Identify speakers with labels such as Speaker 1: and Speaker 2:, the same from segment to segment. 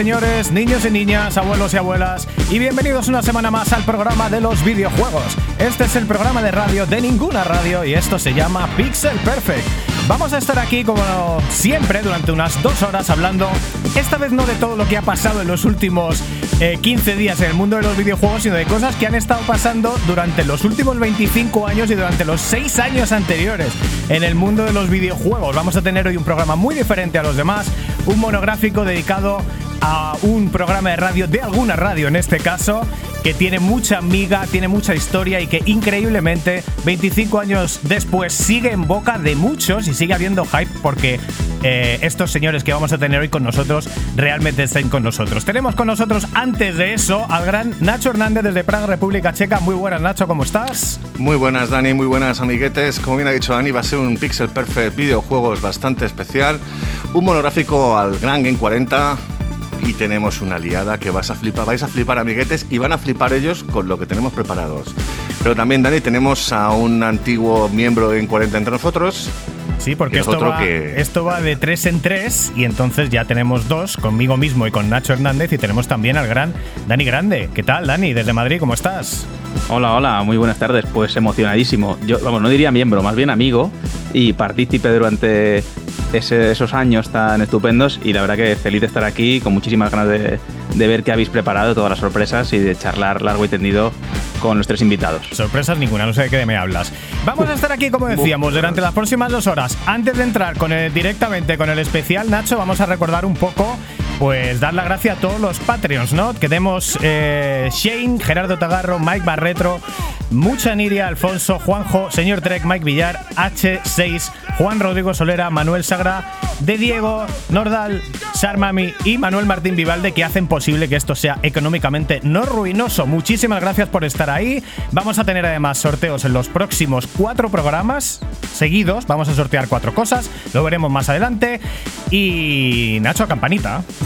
Speaker 1: señores, niños y niñas, abuelos y abuelas, y bienvenidos una semana más al programa de los videojuegos. Este es el programa de radio de ninguna radio y esto se llama Pixel Perfect. Vamos a estar aquí como siempre durante unas dos horas hablando, esta vez no de todo lo que ha pasado en los últimos eh, 15 días en el mundo de los videojuegos, sino de cosas que han estado pasando durante los últimos 25 años y durante los 6 años anteriores en el mundo de los videojuegos. Vamos a tener hoy un programa muy diferente a los demás, un monográfico dedicado a un programa de radio, de alguna radio en este caso, que tiene mucha amiga, tiene mucha historia y que increíblemente 25 años después sigue en boca de muchos y sigue habiendo hype porque eh, estos señores que vamos a tener hoy con nosotros realmente estén con nosotros. Tenemos con nosotros antes de eso al gran Nacho Hernández desde Praga, República Checa. Muy buenas Nacho, ¿cómo estás?
Speaker 2: Muy buenas Dani, muy buenas amiguetes. Como bien ha dicho Dani, va a ser un Pixel Perfect videojuegos bastante especial. Un monográfico al Gran Game 40 y tenemos una liada que vas a flipar, vais a flipar amiguetes y van a flipar ellos con lo que tenemos preparados. Pero también, Dani, tenemos a un antiguo miembro en 40 entre nosotros.
Speaker 1: Sí, porque
Speaker 2: es
Speaker 1: esto
Speaker 2: otro
Speaker 1: va,
Speaker 2: que-
Speaker 1: esto va de tres en tres y entonces ya tenemos dos, conmigo mismo y con Nacho Hernández y tenemos también al gran Dani Grande. ¿Qué tal, Dani? Desde Madrid, ¿cómo estás?
Speaker 3: Hola, hola, muy buenas tardes. Pues emocionadísimo. Yo, vamos, no diría miembro, más bien amigo y partícipe durante ese- esos años tan estupendos. Y la verdad que feliz de estar aquí, con muchísimas ganas de, de ver qué habéis preparado, todas las sorpresas y de charlar largo y tendido con los tres invitados.
Speaker 1: Sorpresas ninguna, no sé de qué me hablas. Vamos a estar aquí, como decíamos, durante las próximas dos horas. Antes de entrar con el- directamente con el especial, Nacho, vamos a recordar un poco, pues dar la gracia a todos los Patreons, ¿no? Tenemos eh, Shane, Gerardo Tagarro, Mike Barretro, Mucha Niria, Alfonso, Juanjo, Señor Trek, Mike Villar, H6, Juan Rodrigo Solera, Manuel Sagra, De Diego, Nordal, Sarmami y Manuel Martín Vivalde que hacen posible que esto sea económicamente no ruinoso. Muchísimas gracias por estar ahí. Vamos a tener además sorteos en los próximos cuatro programas seguidos. Vamos a sortear cuatro cosas, lo veremos más adelante. Y Nacho, campanita.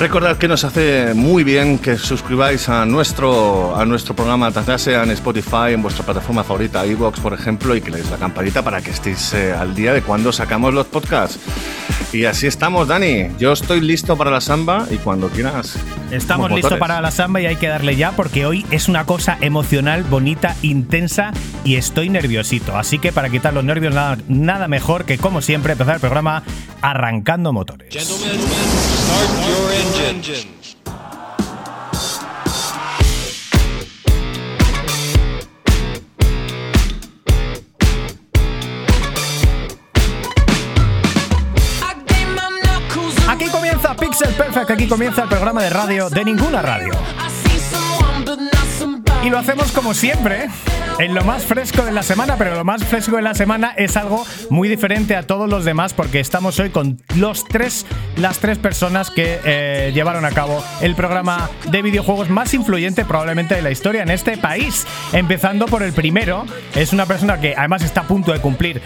Speaker 2: Recordad que nos hace muy bien que suscribáis a nuestro, a nuestro programa, tanto sea en Spotify, en vuestra plataforma favorita, iVoox, por ejemplo, y que le deis la campanita para que estéis eh, al día de cuando sacamos los podcasts. Y así estamos, Dani. Yo estoy listo para la samba y cuando quieras.
Speaker 1: Estamos listos para la samba y hay que darle ya porque hoy es una cosa emocional, bonita, intensa y estoy nerviosito. Así que para quitar los nervios nada, nada mejor que como siempre empezar el programa arrancando motores.
Speaker 4: Gentlemen, start your
Speaker 1: Aquí comienza Pixel Perfect, aquí comienza el programa de radio de ninguna radio. Y lo hacemos como siempre, en lo más fresco de la semana, pero lo más fresco de la semana es algo muy diferente a todos los demás porque estamos hoy con los tres, las tres personas que eh, llevaron a cabo el programa de videojuegos más influyente probablemente de la historia en este país. Empezando por el primero, es una persona que además está a punto de cumplir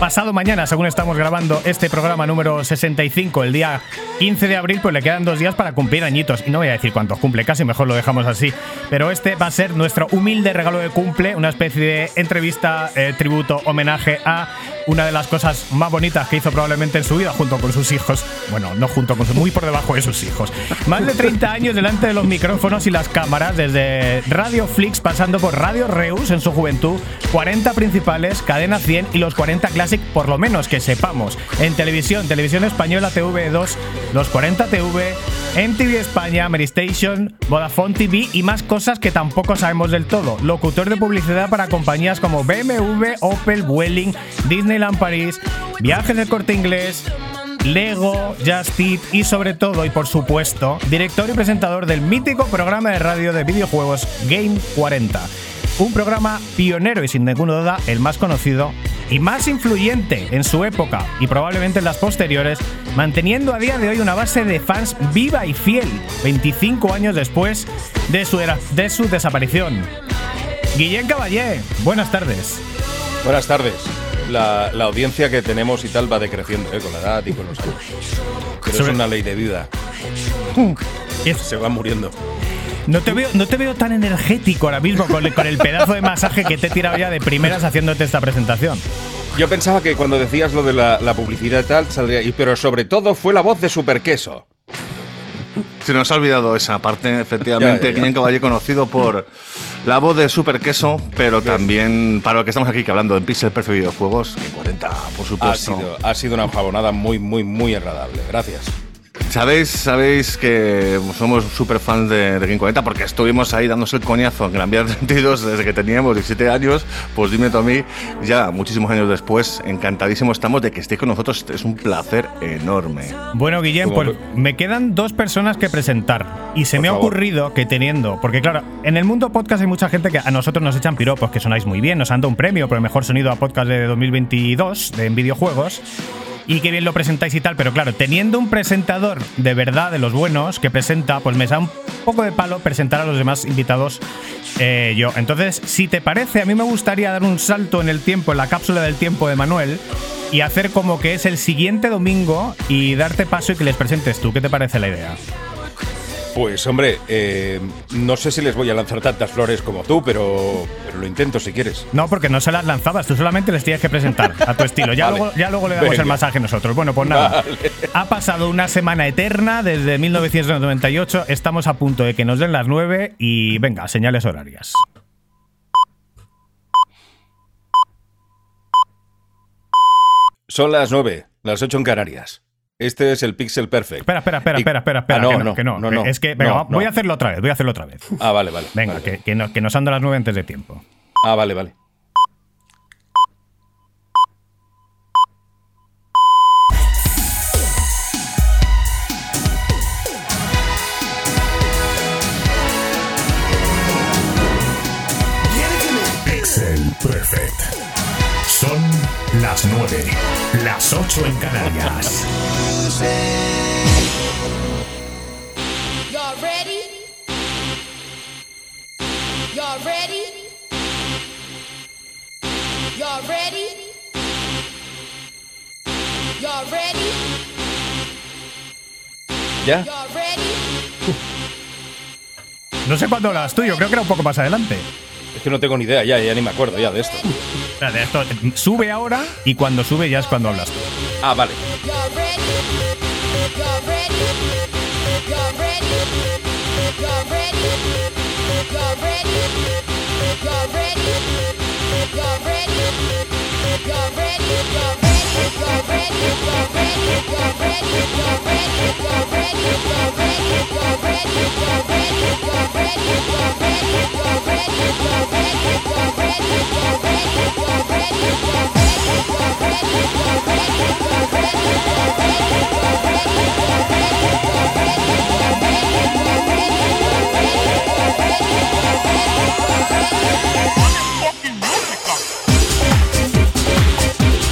Speaker 1: pasado mañana, según estamos grabando este programa número 65, el día 15 de abril, pues le quedan dos días para cumplir añitos. Y no voy a decir cuántos cumple, casi mejor lo dejamos así. Pero este va a ser nuestro humilde regalo de cumple, una especie de entrevista, eh, tributo, homenaje a una de las cosas más bonitas que hizo probablemente en su vida, junto con sus hijos. Bueno, no junto con sus, muy por debajo de sus hijos. Más de 30 años delante de los micrófonos y las cámaras, desde Radio Flix, pasando por Radio Reus en su juventud, 40 principales, Cadena 100 y los 40 Classic, por lo menos que sepamos. En televisión, Televisión Española TV2, los 40 TV, MTV España, Station, Vodafone TV y más cosas que tampoco sabemos del todo. Locutor de publicidad para compañías como BMW, Opel, Vueling, Disneyland París, Viajes del Corte Inglés, Lego, Just Eat y sobre todo y por supuesto, director y presentador del mítico programa de radio de videojuegos Game 40. Un programa pionero y sin ninguna duda el más conocido y más influyente en su época y probablemente en las posteriores, manteniendo a día de hoy una base de fans viva y fiel 25 años después de su, era- de su desaparición. Guillén Caballé, buenas tardes.
Speaker 5: Buenas tardes. La, la, audiencia que tenemos y tal va decreciendo ¿eh? con la edad y con los años. Pero es una ley de vida. Se va muriendo.
Speaker 1: No te, veo, no te veo tan energético ahora mismo con el, con el pedazo de masaje que te he tirado ya de primeras haciéndote esta presentación.
Speaker 5: Yo pensaba que cuando decías lo de la, la publicidad y tal, saldría. Pero sobre todo fue la voz de Superqueso.
Speaker 2: Se nos ha olvidado esa parte, efectivamente.
Speaker 5: Ya,
Speaker 2: Caballé, conocido por la voz de Super Queso, pero también para lo que estamos aquí que hablando en Pixel Perfect Videojuegos, en 40, por supuesto.
Speaker 5: Ha sido, ha sido una pavonada muy, muy, muy agradable. Gracias
Speaker 2: sabéis, sabéis que somos súper fans de, de 40 porque estuvimos ahí dándose el coñazo en Gran Vía 32 desde que teníamos 17 años. Pues dime tú a mí, ya muchísimos años después, encantadísimos estamos de que estéis con nosotros. Este es un placer enorme.
Speaker 1: Bueno, Guillem, pues me quedan dos personas que presentar. Y se me ha ocurrido que teniendo, porque claro, en el mundo podcast hay mucha gente que a nosotros nos echan piropos, que sonáis muy bien, nos han dado un premio por el mejor sonido a podcast de 2022 de, en videojuegos y qué bien lo presentáis y tal, pero claro, teniendo un presentador de verdad de los buenos que presenta, pues me da un poco de palo presentar a los demás invitados eh, yo. Entonces, si te parece, a mí me gustaría dar un salto en el tiempo, en la cápsula del tiempo de Manuel, y hacer como que es el siguiente domingo y darte paso y que les presentes tú. ¿Qué te parece la idea?
Speaker 5: Pues hombre, eh, no sé si les voy a lanzar tantas flores como tú, pero, lo intento si quieres.
Speaker 1: No, porque no se las lanzabas, tú solamente les tienes que presentar a tu estilo. Ya, luego, ya luego le damos el masaje nosotros. Bueno, pues nada. Ha pasado una semana eterna desde 1998, estamos a punto de que nos den las 9 y venga, señales horarias.
Speaker 5: Son las 9, las 8 en Canarias. Este es el Pixel Perfect.
Speaker 1: Espera, espera, espera, espera, espera, espera.
Speaker 5: Ah, no,
Speaker 1: que no,
Speaker 5: no,
Speaker 1: no,
Speaker 5: no.
Speaker 1: Es que, venga, voy a hacerlo otra vez, voy a hacerlo otra vez.
Speaker 5: Ah, vale, vale.
Speaker 1: Venga, que. Que, nos, que nos las nueve antes de tiempo.
Speaker 5: Ah, vale, vale.
Speaker 6: Pixel Perfect las 9, las 8 en Canarias.
Speaker 5: ¿Ya?
Speaker 1: No sé cuándo las yo creo que era un poco más adelante.
Speaker 5: Es que no tengo ni idea, ya, ya ni me acuerdo ya de esto.
Speaker 1: Esto sube ahora y cuando sube ya es cuando hablas tú.
Speaker 5: Ah, vale.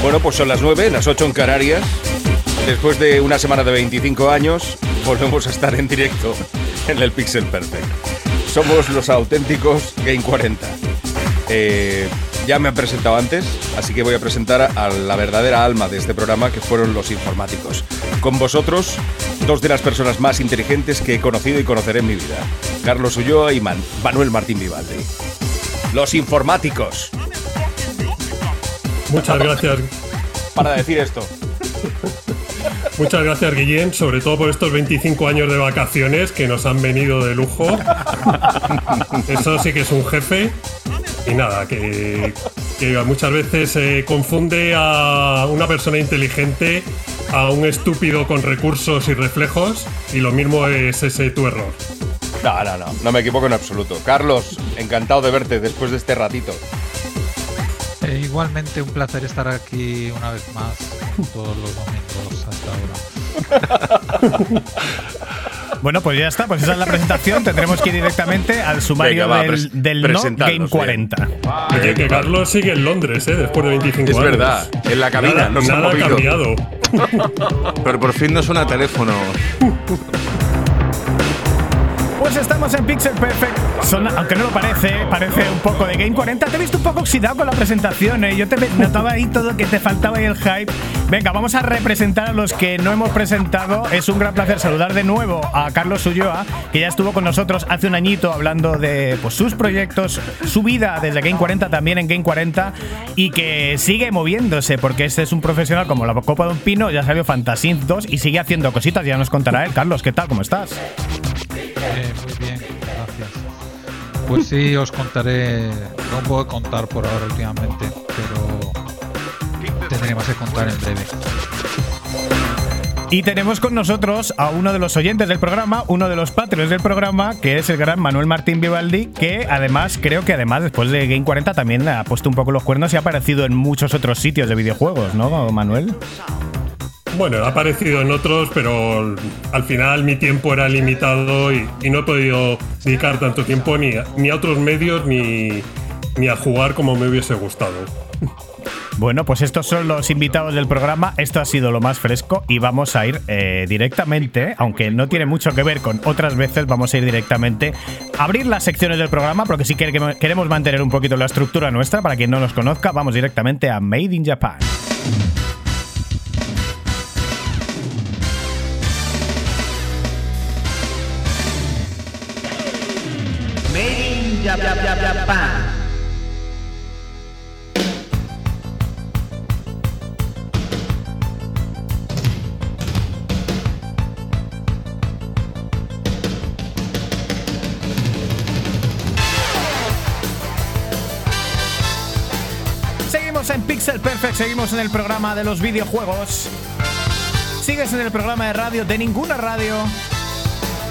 Speaker 5: Bueno, pues son las 9, las 8 en Canarias. Después de una semana de 25 años, volvemos a estar en directo en el Pixel Perfect. Somos los auténticos Game 40. Eh, ya me han presentado antes, así que voy a presentar a la verdadera alma de este programa, que fueron los informáticos. Con vosotros, dos de las personas más inteligentes que he conocido y conoceré en mi vida. Carlos Ulloa y Man- Manuel Martín Vivaldi. Los informáticos.
Speaker 7: Muchas gracias,
Speaker 5: Para decir esto.
Speaker 7: muchas gracias Guillén, sobre todo por estos 25 años de vacaciones que nos han venido de lujo. Eso sí que es un jefe. Y nada, que, que muchas veces se confunde a una persona inteligente a un estúpido con recursos y reflejos y lo mismo es ese tu error.
Speaker 5: No, no, no, no me equivoco en absoluto. Carlos, encantado de verte después de este ratito.
Speaker 8: Eh, igualmente un placer estar aquí una vez más, todos los domingos hasta ahora.
Speaker 1: Bueno, pues ya está, pues esa es la presentación. Tendremos que ir directamente al sumario
Speaker 5: Venga, va,
Speaker 1: del, del no Game 40.
Speaker 7: Oye, que Carlos sigue en Londres, ¿eh? Después de 25
Speaker 5: Es
Speaker 7: años.
Speaker 5: verdad, en la cabina,
Speaker 7: Nada,
Speaker 5: no se ha
Speaker 7: nada ha
Speaker 5: movido.
Speaker 7: cambiado.
Speaker 2: Pero por fin no suena teléfono.
Speaker 1: Pues estamos en Pixel Perfect. Son- aunque no lo parece, parece un poco de Game 40. Te he visto un poco oxidado con la presentación. ¿eh? Yo te notaba ahí todo que te faltaba ahí el hype. Venga, vamos a representar a los que no hemos presentado. Es un gran placer saludar de nuevo a Carlos Ulloa, que ya estuvo con nosotros hace un añito hablando de pues, sus proyectos, su vida desde Game 40 también en Game 40 y que sigue moviéndose porque este es un profesional como la copa de un pino. Ya salió Fantasy 2 y sigue haciendo cositas. Ya nos contará él. Carlos, ¿qué tal? ¿Cómo estás?
Speaker 8: Eh, muy bien, gracias. Pues sí, os contaré. No puedo contar por ahora últimamente, pero tendremos que contar en breve.
Speaker 1: Y tenemos con nosotros a uno de los oyentes del programa, uno de los patrios del programa, que es el gran Manuel Martín Vivaldi, que además, creo que además después de Game 40 también ha puesto un poco los cuernos y ha aparecido en muchos otros sitios de videojuegos, ¿no, Manuel?
Speaker 7: Bueno, ha aparecido en otros, pero al final mi tiempo era limitado y, y no he podido dedicar tanto tiempo ni a, ni otros medios ni, ni a jugar como me hubiese gustado.
Speaker 1: Bueno, pues estos son los invitados del programa. Esto ha sido lo más fresco y vamos a ir eh, directamente, aunque no tiene mucho que ver con otras veces, vamos a ir directamente a abrir las secciones del programa porque sí que queremos mantener un poquito la estructura nuestra. Para quien no nos conozca, vamos directamente a Made in Japan. En el programa de los videojuegos. Sigues en el programa de radio de ninguna radio.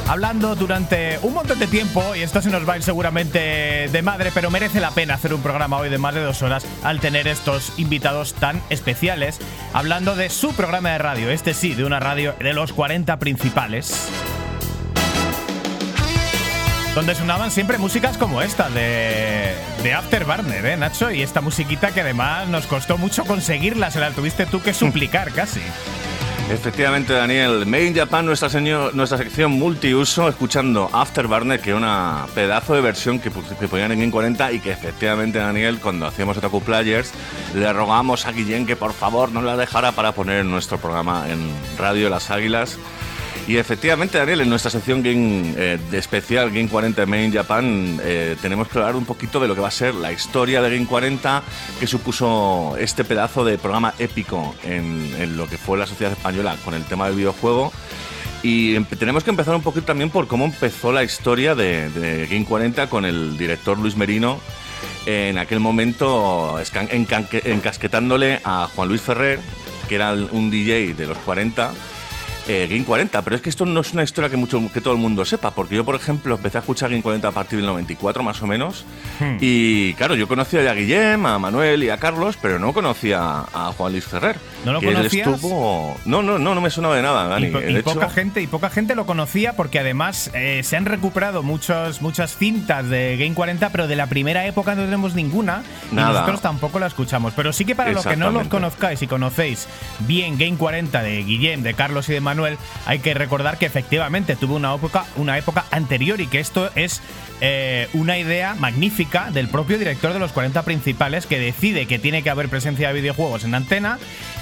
Speaker 1: Hablando durante un montón de tiempo, y esto se nos va a ir seguramente de madre, pero merece la pena hacer un programa hoy de más de dos horas al tener estos invitados tan especiales, hablando de su programa de radio, este sí, de una radio de los 40 principales donde sonaban siempre músicas como esta de, de Afterburner, ¿eh, Nacho? Y esta musiquita que además nos costó mucho conseguirla, se la tuviste tú que suplicar casi.
Speaker 2: Efectivamente, Daniel. Made in Japan, nuestra, seño- nuestra sección multiuso, escuchando Afterburner, que era una pedazo de versión que, pu- que ponían en Game 40 y que efectivamente, Daniel, cuando hacíamos Otaku Players, le rogamos a Guillén que por favor nos la dejara para poner en nuestro programa en Radio Las Águilas. Y efectivamente, Daniel, en nuestra sección Game, eh, de especial Game 40 Made in Japan, eh, tenemos que hablar un poquito de lo que va a ser la historia de Game 40 que supuso este pedazo de programa épico en, lo que fue la sociedad española con el tema del videojuego. Y tenemos que empezar un poquito también por cómo empezó la historia de, de Game 40 con el director Luis Merino, en aquel momento encasquetándole a Juan Luis Ferrer, que era un DJ de los 40, eh, Game 40, pero es que esto no es una historia que mucho que todo el mundo sepa, porque yo, por ejemplo, empecé a escuchar Game 40 a partir del 94, más o menos,
Speaker 1: Hmm.
Speaker 2: y claro, yo conocía ya a Guillem, a Manuel y a Carlos, pero no conocía a Juan Luis Ferrer.
Speaker 1: ¿No lo
Speaker 2: que él
Speaker 1: conocías?
Speaker 2: estuvo... No, no, no, no me sonaba de nada, Dani.
Speaker 1: Y, po- y
Speaker 2: hecho-
Speaker 1: poca gente y poca gente lo conocía porque además eh, se han recuperado muchos, muchas cintas de Game 40 pero de la primera época no tenemos ninguna y
Speaker 2: Nada.
Speaker 1: nosotros tampoco la escuchamos pero sí que para los que no los conozcáis y conocéis bien Game 40 de Guillem de Carlos y de Manuel hay que recordar que efectivamente tuvo una época una época anterior y que esto es eh, una idea magnífica del propio director de los 40 principales que decide que tiene que haber presencia de videojuegos en antena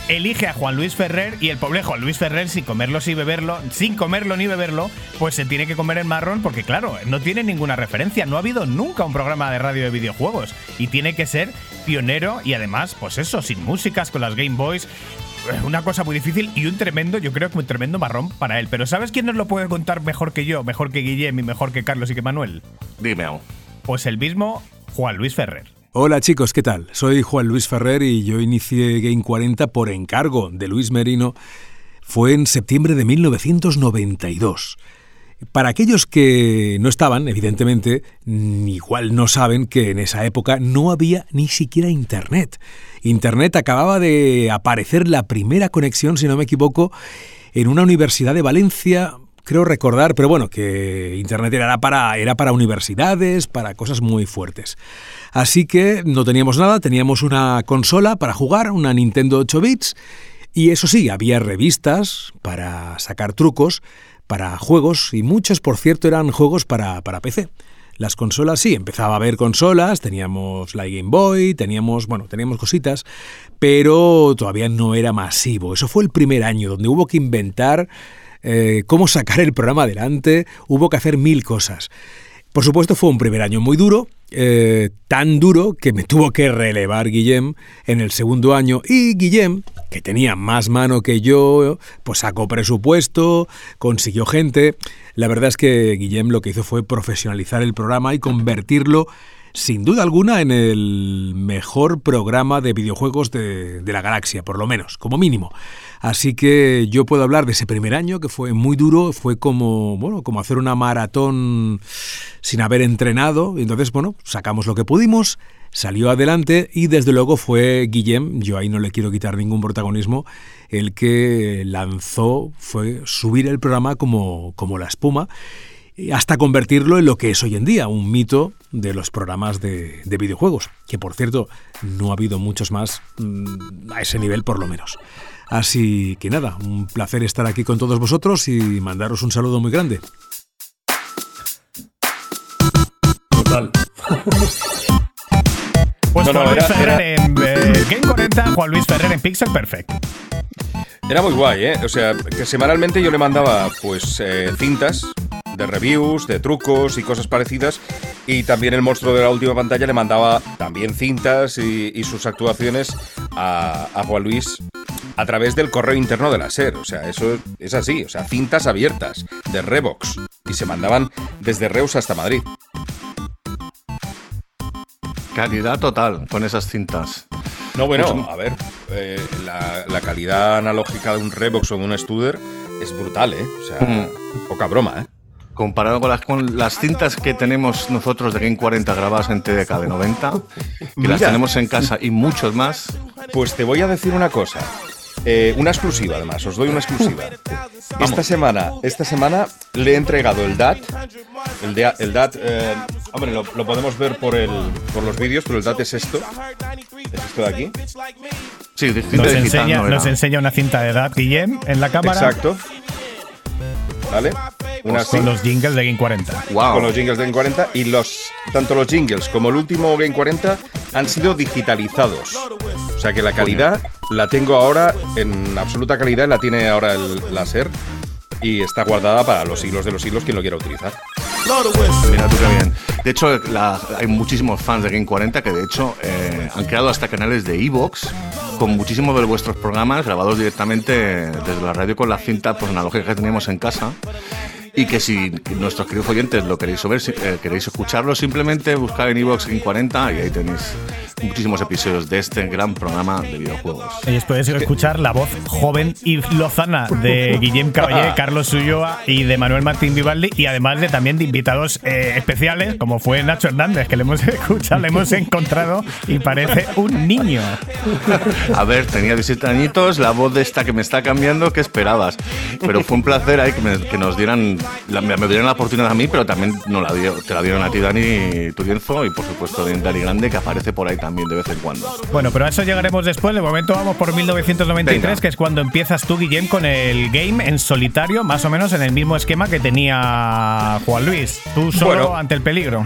Speaker 1: elige a Juan Luis Ferrer y el pobre Juan Luis Ferrer sin comerlo sin beberlo, sin comerlo ni beberlo, pues se tiene que comer el marrón porque claro, no tiene ninguna referencia, no ha habido nunca un programa de radio de videojuegos y tiene que ser pionero y además, pues eso, sin músicas, con las Game Boys. Una cosa muy difícil y un tremendo, yo creo que un tremendo marrón para él. Pero ¿sabes quién nos lo puede contar mejor que yo, mejor que Guillem y mejor que Carlos y que Manuel?
Speaker 2: Dime aún.
Speaker 1: Pues el mismo Juan Luis Ferrer.
Speaker 9: Hola chicos, ¿qué tal? Soy Juan Luis Ferrer y yo inicié Game 40 por encargo de Luis Merino. Fue en septiembre de 1992. Para aquellos que no estaban, evidentemente, igual no saben que en esa época no había ni siquiera Internet. Internet acababa de aparecer la primera conexión, si no me equivoco, en una universidad de Valencia, creo recordar, pero bueno, que Internet era para, universidades, para cosas muy fuertes. Así que no teníamos nada, teníamos una consola para jugar, una Nintendo 8 bits, y eso sí, había revistas para sacar trucos, para juegos y muchos, por cierto, eran juegos para, para PC. Las consolas sí, empezaba a haber consolas, teníamos la Game Boy, teníamos, bueno, teníamos cositas, pero todavía no era masivo. Eso fue el primer año donde hubo que inventar eh, cómo sacar el programa adelante, hubo que hacer mil cosas. Por supuesto fue un primer año muy duro, eh, tan duro que me tuvo que relevar Guillem en el segundo año y Guillem, que tenía más mano que yo, pues sacó presupuesto, consiguió gente. La verdad es que Guillem lo que hizo fue profesionalizar el programa y convertirlo sin duda alguna en el mejor programa de videojuegos de, de la galaxia, por lo menos, como mínimo. Así que yo puedo hablar de ese primer año que fue muy duro, fue como, bueno, como hacer una maratón sin haber entrenado. Entonces, bueno, sacamos lo que pudimos, salió adelante y desde luego fue Guillem, yo ahí no le quiero quitar ningún protagonismo, el que lanzó, fue subir el programa como, como la espuma hasta convertirlo en lo que es hoy en día, un mito de los programas de, de videojuegos, que por cierto no ha habido muchos más mm, a ese nivel por lo menos. Así que nada, un placer estar aquí con todos vosotros y mandaros un saludo muy grande.
Speaker 7: Total.
Speaker 1: Pues
Speaker 5: No, no,
Speaker 1: Juan Luis
Speaker 5: era-
Speaker 1: Ferrer
Speaker 5: era-
Speaker 1: en eh, Game 40, Juan Luis Ferrer en Pixel Perfect.
Speaker 5: Era muy guay, ¿eh? O sea, que semanalmente yo le mandaba, pues, eh, cintas de reviews, de trucos y cosas parecidas. Y también el monstruo de la última pantalla le mandaba también cintas y, sus actuaciones a, a Juan Luis a través del correo interno de la SER. O sea, eso es así. O sea, cintas abiertas de Revox. Y se mandaban desde Reus hasta Madrid.
Speaker 2: Calidad total con esas cintas.
Speaker 5: No, bueno,
Speaker 2: Mucho-
Speaker 5: a ver, eh, la, la calidad analógica de un Revox o de un Studer es brutal, ¿eh? O sea,
Speaker 2: Mm.
Speaker 5: poca broma, ¿eh?
Speaker 2: Comparado con las, con las cintas que tenemos nosotros de Game 40 grabadas en TDK de 90, que las tenemos en casa y muchos más,
Speaker 5: Pues te voy a decir una cosa. Eh, una exclusiva, además, os doy una exclusiva. Esta semana, esta semana le he entregado el DAT. El, de- el DAT, eh, hombre, lo, lo podemos ver por, el, por los vídeos, pero el DAT es esto. Es esto de aquí.
Speaker 2: sí, de cinta
Speaker 1: Nos enseña, nos una cinta de edad Guillem en la cámara
Speaker 5: Exacto. ¿Vale? Una
Speaker 1: con los jingles de Game 40.
Speaker 2: Wow.
Speaker 5: con los jingles de Game 40 y los tanto los jingles como el último Game 40 han sido digitalizados. O sea que la calidad la tengo ahora en absoluta calidad, la tiene ahora el láser y está guardada para los siglos de los siglos quien lo quiera utilizar.
Speaker 2: Mira tú qué bien. De hecho, hay muchísimos fans de Game 40 que de hecho eh, han creado hasta canales de Evox con muchísimos de vuestros programas grabados directamente desde la radio con la cinta pues, analógica que teníamos en casa. Y que si nuestros queridos oyentes lo queréis ver, si- eh, queréis escucharlo, simplemente buscad en Evox Game 40 y ahí tenéis muchísimos episodios de este gran programa de videojuegos.
Speaker 1: Y después escuchar la voz joven y lozana de Guillem Caballé, Carlos Ulloa y de Manuel Martín Vivaldi y además de también de invitados eh, especiales como fue Nacho Hernández que le hemos escuchado, le hemos encontrado y parece un niño.
Speaker 2: A ver, tenía 17 añitos, la voz de esta que me está cambiando, ¿qué esperabas? Pero fue un placer ahí que, me- que nos dieran, la- me me dieran la oportunidad a mí, pero también nos la dio- te la dieron a ti, Dani Turienzo, y por supuesto Dani Grande, que aparece por ahí también de vez en cuando.
Speaker 1: Bueno, pero a eso llegaremos después. De momento vamos por 1993,
Speaker 2: Venga.
Speaker 1: que es cuando empiezas tú, Guillem, con el game en solitario, más o menos en el mismo esquema que tenía Juan Luis. Tú solo
Speaker 5: Bueno.
Speaker 1: ante el peligro.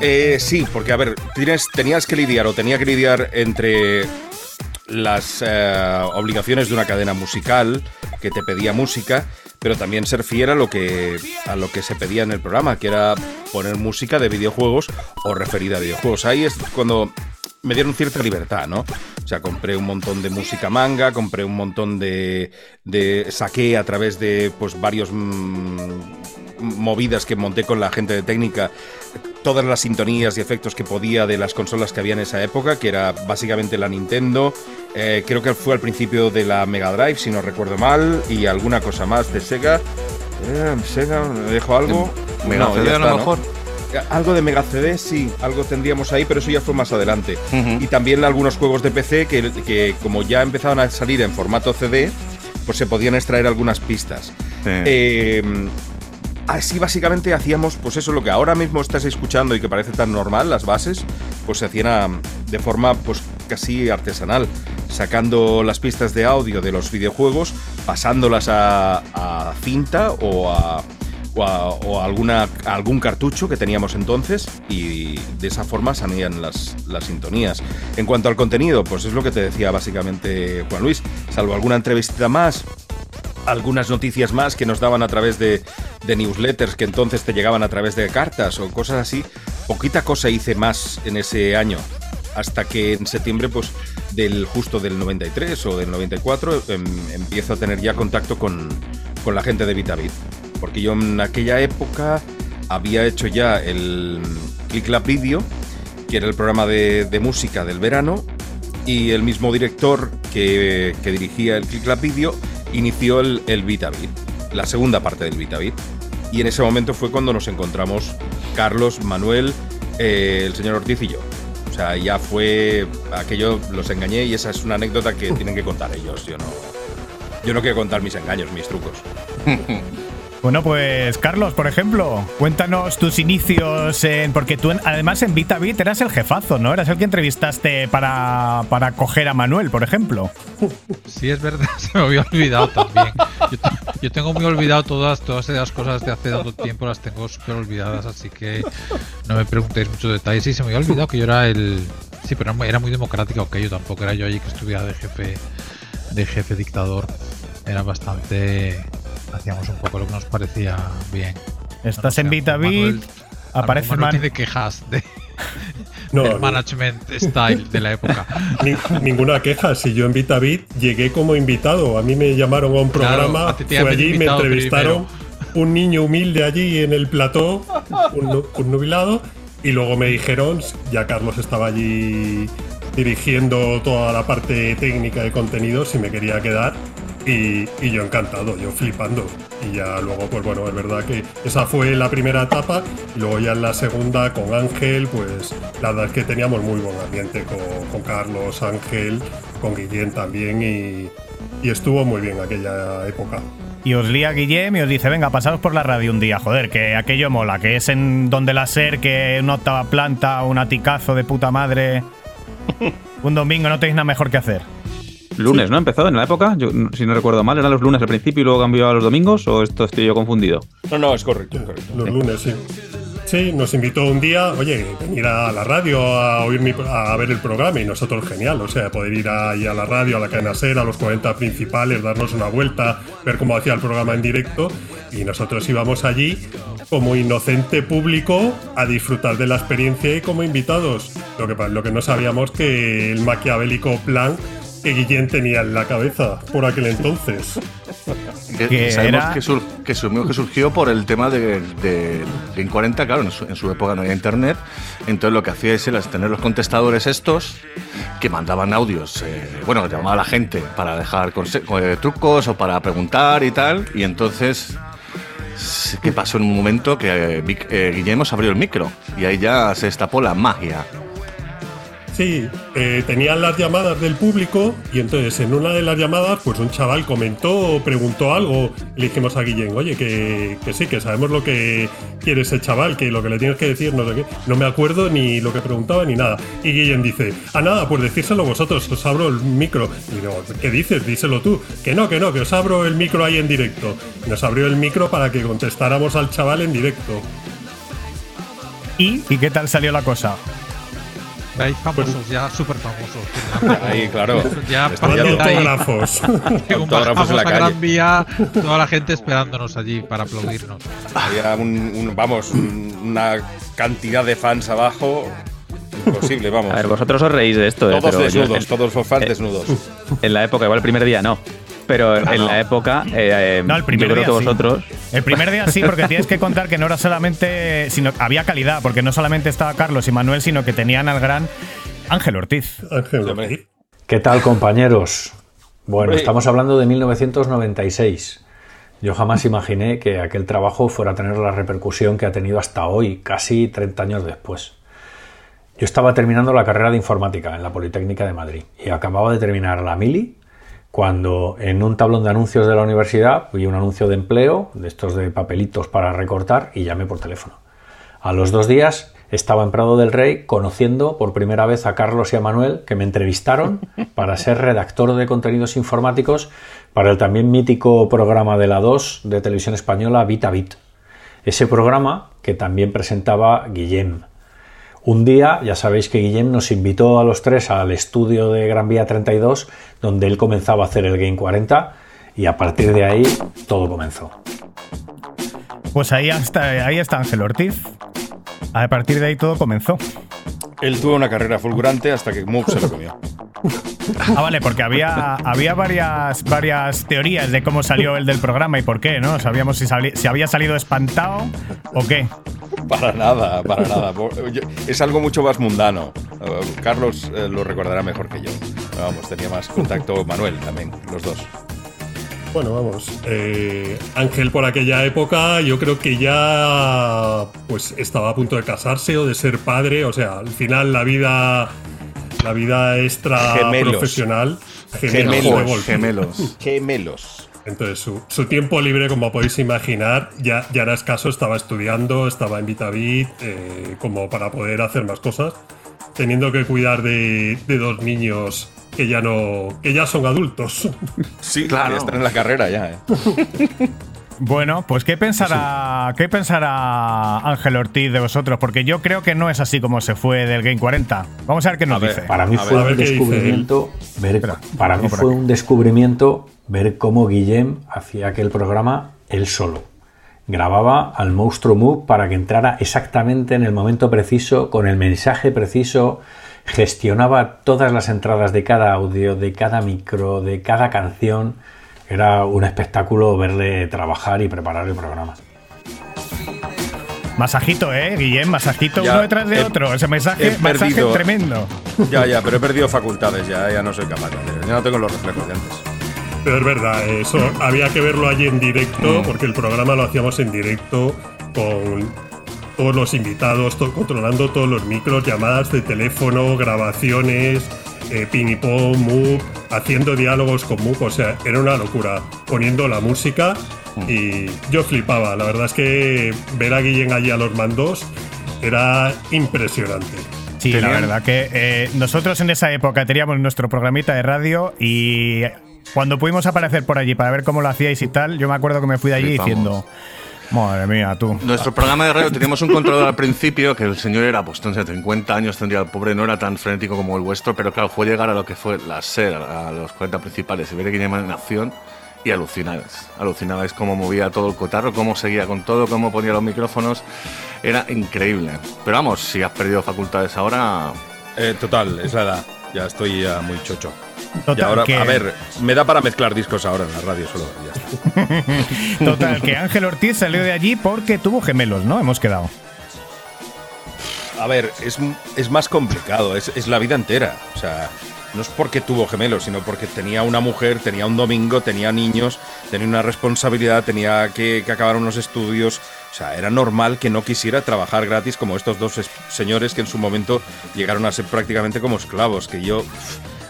Speaker 5: Eh, sí, porque a ver, tienes, tenías que lidiar o tenía que lidiar entre las eh, obligaciones de una cadena musical que te pedía música, pero también ser fiel a lo que a lo que se pedía en el programa, que era poner música de videojuegos o referida a videojuegos. Ahí es cuando me dieron cierta libertad, ¿no? O sea, compré un montón de música manga, compré un montón de, de saqué a través de pues varios mm, movidas que monté con la gente de técnica todas las sintonías y efectos que podía de las consolas que había en esa época, que era básicamente la Nintendo, eh, creo que fue al principio de la Mega Drive, si no recuerdo mal, y alguna cosa más de Sega. Eh, Sega, ¿me dejo algo?
Speaker 2: Mega
Speaker 5: No,
Speaker 2: CD a lo mejor.
Speaker 5: Eh, Algo de Mega CD, sí, algo tendríamos ahí, pero eso ya fue más adelante. Y también algunos juegos de PC que, que como ya empezaban a salir en formato CD, pues se podían extraer algunas pistas.
Speaker 2: Sí.
Speaker 5: Eh, así básicamente hacíamos, pues eso, lo que ahora mismo estás escuchando y que parece tan normal, las bases, pues se hacían a- de forma pues casi artesanal, sacando las pistas de audio de los videojuegos, pasándolas a, cinta o a, o a- alguna, algún cartucho que teníamos entonces y de esa forma salían las, las sintonías. En cuanto al contenido, pues es lo que te decía básicamente Juan Luis, salvo alguna entrevista más, algunas noticias más que nos daban a través de, newsletters que entonces te llegaban a través de cartas o cosas así. Poquita cosa hice más en ese año. Hasta que en septiembre, pues, del justo del 93 o del 94, em, empiezo a tener ya contacto con, con la gente de Vitavit. Porque yo en aquella época había hecho ya el Click Lab Video, que era el programa de, de música del verano, y el mismo director que, que dirigía el Click Lab Video inició el, el la segunda parte del VitaBit. Y en ese momento fue cuando nos encontramos Carlos, Manuel, eh, el señor Ortiz y yo. O sea, ya fue aquello, los engañé y esa es una anécdota que tienen que contar ellos. Yo no, yo no quiero contar mis engaños, mis trucos.
Speaker 1: Bueno, pues Carlos, por ejemplo, cuéntanos tus inicios en. Porque tú, además, en VitaBit eras el jefazo, ¿no? Eras el que entrevistaste para, para coger a Manuel, por ejemplo.
Speaker 8: Sí, es verdad, se me había olvidado también. Yo, te- yo tengo muy olvidado todas, todas esas cosas de hace tanto tiempo, las tengo súper olvidadas, así que no me preguntéis muchos detalles. Sí, se me había olvidado que yo era el. Sí, pero era muy, democrático, que yo tampoco era yo allí que estuviera de jefe, de jefe dictador. Era bastante. Hacíamos un poco lo que nos parecía bien.
Speaker 1: Estás en VitaBit, aparece
Speaker 8: Manuel
Speaker 1: Man-
Speaker 8: tiene quejas de,
Speaker 7: No,
Speaker 8: del management style de la época.
Speaker 7: ni- ninguna queja. Si yo en VitaBit llegué como invitado, a mí me llamaron a un
Speaker 8: Claro,
Speaker 7: programa,
Speaker 8: te
Speaker 7: fue allí, me entrevistaron un niño humilde allí en el plató, un nubilado, y luego me dijeron, ya Carlos estaba allí dirigiendo toda la parte técnica de contenido, si me quería quedar. Y, y yo encantado, yo flipando. Y ya luego, pues bueno, es verdad que esa fue la primera etapa. Y luego ya en la segunda con Ángel, pues la verdad es que teníamos muy buen ambiente con, con Carlos, Ángel, con Guillén también. Y, y estuvo muy bien aquella época.
Speaker 1: Y os lía Guillem y os dice, venga, pasaros por la radio un día, joder, que aquello mola, que es en donde la ser, que una octava planta, un aticazo de puta madre. Un domingo no tenéis nada mejor que hacer.
Speaker 3: Lunes, ¿no? Empezó en la época, yo, si no recuerdo mal, eran los lunes al principio y luego cambió a los domingos, o esto estoy yo confundido.
Speaker 5: No, no, es correcto, es correcto.
Speaker 7: Los lunes, sí. Sí, nos invitó un día, oye, venir a la radio a oír mi- a ver el programa y nosotros genial, o sea, poder ir ahí a la radio, a la cadena SER, a los 40 principales, darnos una vuelta, ver cómo hacía el programa en directo y nosotros íbamos allí como inocente público a disfrutar de la experiencia y como invitados. Lo que, lo que no sabíamos que el maquiavélico plan que Guillén tenía en la cabeza por aquel entonces.
Speaker 2: Que,
Speaker 1: Que
Speaker 2: sabemos
Speaker 1: era-
Speaker 2: que, sur- que surgió, que surgió por el tema de, de Game 40, claro, en su, en su época no había internet, entonces lo que hacíais era tener los contestadores estos que mandaban audios, eh, bueno, llamaba a la gente para dejar eh, trucos o para preguntar y tal, y entonces que pasó en un momento que eh, eh, Guillermo se abrió el micro y ahí ya se destapó la magia.
Speaker 7: Sí, eh, tenían las llamadas del público y entonces en una de las llamadas pues un chaval comentó o preguntó algo le dijimos a Guillén, oye, que, que sí, que sabemos lo que quiere ese chaval, que lo que le tienes que decir, no sé qué. No me acuerdo ni lo que preguntaba ni nada. Y Guillén dice, ah, nada, pues decírselo vosotros, os abro el micro. Y digo, ¿qué dices? Díselo tú. Que no, que no, que os abro el micro ahí en directo. Nos abrió el micro para que contestáramos al chaval en directo.
Speaker 1: ¿Y, ¿y qué tal salió la cosa?
Speaker 8: Veis famosos, ya súper famosos.
Speaker 5: Ahí, claro. Ya
Speaker 7: autógrafos.
Speaker 5: Autógrafos en la
Speaker 8: a
Speaker 5: calle.
Speaker 8: Gran Vía, toda la gente esperándonos allí para aplaudirnos.
Speaker 5: Había un, un- vamos, un- una cantidad de fans abajo. Imposible, vamos.
Speaker 3: A ver, vosotros os reís de esto, ¿eh?
Speaker 5: todos
Speaker 3: pero yo-
Speaker 5: desnudos, todos los fans
Speaker 3: eh,
Speaker 5: desnudos.
Speaker 3: en la época, igual el primer día no, pero en la época, eh,
Speaker 1: No, el primer
Speaker 3: yo creo
Speaker 1: día
Speaker 3: que
Speaker 1: sí.
Speaker 3: vosotros,
Speaker 1: El primer día sí, porque tienes que contar que no era solamente. sino había calidad, porque no solamente estaba Carlos y Manuel, sino que tenían al gran Ángel Ortiz.
Speaker 7: Ángel,
Speaker 5: Hombre.
Speaker 10: ¿Qué tal, compañeros? Bueno, estamos hablando de 1996. Yo jamás imaginé que aquel trabajo fuera a tener la repercusión que ha tenido hasta hoy, casi 30 años después. Yo estaba terminando la carrera de informática en la Politécnica de Madrid y acababa de terminar la mili cuando en un tablón de anuncios de la universidad vi un anuncio de empleo, de estos de papelitos para recortar, y llamé por teléfono. A los dos días estaba en Prado del Rey conociendo por primera vez a Carlos y a Manuel, que me entrevistaron para ser redactor de contenidos informáticos para el también mítico programa de la 2 de televisión española Vita Bit. Ese programa que también presentaba Guillem. Un día, ya sabéis que Guillem nos invitó a los tres al estudio de Gran Vía 32, donde él comenzaba a hacer el Game 40, y a partir de ahí todo comenzó.
Speaker 1: Pues ahí está, ahí está Ángel Ortiz. A partir de ahí todo comenzó.
Speaker 5: Él tuvo una carrera fulgurante hasta que Moog se lo comió.
Speaker 1: Ah, vale, porque había, había varias, varias teorías de cómo salió el del programa y por qué, ¿no? Sabíamos si, sali- si había salido espantado o qué.
Speaker 5: Para nada, para nada. Es algo mucho más mundano. Eh, Carlos eh, lo recordará mejor que yo. Vamos, tenía más contacto Manuel también, los dos.
Speaker 7: Bueno, vamos. eh, Ángel por aquella época yo creo que ya pues estaba a punto de casarse o de ser padre. O sea, al final la vida la vida extra
Speaker 5: Gemelos.
Speaker 7: profesional
Speaker 5: Gemelos.
Speaker 2: Gemelos.
Speaker 5: Gemelos.
Speaker 7: Entonces su, su tiempo libre, como podéis imaginar, ya, ya era escaso. Estaba estudiando, estaba en Vitavit, eh, como para poder hacer más cosas. Teniendo que cuidar de, de dos niños que ya no que ya son adultos.
Speaker 5: Sí,
Speaker 2: Claro.
Speaker 5: ya están en la carrera ya. ¿eh?
Speaker 1: Bueno, pues ¿qué pensará, ¿qué pensará Ángel Ortiz de vosotros? Porque yo creo que no es así como se fue del Game 40. Vamos a ver qué nos
Speaker 5: A ver,
Speaker 1: dice.
Speaker 10: Para mí
Speaker 5: A
Speaker 10: fue
Speaker 7: ver,
Speaker 10: un descubrimiento ver,
Speaker 1: Espera,
Speaker 10: para mí fue
Speaker 1: aquí.
Speaker 10: un descubrimiento ver cómo Guillem hacía aquel programa él solo. Grababa al monstruo Move para que entrara exactamente en el momento preciso, con el mensaje preciso, gestionaba todas las entradas de cada audio, de cada micro, de cada canción. Era un espectáculo verle trabajar y preparar el programa.
Speaker 1: Masajito, ¿eh? Guillem, masajito
Speaker 5: Ya,
Speaker 1: uno detrás de
Speaker 5: he-
Speaker 1: otro. Ese mensaje,
Speaker 5: perdido-
Speaker 1: tremendo.
Speaker 5: Ya, ya, pero he perdido facultades ya, ya no soy capaz de hacer. Ya no tengo los reflejos de antes.
Speaker 7: Pero es verdad, eso había que verlo allí en directo, porque el programa lo hacíamos en directo con todos los invitados, to- controlando todos los micros, llamadas de teléfono, grabaciones, eh, ping y pong, Moog, haciendo diálogos con Moog, o sea, era una locura, poniendo la música y yo flipaba. La verdad es que ver a Guillén allí a los mandos era impresionante.
Speaker 1: Sí, la verdad que eh, nosotros en esa época teníamos nuestro programita de radio y cuando pudimos aparecer por allí para ver cómo lo hacíais y tal, yo me acuerdo que me fui de allí
Speaker 2: Flipamos.
Speaker 1: diciendo, madre mía, tú.
Speaker 2: Nuestro programa de radio teníamos un controlador al principio, que el señor era, pues, sé, 50 años tendría el pobre, no era tan frenético como el vuestro, pero claro, fue llegar a lo que fue la SER, a los 40 principales, y ver a Guillermo en acción, y alucinabais. Alucinabais cómo movía todo el cotarro, cómo seguía con todo, cómo ponía los micrófonos. Era increíble. Pero vamos, si has perdido facultades ahora,
Speaker 5: Eh, total, es la edad. Ya estoy ya muy chocho.
Speaker 1: Total,
Speaker 5: y ahora,
Speaker 1: que-
Speaker 5: a ver, me da para mezclar discos ahora en la radio solo. Ya está.
Speaker 1: Total, que Ángel Ortiz salió de allí porque tuvo gemelos, ¿no? Hemos quedado.
Speaker 5: A ver, es, es más complicado, es, es la vida entera. O sea, no es porque tuvo gemelos, sino porque tenía una mujer, tenía un domingo, tenía niños, tenía una responsabilidad, tenía que, que acabar unos estudios. O sea, era normal que no quisiera trabajar gratis como estos dos es- señores que en su momento llegaron a ser prácticamente como esclavos. Que yo,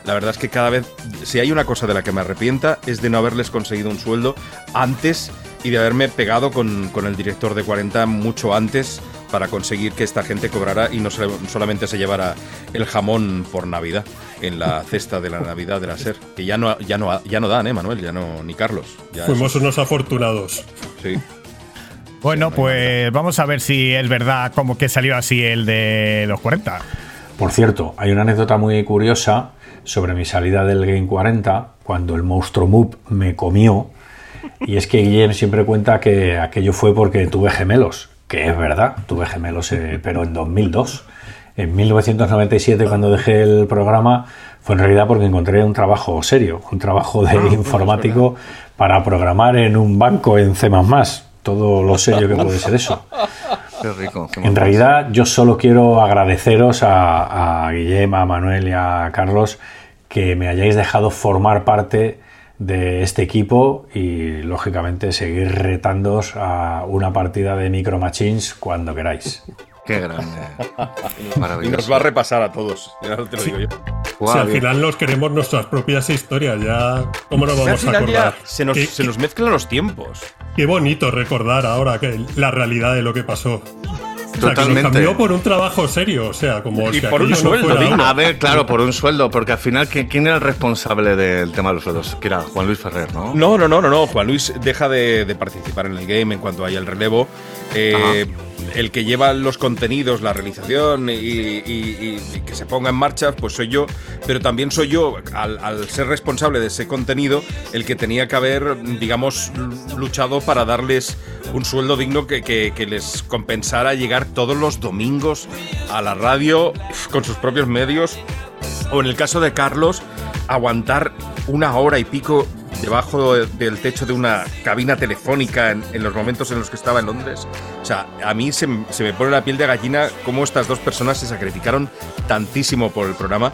Speaker 5: la verdad es que cada vez, si hay una cosa de la que me arrepienta, es de no haberles conseguido un sueldo antes y de haberme pegado con, con el director de 40 mucho antes para conseguir que esta gente cobrara y no se- solamente se llevara el jamón por Navidad en la cesta de la Navidad de la SER. Que ya no, ya no, ya no dan, ¿eh, Manuel? Ya no, ni Carlos. Ya
Speaker 7: Fuimos unos afortunados.
Speaker 5: sí.
Speaker 1: Bueno, pues vamos a ver si es verdad como que salió así el de los 40.
Speaker 10: Por cierto, hay una anécdota muy curiosa sobre mi salida del Game 40 cuando el monstruo Moop me comió. Y es que Guillem siempre cuenta que aquello fue porque tuve gemelos, que es verdad, tuve gemelos, eh, pero en 2002. En 1997, cuando dejé el programa, fue en realidad porque encontré un trabajo serio, un trabajo de informático para programar en un banco en C++. Todo lo serio que puede ser eso.
Speaker 2: qué rico. qué
Speaker 10: En realidad, yo solo quiero agradeceros a, a Guillem, a Manuel y a Carlos que me hayáis dejado formar parte de este equipo y, lógicamente, seguir retándoos a una partida de Micro Machines cuando queráis.
Speaker 2: Qué grande.
Speaker 5: Y
Speaker 2: Maravilloso.
Speaker 5: nos va a repasar a todos. Ya te lo digo yo.
Speaker 7: Si al
Speaker 2: bien.
Speaker 7: final nos queremos nuestras propias historias, ya. ¿Cómo nos
Speaker 5: Al
Speaker 7: vamos a acordar?
Speaker 5: se nos,
Speaker 7: Qué-
Speaker 5: se nos mezclan los tiempos.
Speaker 7: Qué bonito recordar ahora que la realidad de lo que pasó. O sea, que lo
Speaker 2: Totalmente.
Speaker 7: cambió por un trabajo serio, o sea, como
Speaker 5: Y
Speaker 7: si
Speaker 5: por un
Speaker 7: no
Speaker 5: sueldo
Speaker 7: fuera-
Speaker 5: digno.
Speaker 2: A ver, claro, por un sueldo, porque al final, ¿quién, quién era el responsable del tema de los sueldos? Que era Juan Luis Ferrer, ¿no?
Speaker 5: No, no, no, no, no. Juan Luis deja de, de participar en el game en cuanto haya el relevo. Eh, el que lleva los contenidos, la realización y, que se ponga en marcha, pues soy yo. Pero también soy yo, al, ser responsable de ese contenido, el que tenía que haber, digamos, luchado para darles un sueldo digno que- que les compensara llegar todos los domingos a la radio con sus propios medios. O en el caso de Carlos, aguantar una hora y pico debajo de- del techo de una cabina telefónica en, en los momentos en los que estaba en Londres. O sea, a mí se, se me pone la piel de gallina cómo estas dos personas se sacrificaron tantísimo por el programa,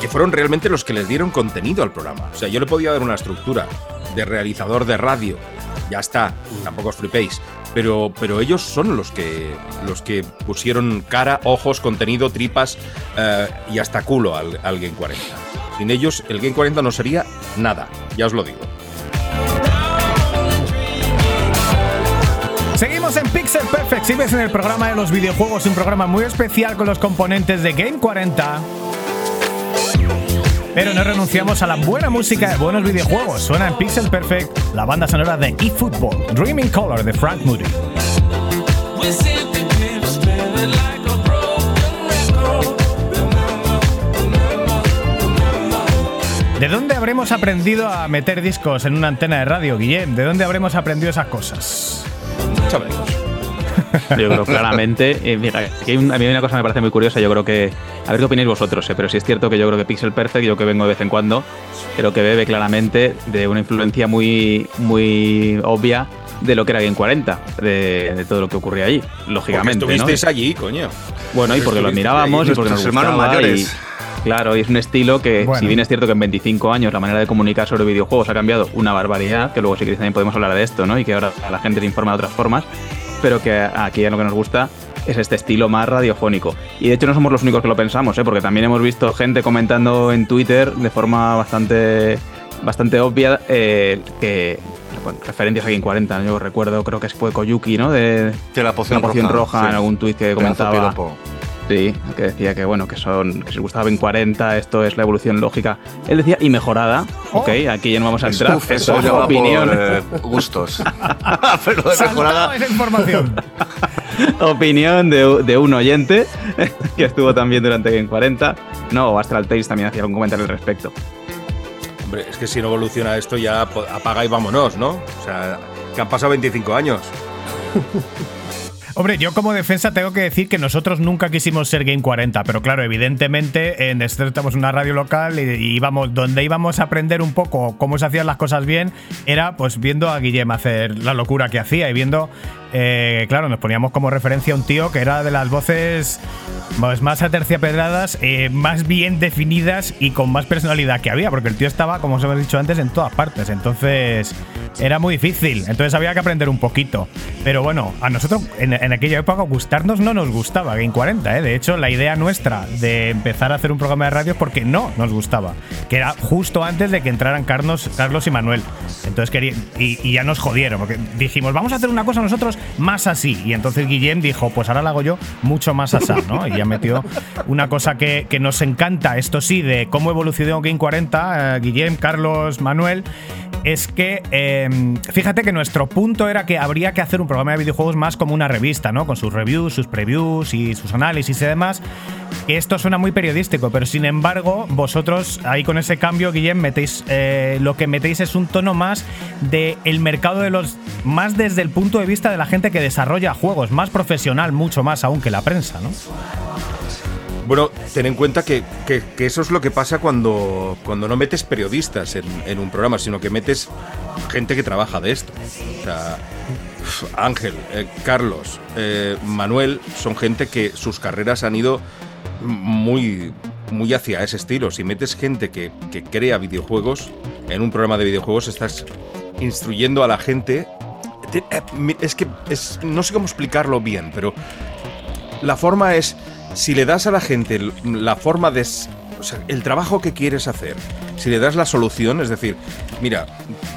Speaker 5: que fueron realmente los que les dieron contenido al programa. O sea, yo le podía dar una estructura de realizador de radio, ya está, tampoco os flipéis. Pero, pero ellos son los que, los que pusieron cara, ojos, contenido, tripas eh, y hasta culo al, al Game 40. Sin ellos, el Game 40 no sería nada, ya os lo digo.
Speaker 1: Seguimos en Pixel Perfect. Sigues en el programa de los videojuegos, un programa muy especial con los componentes de Game 40. Pero no renunciamos a la buena música de buenos videojuegos. Suena en Pixel Perfect la banda sonora de eFootball, Dreaming Color de Frank Moody. ¿De dónde habremos aprendido a meter discos en una antena de radio, Guillem? ¿De dónde habremos aprendido esas cosas?
Speaker 5: Chavales.
Speaker 3: Yo creo claramente. eh, mira, aquí hay un- a mí hay una cosa que me parece muy curiosa. Yo creo que. A ver qué opináis vosotros, eh, pero sí es cierto que yo creo que Pixel Perfect, yo que vengo de vez en cuando, creo que bebe claramente de una influencia muy, muy obvia de lo que era Game 40, de, de todo lo que ocurría allí,
Speaker 5: Porque
Speaker 3: lógicamente. ¿no?
Speaker 5: estuvisteis allí, coño.
Speaker 3: Bueno, y porque lo
Speaker 5: allí.
Speaker 3: y porque nos
Speaker 2: hermanos
Speaker 3: gustaba
Speaker 2: mayores.
Speaker 3: y- claro, y es un estilo que,
Speaker 1: Bueno.
Speaker 3: si bien es cierto que en 25 años la manera de comunicar sobre videojuegos ha cambiado una barbaridad, que luego si queréis también podemos hablar de esto, ¿no? Y que ahora la gente se informa de otras formas, pero que aquí lo que nos gusta es este estilo más radiofónico. Y de hecho no somos los únicos que lo pensamos, ¿eh? porque también hemos visto gente comentando en Twitter de forma bastante, bastante obvia eh, que bueno, referencias a Game 40. Yo recuerdo, creo que fue Koyuki, ¿no? De,
Speaker 2: De la poción
Speaker 3: la poción
Speaker 2: roja,
Speaker 3: roja,
Speaker 2: sí.
Speaker 3: en algún tuit que comentaba. Sí, que decía que bueno, que son, que si gustaba en 40, esto es la evolución lógica. Él decía y mejorada. Ok, aquí ya no vamos a entrar.
Speaker 2: Uf,
Speaker 3: eso es opinión.
Speaker 2: por eh, gustos. Pero de
Speaker 1: Saltaba
Speaker 2: mejorada.
Speaker 1: esa información.
Speaker 3: opinión de, de un oyente que estuvo también durante Game 40. No, Astral Tales también hacía un comentario al respecto.
Speaker 5: Hombre, es que si no evoluciona esto ya apaga y vámonos, ¿no? O sea, que han pasado 25 años.
Speaker 1: Hombre, yo como defensa tengo que decir que nosotros nunca quisimos ser Game 40, pero claro, evidentemente en esto estamos una radio local y, y íbamos, donde íbamos a aprender un poco cómo se hacían las cosas bien, era pues viendo a Guillem hacer la locura que hacía y viendo, eh, claro, nos poníamos como referencia a un tío que era de las voces pues, más aterciopeladas, eh, más bien definidas y con más personalidad que había, porque el tío estaba, como os hemos dicho antes, en todas partes, entonces era muy difícil, entonces había que aprender un poquito. Pero bueno, a nosotros en, en aquella época gustarnos no nos gustaba Game 40, ¿eh? de hecho la idea nuestra de empezar a hacer un programa de radio es porque no nos gustaba, que era justo antes de que entraran Carlos, Carlos y Manuel. Entonces quería, y, y ya nos jodieron, porque dijimos, vamos a hacer una cosa nosotros más así. Y entonces Guillem dijo, pues ahora la hago yo mucho más así, ¿no? Y ya metió una cosa que, que nos encanta, esto sí, de cómo evolucionó Game 40, eh, Guillem, Carlos, Manuel, es que eh, fíjate que nuestro punto era que habría que hacer un programa de videojuegos más como una revista, ¿no? Con sus reviews, sus previews y sus análisis y demás. Esto suena muy periodístico, pero sin embargo, vosotros ahí con ese cambio, Guillem, metéis eh, lo que metéis es un tono más del el mercado de los. más desde el punto de vista de la gente que desarrolla juegos, más profesional, mucho más aún que la prensa, ¿no?
Speaker 5: Bueno, ten en cuenta que, que- eso es lo que pasa cuando, cuando no metes periodistas en, en un programa, sino que metes gente que trabaja de esto. O sea, Ángel, eh, Carlos, eh, Manuel son gente que sus carreras han ido muy, muy hacia ese estilo. Si metes gente que, que crea videojuegos en un programa de videojuegos, estás instruyendo a la gente. Eh, Es que es- no sé cómo explicarlo bien, pero la forma es, si le das a la gente la forma de, el trabajo que quieres hacer, si le das la solución, es decir, mira,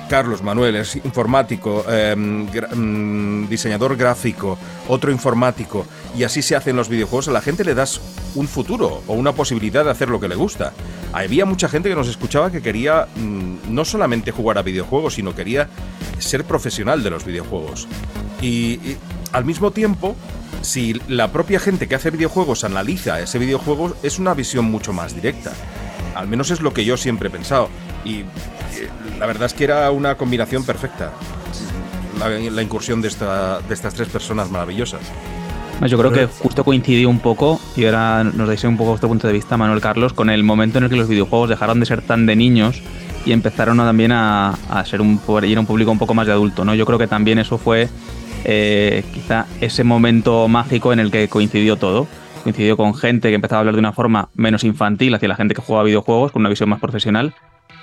Speaker 5: Carlos Manuel es informático, gra- mm, diseñador gráfico, otro informático, y así se hacen los videojuegos, a la gente le das un futuro o una posibilidad de hacer lo que le gusta. Había mucha gente que nos escuchaba que quería mm, no solamente jugar a videojuegos, sino quería ser profesional de los videojuegos. Y al mismo tiempo, si la propia gente que hace videojuegos analiza ese videojuego, es una visión mucho más directa. Al menos es lo que yo siempre he pensado. Y eh, la verdad es que era una combinación perfecta. La, incursión de, esta, de estas tres personas maravillosas.
Speaker 3: Yo creo que justo coincidió un poco, y ahora nos dais un poco vuestro punto de vista, Manuel Carlos, con el momento en el que los videojuegos dejaron de ser tan de niños y empezaron también a, ser un, ir a un público un poco más de adulto. ¿no? Yo creo que también eso fue eh, quizá ese momento mágico en el que coincidió todo. Coincidió con gente que empezaba a hablar de una forma menos infantil hacia la gente que jugaba videojuegos, con una visión más profesional,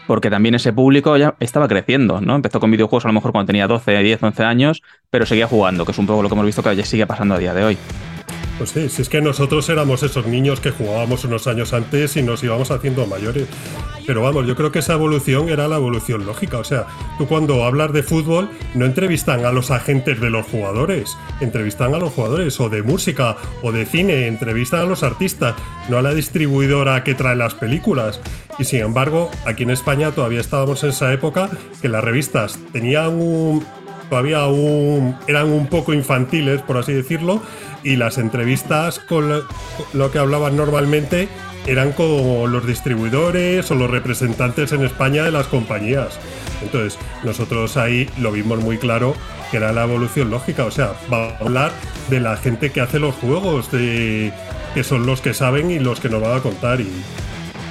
Speaker 3: porque también ese público ya estaba creciendo, ¿no? Empezó con videojuegos a lo mejor cuando tenía 12, 10, 11 años, pero seguía jugando, que es un poco lo que hemos visto que ya sigue pasando a día de hoy.
Speaker 7: Pues sí, si es que nosotros éramos esos niños que jugábamos unos años antes y nos íbamos haciendo mayores. Pero vamos, yo creo que esa evolución era la evolución lógica. O sea, tú cuando hablas de fútbol no entrevistan a los agentes de los jugadores, entrevistan a los jugadores, o de música, o de cine, entrevistan a los artistas, no a la distribuidora que trae las películas. Y sin embargo, aquí en España todavía estábamos en esa época que las revistas tenían un, todavía un, eran un poco infantiles, por así decirlo, y las entrevistas con lo, que hablaban normalmente eran con los distribuidores o los representantes en España de las compañías. Entonces, nosotros ahí lo vimos muy claro que era la evolución lógica, o sea, va a hablar de la gente que hace los juegos, de que son los que saben y los que nos van a contar y,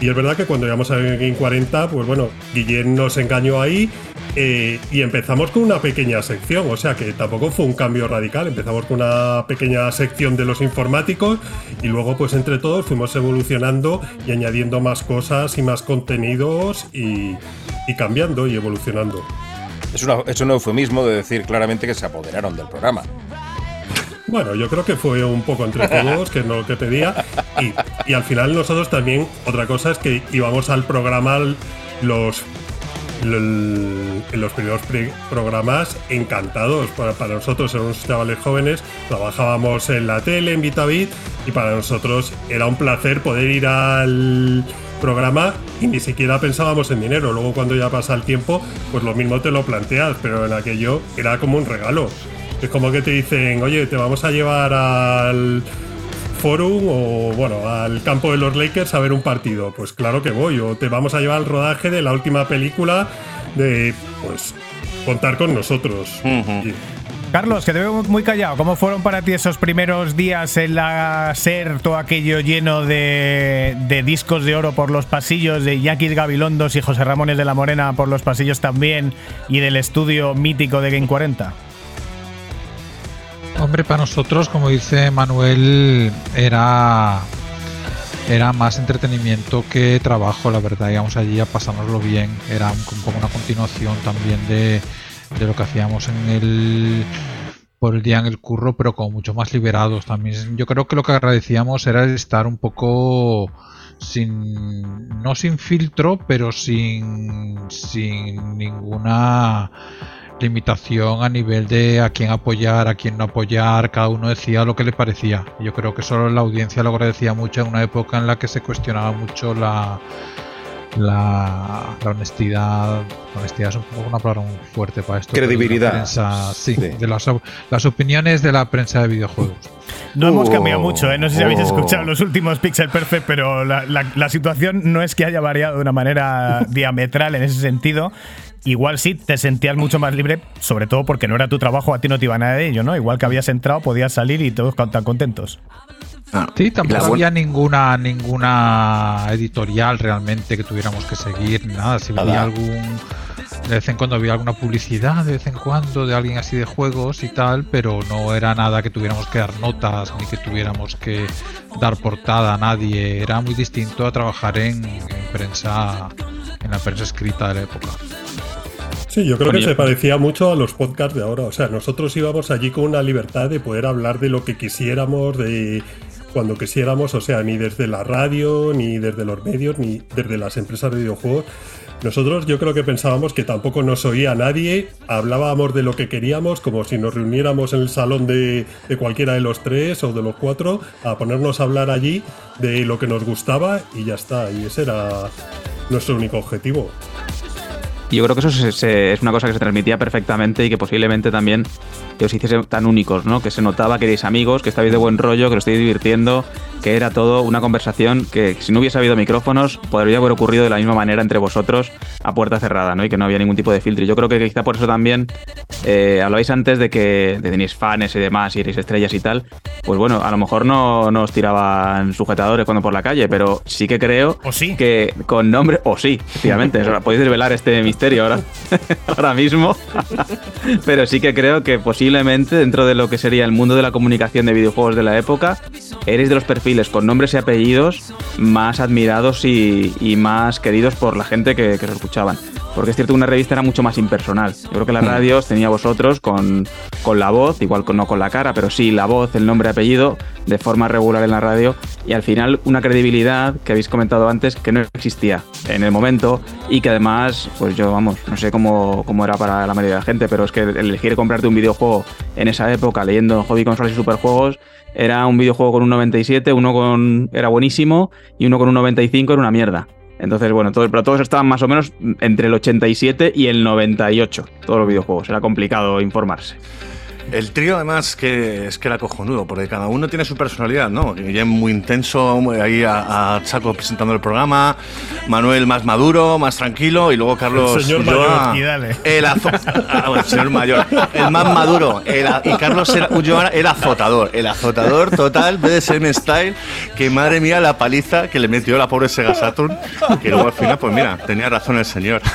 Speaker 7: y es verdad que cuando llegamos a Game 40, pues bueno, Guillén nos engañó ahí eh, y empezamos con una pequeña sección, o sea que tampoco fue un cambio radical, empezamos con una pequeña sección de los informáticos y luego pues entre todos fuimos evolucionando y añadiendo más cosas y más contenidos y, cambiando y evolucionando.
Speaker 5: Es un eufemismo de decir claramente que se apoderaron del programa.
Speaker 7: Bueno, yo creo que fue un poco entre todos, que es lo que pedía. Y, y al final nosotros también, otra cosa es que íbamos al programa los en los primeros pri- programas encantados. Para, para nosotros éramos chavales jóvenes, trabajábamos en la tele, en Vitavit, y para nosotros era un placer poder ir al programa y ni siquiera pensábamos en dinero. Luego cuando ya pasa el tiempo, pues lo mismo te lo planteas, pero en aquello era como un regalo. Es como que te dicen, oye, te vamos a llevar al forum o bueno, al campo de los Lakers a ver un partido. Pues claro que voy. O te vamos a llevar al rodaje de la última película de pues contar con nosotros. Y-
Speaker 1: Carlos, que te veo muy callado. ¿Cómo fueron para ti esos primeros días en la SER, todo aquello lleno de, de discos de oro por los pasillos, de Yaquis Gabilondos y José Ramones de la Morena por los pasillos también, y del estudio mítico de Game 40?
Speaker 8: Hombre, para nosotros, como dice Manuel, era era más entretenimiento que trabajo, la verdad. Íbamos allí a pasárnoslo bien. Era un, poco una continuación también de, de lo que hacíamos en el por el día en el curro, pero como mucho más liberados también. Yo creo que lo que agradecíamos era estar un poco sin no sin filtro, pero sin sin ninguna limitación a nivel de a quién apoyar, a quién no apoyar, cada uno decía lo que le parecía. Yo creo que solo la audiencia lo agradecía mucho en una época en la que se cuestionaba mucho la la, la honestidad, la honestidad es un poco una palabra muy fuerte para esto. pero de la
Speaker 5: Credibilidad.
Speaker 8: prensa, sí,
Speaker 5: Sí.
Speaker 8: de las, las opiniones de la prensa de videojuegos.
Speaker 1: No hemos
Speaker 5: Oh,
Speaker 1: cambiado mucho, ¿eh? no sé si habéis
Speaker 5: oh.
Speaker 1: escuchado los últimos Pixel Perfect, pero la, la- la situación no es que haya variado de una manera diametral en ese sentido. Igual sí te sentías mucho más libre, sobre todo porque no era tu trabajo, a ti no te iba nada de ello, ¿no? Igual que habías entrado, podías salir y todos tan contentos.
Speaker 2: Ah,
Speaker 8: Sí, tampoco había ninguna ninguna editorial realmente que tuviéramos que seguir, ni nada. Si había algún. De vez en cuando había alguna publicidad, de vez en cuando, de alguien así de juegos y tal, pero no era nada que tuviéramos que dar notas ni que tuviéramos que dar portada a nadie. Era muy distinto a trabajar en, en prensa, en la prensa escrita de la época.
Speaker 7: Sí, yo creo que se parecía mucho a los podcasts de ahora. O sea, nosotros íbamos allí con una libertad de poder hablar de lo que quisiéramos, de cuando quisiéramos, o sea, ni desde la radio, ni desde los medios, ni desde las empresas de videojuegos. Nosotros yo creo que pensábamos que tampoco nos oía nadie, hablábamos de lo que queríamos, como si nos reuniéramos en el salón de, de cualquiera de los tres o de los cuatro, a ponernos a hablar allí de lo que nos gustaba y ya está. Y ese era nuestro único objetivo.
Speaker 3: Yo creo que eso es una cosa que se transmitía perfectamente y que posiblemente también que os hiciese tan únicos, ¿no? Que se notaba que erais amigos, que estabais de buen rollo, que lo estáis divirtiendo, que era todo una conversación que si no hubiese habido micrófonos podría haber ocurrido de la misma manera entre vosotros a puerta cerrada, ¿no? Y que no había ningún tipo de filtro. Y yo creo que quizá por eso también eh, hablabais antes de que de tenéis fans y demás y erais estrellas y tal. Pues bueno, a lo mejor no, no os tiraban sujetadores cuando por la calle, pero sí que creo
Speaker 1: O sí.
Speaker 3: que con nombre, o sí, efectivamente, podéis desvelar este misterio ahora, ahora mismo, pero sí que creo que posiblemente dentro de lo que sería el mundo de la comunicación de videojuegos de la época, eres de los perfiles con nombres y apellidos más admirados y, y más queridos por la gente que, que os escuchaban. Porque es cierto que una revista era mucho más impersonal. Yo creo que la radio os tenía vosotros con, con la voz, igual con, no con la cara, pero sí la voz, el nombre, apellido, de forma regular en la radio. Y al final una credibilidad que habéis comentado antes que no existía en el momento y que además, pues yo, vamos, no sé cómo, cómo era para la mayoría de la gente, pero es que elegir comprarte un videojuego en esa época leyendo hobby consolas y superjuegos era un videojuego con un 97, uno con era buenísimo y uno con un 95 era una mierda. Entonces, bueno, todos, pero todos estaban más o menos entre el 87 y el 98, todos los videojuegos. Era complicado informarse.
Speaker 2: El trío, además, que es que era cojonudo, porque cada uno tiene su personalidad, ¿no? Guillem muy intenso, ahí a, a saco presentando el programa, Manuel más maduro, más tranquilo, y luego Carlos
Speaker 7: El señor
Speaker 2: Ulloa,
Speaker 1: mayor.
Speaker 2: El, azo- ah, el señor mayor, el más maduro, el y Carlos Ulloa era azotador, el azotador total, BDSM Style, que madre mía la paliza que le metió la pobre Sega Saturn, que luego al final, pues mira, tenía razón el señor.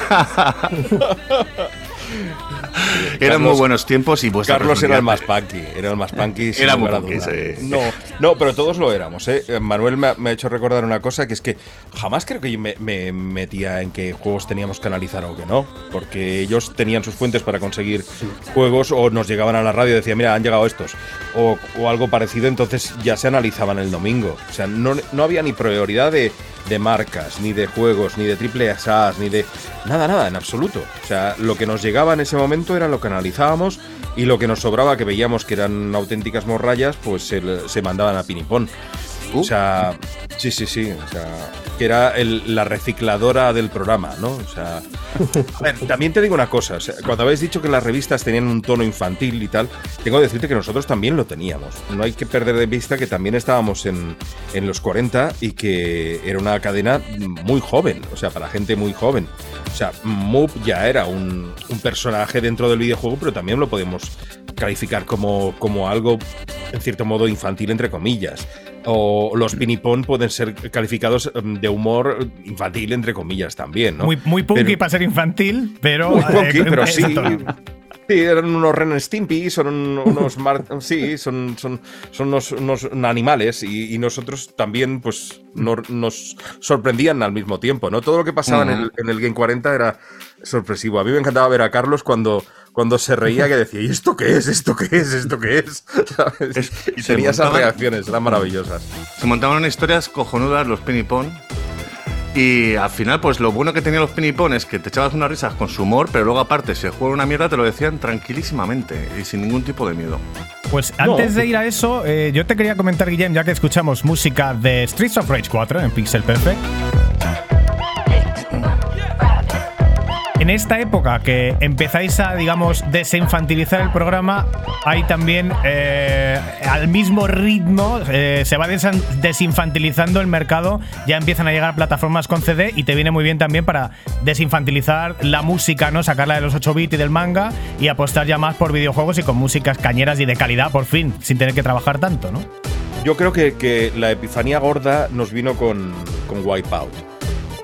Speaker 2: Eran muy buenos tiempos y vuestra
Speaker 5: Carlos era el más punky, era el más punky.
Speaker 2: Era muy punky, sí.
Speaker 5: No, no, pero todos lo éramos, ¿eh? Manuel me ha, me ha hecho recordar una cosa, que es que jamás creo que yo me, me metía en qué juegos teníamos que analizar o que no, porque ellos tenían sus fuentes para conseguir juegos o nos llegaban a la radio y decían, mira, han llegado estos, o, o algo parecido, entonces ya se analizaban el domingo. O sea, no, no había ni prioridad de, de marcas, ni de juegos, ni de triple asas, ni de nada, nada, en absoluto. O sea, lo que nos llegaba en ese momento era lo que analizábamos y lo que nos sobraba, que veíamos que eran auténticas morrayas, pues se, se mandaban a pinipón. O sea, sí, sí, sí. O sea, que era la recicladora del programa, ¿no? O sea, a ver, también te digo una cosa. cuando habéis dicho que las revistas tenían un tono infantil y tal, tengo que decirte que nosotros también lo teníamos. No hay que perder de vista que también estábamos en, en los 40 y que era una cadena muy joven, o sea, para gente muy joven. O sea, Moop ya era un, un personaje dentro del videojuego, pero también lo podemos calificar como, como algo, en cierto modo, infantil, entre comillas. O los pinipón pueden ser calificados em, de humor infantil, entre comillas, también, ¿no?
Speaker 1: Muy, muy punky
Speaker 5: Pero-
Speaker 1: para ser infantil, pero.
Speaker 5: muy punky,
Speaker 1: eh,
Speaker 5: pero sí. Sí, eran unos Ren Stimpy, son un- unos sí, son, son, son unos, unos animales y, y nosotros también pues no- nos sorprendían al mismo tiempo, ¿no? Todo lo que pasaba en, el, en el Game 40 era sorpresivo. A mí me encantaba ver a Carlos cuando, cuando se reía que decía, ¿y esto qué es? ¿Esto qué es? ¿Esto qué es? ¿Sabes?
Speaker 2: Es-
Speaker 5: y tenía esas
Speaker 2: montaban-
Speaker 5: reacciones, eran maravillosas.
Speaker 2: Se montaban historias cojonudas los pinipón. Y al final, pues lo bueno que tenían los pinipón es que te echabas unas risas con su humor, pero luego aparte, si el juego era una mierda, te lo decían tranquilísimamente y sin ningún tipo de miedo.
Speaker 1: Pues antes de ir a eso, eh, yo te quería comentar, Guillem, ya que escuchamos música de Streets of Rage 4 en Pixel Perfect. En esta época que empezáis a, digamos, desinfantilizar el programa, hay también, eh, al mismo ritmo, eh, se va desinfantilizando el mercado, ya empiezan a llegar plataformas con CD y te viene muy bien también para desinfantilizar la música, ¿no? Sacarla de los 8 bits y del manga y apostar ya más por videojuegos y con músicas cañeras y de calidad, por fin, sin tener que trabajar tanto, ¿no?
Speaker 5: Yo creo que, que la epifanía gorda nos vino con, con Wipeout.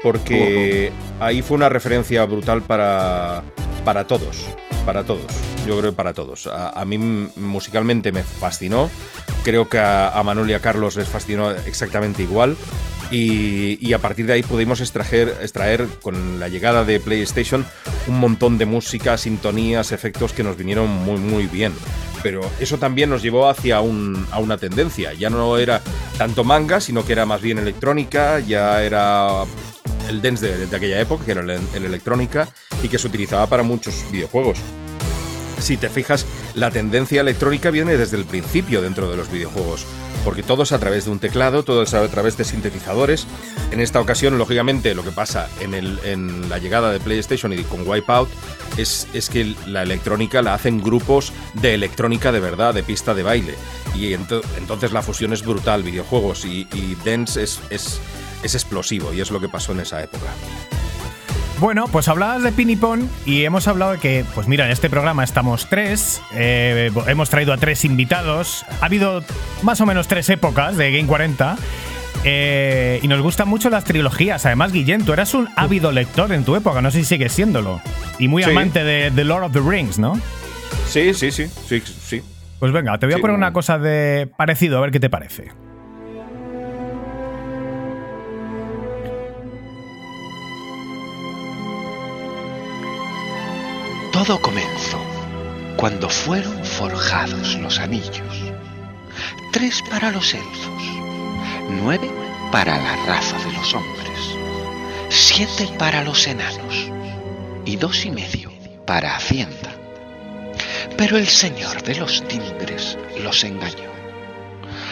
Speaker 5: Porque ahí fue una referencia brutal para, para todos. Para todos. Yo creo que para todos. A, a mí musicalmente me fascinó. Creo que a, a Manuel y a Carlos les fascinó exactamente igual. Y, y a partir de ahí pudimos extraer, extraer con la llegada de PlayStation un montón de música, sintonías, efectos que nos vinieron muy muy bien. pero eso también nos llevó hacia un- a una tendencia. Ya no era tanto manga, sino que era más bien electrónica, ya era el dance de, aquella época, que era el, el electrónica, y que se utilizaba para muchos videojuegos. Si te fijas, la tendencia electrónica viene desde el principio dentro de los videojuegos, porque todo es a través de un teclado, todo es a través de sintetizadores. En esta ocasión, lógicamente, lo que pasa en, la llegada de PlayStation y con Wipeout es, que la electrónica la hacen grupos de electrónica de verdad, de pista de baile. Y ento- entonces la fusión es brutal, videojuegos y, dance es, es explosivo, y es lo que pasó en esa época.
Speaker 1: Bueno, pues hablabas de Pinipon y hemos hablado de que, pues mira, en este programa estamos tres, eh, hemos traído a tres invitados, ha habido más o menos tres épocas de Game 40 eh, y nos gustan mucho las trilogías. Además, Guillén, tú eras un ávido lector en tu época, no sé si sigues siéndolo, y muy
Speaker 5: Sí.
Speaker 1: amante de The Lord of the Rings, ¿no?
Speaker 5: Sí, sí, sí, sí, sí.
Speaker 1: Pues venga, te voy a
Speaker 5: Sí.
Speaker 1: poner una cosa de parecido, a ver qué te parece.
Speaker 11: Todo comenzó cuando fueron forjados los anillos. Tres para los elfos, nueve para la raza de los hombres, siete para los enanos y dos y medio para Hacienda. Pero el señor de los timbres los engañó.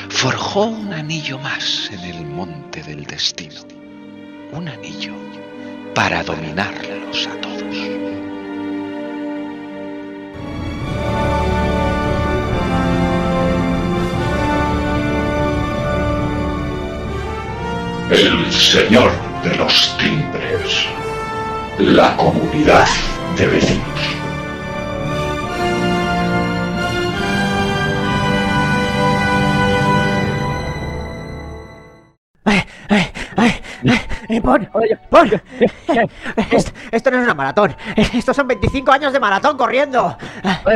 Speaker 11: Forjó un anillo más en el monte del destino. Un anillo para dominarlos a todos.
Speaker 12: El señor de los timbres. La comunidad de vecinos.
Speaker 13: Eh, pon, pon. Esto, no es una maratón. Estos son 25 años de maratón corriendo.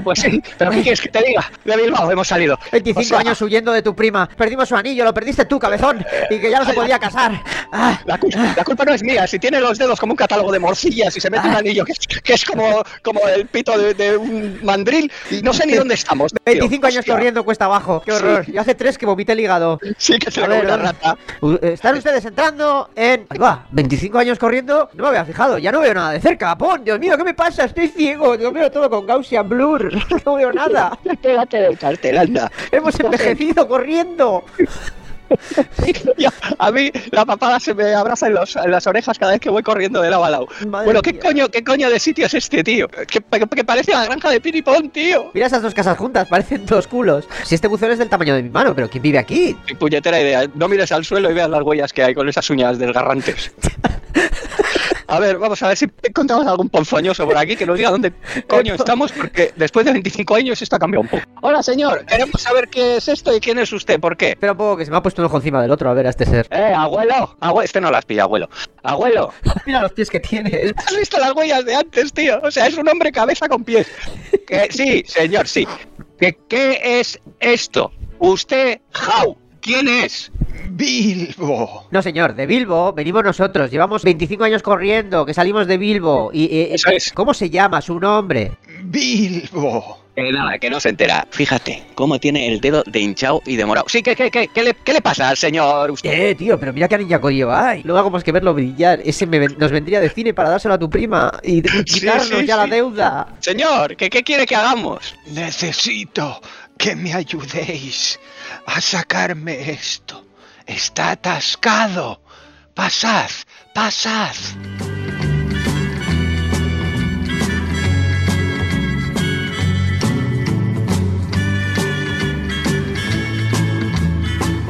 Speaker 14: pues sí, pero ¿qué quieres que te diga? De Bilbao hemos salido.
Speaker 13: 25
Speaker 14: O sea,
Speaker 13: años huyendo de tu prima. Perdimos su anillo, lo perdiste tú, cabezón. Y que ya no se podía casar. Ah,
Speaker 14: La, cul- la culpa no es mía. Si tiene los dedos como un catálogo de morcillas y se mete un anillo que es, que es como, como el pito de, de un mandril y no sé ni dónde estamos. tío.
Speaker 13: 25 años
Speaker 14: Hostia.
Speaker 13: corriendo cuesta abajo. Qué horror. Y hace tres que vomité el hígado.
Speaker 14: Sí, que se come una rata.
Speaker 13: Están ustedes entrando en. Ahí va, 25 años corriendo. No me había fijado, ya no veo nada de cerca. Pon, Dios mío, ¿qué me pasa? Estoy ciego. Yo veo todo con Gaussian Blur. No veo nada.
Speaker 14: Pégate del cartel, anda.
Speaker 13: Hemos envejecido corriendo.
Speaker 14: A mí la papada se me abraza en, los- en las orejas cada vez que voy corriendo de lado a lado.
Speaker 13: Madre
Speaker 14: bueno, ¿qué
Speaker 13: mía.
Speaker 14: coño, ¿qué coño de sitio es este, tío? Que, que- que parece la granja de Piripón, tío.
Speaker 13: Mira esas dos casas juntas, parecen dos culos. Si este buzón es del tamaño de mi mano, pero ¿quién vive aquí?
Speaker 14: Mi puñetera idea. No mires al suelo y veas las huellas que hay con esas uñas desgarrantes. A ver, vamos a ver si encontramos algún ponzoñoso por aquí que nos diga dónde coño estamos, porque después de 25 años esto ha cambiado un poco. Hola, señor. Queremos saber qué es esto y quién es usted. ¿Por qué?
Speaker 13: Espera un poco que se me ha puesto un ojo encima del otro a ver a este ser.
Speaker 14: Eh, abuelo. Abuelo. Este no las pilla, abuelo. Abuelo.
Speaker 13: Mira los pies que tiene.
Speaker 14: ¿Has visto las huellas de antes, tío? O sea, es un hombre cabeza con pies. Que, sí, señor, sí. ¿Qué, ¿Qué es esto? Usted, How. ¿Quién es?
Speaker 11: Bilbo.
Speaker 13: No, señor, de Bilbo venimos nosotros. Llevamos 25 años corriendo, que salimos de Bilbo. Y,
Speaker 14: Eso es.
Speaker 13: ¿Cómo se llama su nombre?
Speaker 11: Bilbo.
Speaker 14: Que nada, que no se entera. Fíjate cómo tiene el dedo de hinchado y de morado. Sí, ¿qué, qué, qué, qué, le, qué le pasa al señor usted?
Speaker 13: Eh, tío, pero mira qué anilla hay. Luego hagamos que verlo brillar. Ese me ven- nos vendría de cine para dárselo a tu prima y quitarnos
Speaker 14: sí,
Speaker 13: ya la deuda.
Speaker 14: Señor, ¿qué, ¿qué quiere que hagamos?
Speaker 11: Necesito que me ayudéis a sacarme esto. Está atascado. Pasad, pasad.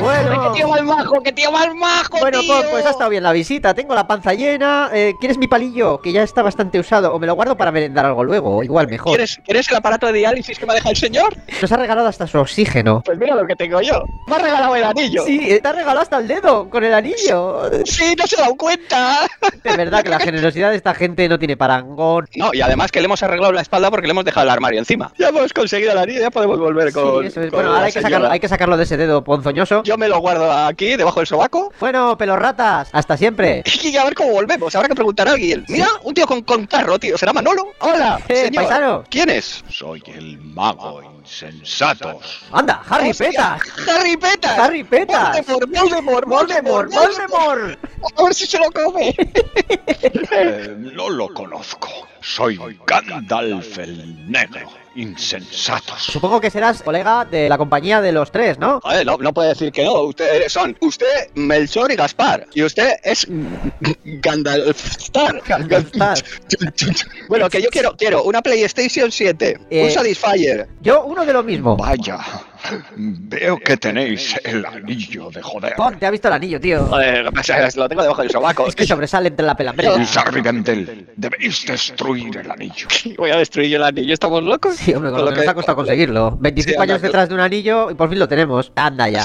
Speaker 13: Bueno,
Speaker 14: ¡Qué tío más majo, qué tío más majo,
Speaker 13: bueno,
Speaker 14: tío!
Speaker 13: pues, pues ha estado bien la visita. Tengo la panza llena. Eh, ¿Quieres mi palillo? Que ya está bastante usado. O me lo guardo para merendar algo luego. o Igual, mejor.
Speaker 14: ¿Quieres, ¿Quieres el aparato de diálisis que me ha dejado el señor?
Speaker 13: Nos ha regalado hasta su oxígeno.
Speaker 14: Pues mira lo que tengo yo. Me ha regalado el anillo.
Speaker 13: Sí, eh, te ha regalado hasta el dedo con el anillo.
Speaker 14: Sí, no se ha dado cuenta.
Speaker 13: De verdad que la generosidad de esta gente no tiene parangón.
Speaker 14: No, y además que le hemos arreglado la espalda porque le hemos dejado el armario encima. Ya hemos conseguido el anillo, ya podemos volver con.
Speaker 13: Sí, eso es.
Speaker 14: con
Speaker 13: Bueno,
Speaker 14: la
Speaker 13: ahora hay que, sacarlo, hay que sacarlo de ese dedo ponzoñoso.
Speaker 14: Yo me lo guardo aquí, debajo del sobaco.
Speaker 13: Bueno, pelos-ratas, hasta siempre.
Speaker 14: Y a ver cómo volvemos. Habrá que preguntar a alguien. Mira, un tío con, con carro, tío. ¿Será Manolo? Hola,
Speaker 13: Eh,
Speaker 14: señor.
Speaker 13: paisano.
Speaker 14: ¿Quién es?
Speaker 11: Soy el mago insensatos.
Speaker 13: ¡Anda, Harry
Speaker 14: Hostia,
Speaker 13: Peta!
Speaker 14: ¡Harry Petas!
Speaker 13: ¡Harry Petas!
Speaker 14: ¡Voldemort, Voldemort,
Speaker 13: ¡Voldemort, Voldemort!
Speaker 14: A ver si se lo come.
Speaker 11: Eh, no lo conozco. Soy Gandalf el Negro. Insensatos.
Speaker 13: Supongo que serás colega de la compañía de los tres, ¿no?
Speaker 14: Joder, no, no puede decir que no. Ustedes son usted, Melchor y Gaspar. Y usted es Gandalfstar.
Speaker 13: Gandalfstar.
Speaker 14: bueno, que yo quiero, quiero una PlayStation 7,
Speaker 13: Eh,
Speaker 14: un Satisfyer.
Speaker 13: Yo uno de lo mismo.
Speaker 11: Vaya, veo que tenéis el anillo de joder.
Speaker 13: Pon, te ha visto el anillo, tío.
Speaker 14: Joder, lo tengo debajo del sobaco.
Speaker 13: Es que sobresale entre la pelambrera.
Speaker 11: Lisa Rivendell, debéis destruir el anillo.
Speaker 14: Voy a destruir el anillo, ¿estamos locos?
Speaker 13: Sí, hombre, con lo que nos ha costado conseguirlo. 25
Speaker 14: Sí,
Speaker 13: años
Speaker 14: anda,
Speaker 13: detrás de un anillo y por fin lo tenemos. Anda ya.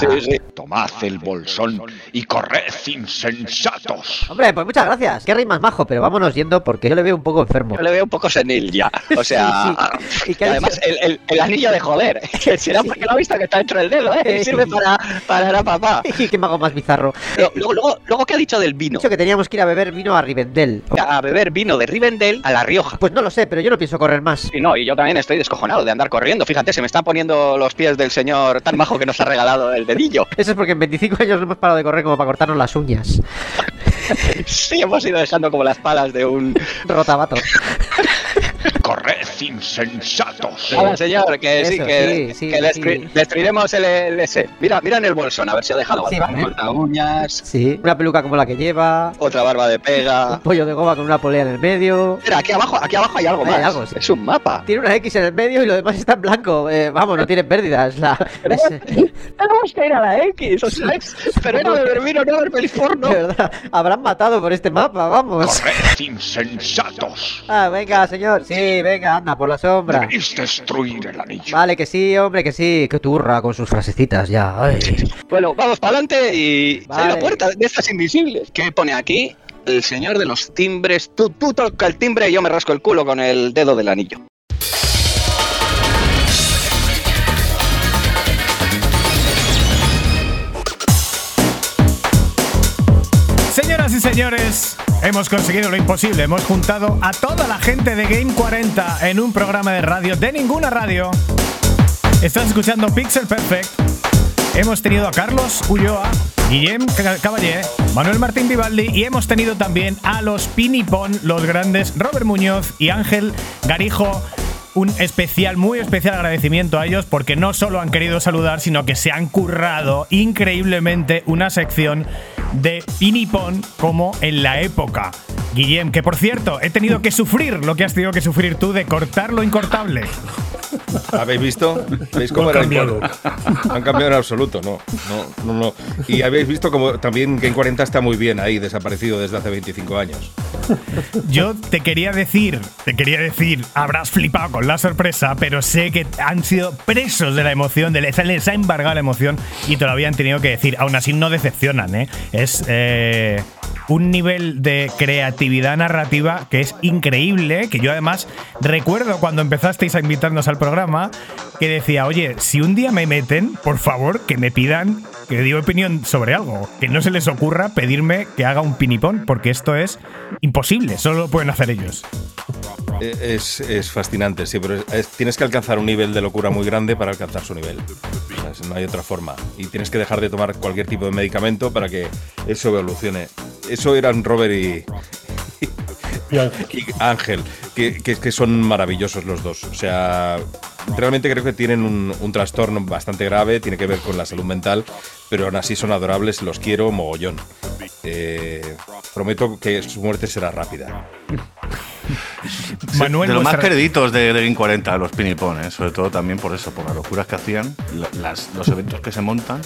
Speaker 11: Tomad el bolsón y corred insensatos.
Speaker 13: Hombre, pues muchas gracias. Qué rey más majo, pero vámonos yendo porque yo le veo un poco enfermo.
Speaker 14: Yo le veo un poco senil ya. O sea,
Speaker 13: Sí,
Speaker 14: y además el, el- el anillo de joder. Será porque lo ha que está dentro del dedo, ¿eh? Sirve para, para la papá.
Speaker 13: Qué mago más bizarro.
Speaker 14: Luego, luego, ¿qué ha dicho del vino?
Speaker 13: dicho que teníamos que ir a beber vino a Rivendell.
Speaker 14: A beber vino de Rivendell a La Rioja.
Speaker 13: Pues no lo sé, pero yo no pienso correr más.
Speaker 14: Y no, y yo también estoy descojonado de andar corriendo. Fíjate, se me están poniendo los pies del señor tan majo que nos ha regalado el dedillo.
Speaker 13: Eso es porque en 25 años no hemos parado de correr como para cortarnos las uñas.
Speaker 14: Sí, hemos ido dejando como las palas de un
Speaker 13: rotabato.
Speaker 11: Corred insensatos.
Speaker 14: Nada, señor, que sí,
Speaker 13: Eso,
Speaker 14: que,
Speaker 13: sí, sí,
Speaker 14: que destruiremos el, el ese. Mira, mira en el bolsón, a ver si ha dejado
Speaker 13: Sí,
Speaker 14: algo.
Speaker 13: vale.
Speaker 14: Corta uñas,
Speaker 13: Sí, una peluca como la que lleva,
Speaker 14: otra barba de
Speaker 13: un
Speaker 14: pega.
Speaker 13: pollo de goma con una polea en el medio.
Speaker 14: Mira, aquí abajo, aquí abajo hay algo
Speaker 13: Hay
Speaker 14: más.
Speaker 13: algo, sí.
Speaker 14: Es un mapa.
Speaker 13: Tiene una X en el medio y lo demás está en blanco. Eh, vamos, no tiene pérdidas. La,
Speaker 14: Tenemos que ir a la X, o sea, es- pero era beber vino, no beber peliforno.
Speaker 13: de verdad, habrán matado por este mapa, vamos.
Speaker 11: Corred insensatos.
Speaker 13: Ah, venga, señor. Sí, venga, anda, por la sombra.
Speaker 11: Debéis destruir el anillo.
Speaker 13: Vale, que sí, hombre, que sí. Que turra con sus frasecitas ya. Ay.
Speaker 14: Bueno, vamos para adelante y
Speaker 13: Vale.
Speaker 14: hay la puerta de estas invisibles. ¿Qué pone aquí? El señor de los timbres. Tú, tú toca el timbre y yo me rasco el culo con el dedo del anillo.
Speaker 1: Señoras y señores, hemos conseguido lo imposible. Hemos juntado a toda la gente de Game 40 en un programa de radio de ninguna radio. Estás escuchando Pixel Perfect. Hemos tenido a Carlos Ulloa, Guillem Ca- Caballé, Manuel Martín Vivaldi y hemos tenido también a los Pinipon, los grandes Robert Muñoz y Ángel Garijo. Un especial, muy especial agradecimiento a ellos porque no solo han querido saludar, sino que se han currado increíblemente una sección de Pinipon como en la época. Guillem, que por cierto, he tenido que sufrir lo que has tenido que sufrir tú de cortar lo incortable.
Speaker 5: ¿Habéis visto? ¿Veis cómo
Speaker 7: No
Speaker 5: era
Speaker 7: cambiado.
Speaker 5: han cambiado en absoluto, no, no, no, no. Y habéis visto como también Game 40 está muy bien ahí, desaparecido desde hace 25 años.
Speaker 1: Yo te quería decir, te quería decir, habrás flipado con la sorpresa, pero sé que han sido presos de la emoción, de les, les ha embargado la emoción y todavía han tenido que decir. Aún así no decepcionan, ¿eh? Es eh, un nivel de creatividad narrativa que es increíble, que yo además recuerdo cuando empezasteis a invitarnos al programa, que decía, oye, si un día me meten, por favor, que me pidan que diga opinión sobre algo, que no se les ocurra pedirme que haga un pinipón, porque esto es imposible, solo lo pueden hacer ellos.
Speaker 5: Eh, Es, es fascinante, sí, pero es- es- tienes que alcanzar un nivel de locura muy grande para alcanzar su nivel. No hay otra forma. Y tienes que dejar de tomar cualquier tipo de medicamento para que eso evolucione. Eso eran Robert y,
Speaker 7: Y Ángel.
Speaker 5: que, que- que son maravillosos los dos. O sea, realmente creo que tienen un, un trastorno bastante grave, tiene que ver con la salud mental, pero aún así son adorables, los quiero mogollón. Eh, prometo que su muerte será rápida.
Speaker 1: Manuel,
Speaker 2: de los más queriditos de, de Game 40, los Pinipon, ¿eh? sobre todo también por eso, por las locuras que hacían, las- los eventos que se montan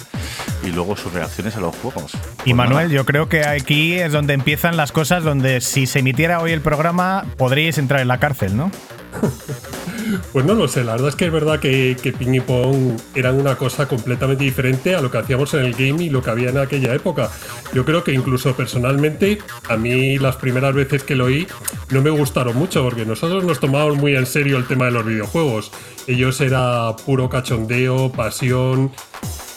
Speaker 2: y luego sus reacciones a los juegos.
Speaker 1: Y
Speaker 2: Pues
Speaker 1: Manuel,
Speaker 2: nada.
Speaker 1: yo creo que aquí es donde empiezan las cosas donde si se emitiera hoy el programa podríais entrar en la cárcel, ¿no?
Speaker 7: Pues no lo sé, la verdad es que es verdad que, que Ping y Pong eran una cosa completamente diferente a lo que hacíamos en el game y lo que había en aquella época. Yo creo que incluso personalmente, a mí las primeras veces que lo oí no me gustaron mucho porque nosotros nos tomábamos muy en serio el tema de los videojuegos. Ellos era puro cachondeo, pasión,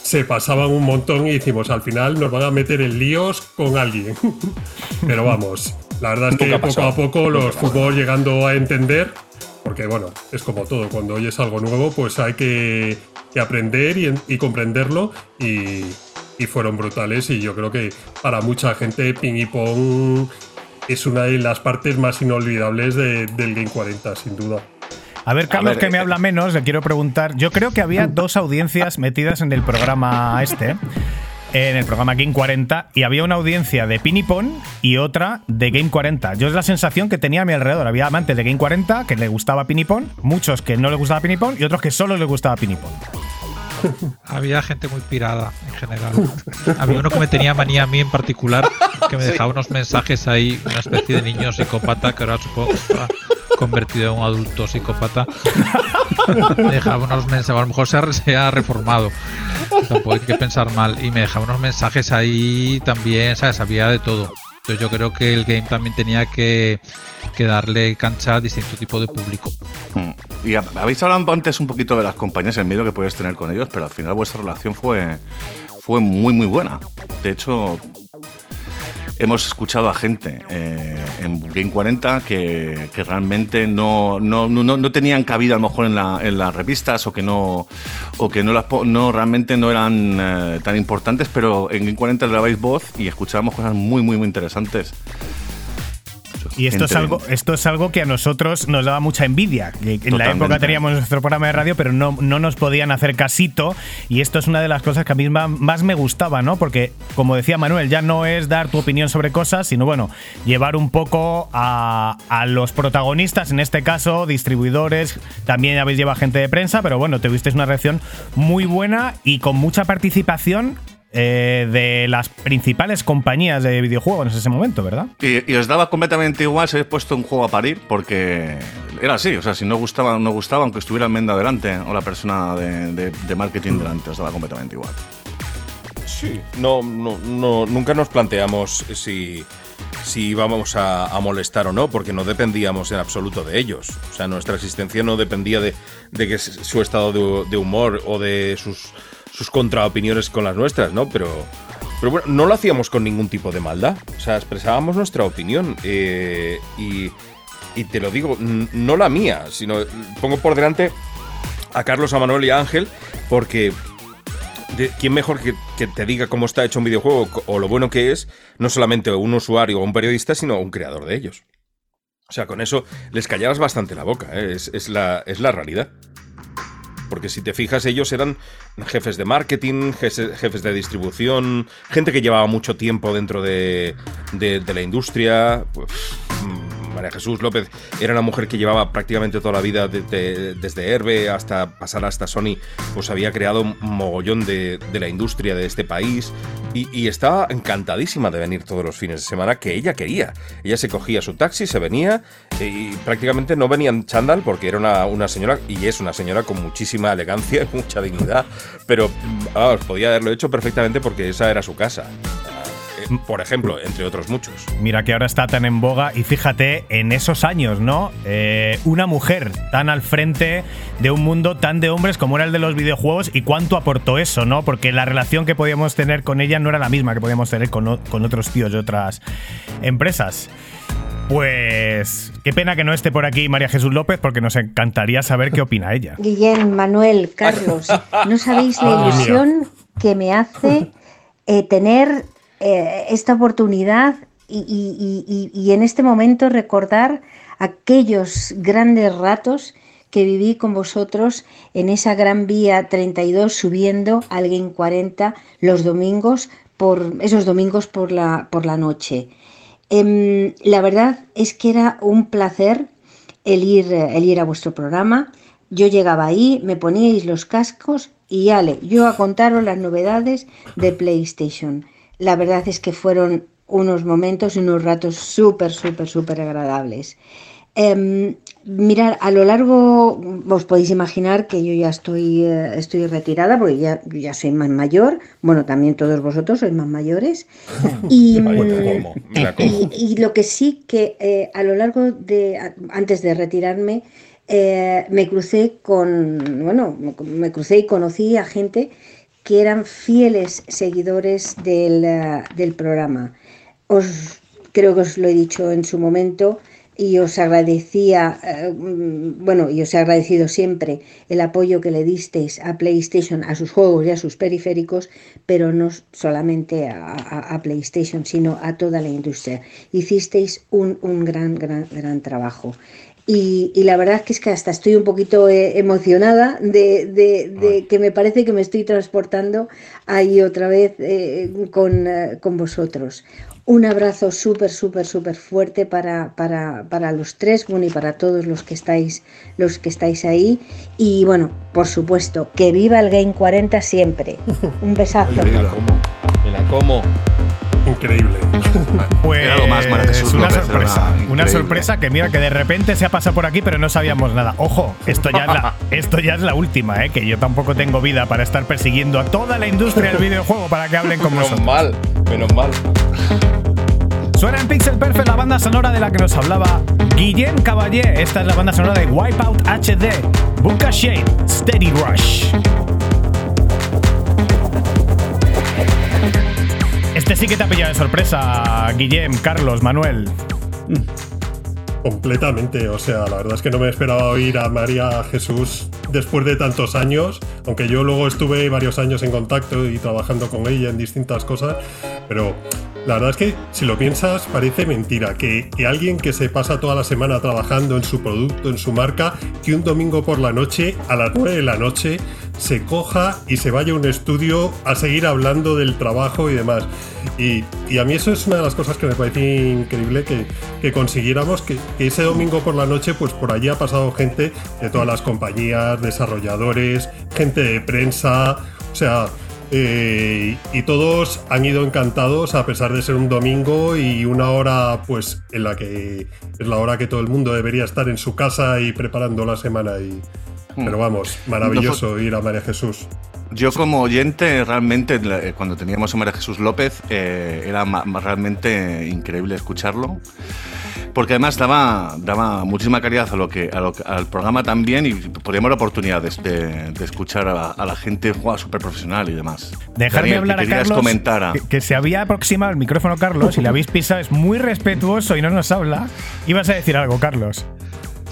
Speaker 7: se pasaban un montón y decimos, al final nos van a meter en líos con alguien. Pero vamos, la verdad es que poco a poco los fuimos llegando a entender Porque bueno, es como todo, cuando oyes algo nuevo, pues hay que, que aprender y, y comprenderlo y, y fueron brutales y yo creo que para mucha gente Ping y Pong es una de las partes más inolvidables de- del Game 40, sin duda.
Speaker 1: A ver, Carlos,
Speaker 7: ver,
Speaker 1: que me
Speaker 7: eh,
Speaker 1: habla menos, le quiero preguntar. Yo creo que había dos audiencias metidas en el programa este, en el programa Game 40, y había una audiencia de Pinipon y otra de Game 40. Yo es la sensación que tenía a mi alrededor. Había amantes de Game 40 que le gustaba Pinipon, muchos que no le gustaba Pinipon y otros que solo le gustaba Pinipon.
Speaker 8: Había gente muy pirada en general. Había uno que me tenía manía a mí en particular, que me dejaba unos mensajes ahí, una especie de niño psicópata, que ahora supongo convertido en un adulto psicópata. Me dejaba unos mensajes, a lo mejor se ha, se ha reformado, tampoco hay que pensar mal. Y me dejaba unos mensajes ahí también, ¿sabes? Había de todo. Entonces yo creo que el game también tenía que, que darle cancha a distinto tipo de público.
Speaker 2: Mm. Y hab- habéis hablado antes un poquito de las compañías, el miedo que puedes tener con ellos, pero al final vuestra relación fue, fue muy, muy buena. De hecho, hemos escuchado a gente eh, en Game 40 que, que realmente no, no, no, no tenían cabida a lo mejor en, la- en las revistas o que no o que no las no realmente no eran eh, tan importantes, pero en Game 40 le dabais voz y escuchábamos cosas muy, muy, muy interesantes.
Speaker 1: Y esto es, algo, esto es algo que a nosotros nos daba mucha envidia. en la época teníamos nuestro programa de radio, pero no, no nos podían hacer casito. Y esto es una de las cosas que a mí más me gustaba, ¿no? Porque, como decía Manuel, ya no es dar tu opinión sobre cosas, sino, bueno, llevar un poco a, a los protagonistas, en este caso, distribuidores. También habéis llevado gente de prensa, pero bueno, tuvisteis una reacción muy buena y con mucha participación. Eh, de las principales compañías de videojuegos en ese momento, ¿verdad?
Speaker 2: Y, y os daba completamente igual si habéis puesto un juego a parir, porque era así. O sea, si no gustaba, no gustaba, aunque estuviera el Menda delante o la persona de, de- de marketing delante, os daba completamente igual.
Speaker 5: Sí, no, no, no, nunca nos planteamos si, si íbamos a, a molestar o no, porque no dependíamos en absoluto de ellos. O sea, nuestra existencia no dependía de, de que su estado de, de humor o de sus, sus contraopiniones con las nuestras, ¿no? Pero, pero bueno, no lo hacíamos con ningún tipo de maldad. O sea, expresábamos nuestra opinión. eh, y, te lo digo, no la mía, sino pongo por delante a Carlos, a Manuel y a Ángel, porque de- ¿quién mejor que, que te diga cómo está hecho un videojuego o lo bueno que es? No solamente un usuario o un periodista, sino un creador de ellos. O sea, con eso les callabas bastante la boca, ¿eh? es la, es la realidad. Porque si te fijas, ellos eran jefes de marketing, jefes de distribución, gente que llevaba mucho tiempo dentro de, la industria. Pues, María Jesús López era una mujer que llevaba prácticamente toda la vida de- de- desde Herbe hasta pasar hasta Sony, pues había creado un mogollón de, la industria de este país y, estaba encantadísima de venir todos los fines de semana que ella quería. Ella se cogía su taxi, se venía y prácticamente no venía en chándal porque era una, señora y es una señora con muchísima elegancia y mucha dignidad, pero vamos, podía haberlo hecho perfectamente porque esa era su casa. Eh, Por ejemplo, entre otros muchos.
Speaker 1: Mira que ahora está tan en boga y fíjate en esos años, ¿no? Eh, una mujer tan al frente de un mundo tan de hombres como era el de los videojuegos y cuánto aportó eso, ¿no? Porque la relación que podíamos tener con ella no era la misma que podíamos tener con, con otros tíos de otras empresas. Pues qué pena que no esté por aquí María Jesús López porque nos encantaría saber qué opina ella.
Speaker 15: Guillén, Manuel, Carlos, no sabéis la ilusión que me hace eh, tener eh, esta oportunidad y, en este momento recordar aquellos grandes ratos que viví con vosotros en esa gran vía 32 subiendo al Game 40 los domingos, por esos domingos por la, por la noche. Em, la verdad es que era un placer el ir, el ir a vuestro programa. Yo llegaba ahí, me poníais los cascos y ale, yo a contaros las novedades de PlayStation. La verdad es que fueron unos momentos y unos ratos súper, súper, súper agradables. Em, mirar, a lo largo, os podéis imaginar que yo ya estoy, eh, estoy retirada porque ya, yo ya soy más mayor. Bueno, también todos vosotros sois más mayores. Y, y, y lo que sí que eh, a lo largo de, a- antes de retirarme, eh, me crucé con, bueno, me, me crucé y conocí a gente que eran fieles seguidores del, eh, del programa. Os creo que os lo he dicho en su momento. y os agradecía, eh, bueno, y os he agradecido siempre el apoyo que le disteis a PlayStation, a sus juegos y a sus periféricos, pero no solamente a, a- a PlayStation, sino a toda la industria. Hicisteis un, un gran, gran, gran trabajo. Y, y la verdad es que es que hasta estoy un poquito eh, emocionada de, de- de que me parece que me estoy transportando ahí otra vez eh, con, eh, con vosotros. Un abrazo súper, súper, súper fuerte para, para, para los tres, bueno, y para todos los que estáis, los que estáis ahí. Y bueno, por supuesto, que viva el Game 40 siempre. Un besazo.
Speaker 5: Me la como. Me la como.
Speaker 7: Increíble.
Speaker 1: Pues
Speaker 2: lo más, Jesús
Speaker 1: una
Speaker 2: López,
Speaker 1: sorpresa. Una sorpresa que mira que de repente se ha pasado por aquí, pero no sabíamos nada. Ojo, esto ya es la, esto ya es la última, ¿eh? que yo tampoco tengo vida para estar persiguiendo a toda la industria del videojuego para que hablen con
Speaker 5: Menos
Speaker 1: nosotros.
Speaker 5: mal, menos mal.
Speaker 1: Suena en Pixel Perfect la banda sonora de la que nos hablaba Guillem Caballé. Esta es la banda sonora de Wipeout HD, Bunka Shade, Steady Rush. Este sí que te ha pillado de sorpresa, Guillem, Carlos, Manuel.
Speaker 7: Completamente, o sea, la verdad es que no me esperaba oír a María Jesús después de tantos años, aunque yo luego estuve varios años en contacto y trabajando con ella en distintas cosas, pero la verdad es que si lo piensas parece mentira que, alguien que se pasa toda la semana trabajando en su producto, en su marca, que un domingo por la noche, a las 9 de la noche, se coja y se vaya a un estudio a seguir hablando del trabajo y demás. Y, a mí eso es una de las cosas que me parece increíble que, que consiguiéramos que, que ese domingo por la noche, pues por allí ha pasado gente de todas las compañías, desarrolladores, gente de prensa, o sea, eh, y todos han ido encantados a pesar de ser un domingo y una hora pues en la que es la hora que todo el mundo debería estar en su casa y preparando la semana y pero vamos, maravilloso ir a María Jesús.
Speaker 2: Yo como oyente, realmente, eh, cuando teníamos a María Jesús López, eh, era realmente increíble escucharlo. Porque además daba, daba muchísima calidad a lo que, a lo que- al programa también y podíamos la oportunidad de, de- de escuchar a, a la gente súper profesional y demás.
Speaker 1: Dejarme
Speaker 2: Daniel,
Speaker 1: hablar
Speaker 2: ¿qué
Speaker 1: a Carlos,
Speaker 2: comentar
Speaker 1: que, que se había aproximado el micrófono Carlos y le habéis pisado, es muy respetuoso y no nos habla. Ibas a decir algo, Carlos.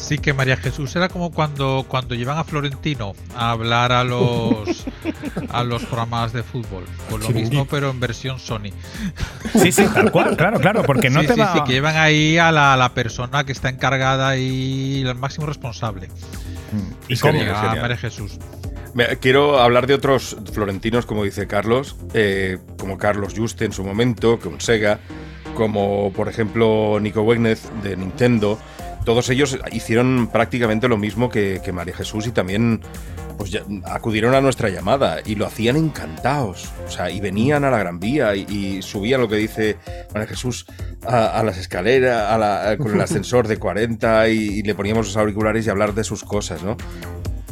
Speaker 8: Sí, que María Jesús era como cuando, cuando llevan a Florentino a hablar a los a los programas de fútbol. Pues lo mismo, pero en versión Sony.
Speaker 1: Sí, sí, tal cual, claro, claro, porque no
Speaker 8: sí,
Speaker 1: te
Speaker 8: sí,
Speaker 1: va-
Speaker 8: sí, que llevan ahí a la, la persona que está encargada y el máximo responsable.
Speaker 1: ¿Y
Speaker 8: cómo? A. María Jesús.
Speaker 5: Quiero hablar de otros florentinos, como dice Carlos, eh, como Carlos Juste en su momento, con Sega, como por ejemplo Nico Wegnez de Nintendo. Todos ellos hicieron prácticamente lo mismo que, que María Jesús y también pues, ya- acudieron a nuestra llamada y lo hacían encantados. O sea, y venían a la Gran Vía y, y subían lo que dice María Jesús a, a las escaleras, a la- con el ascensor de 40 y, y le poníamos los auriculares y hablar de sus cosas, ¿no?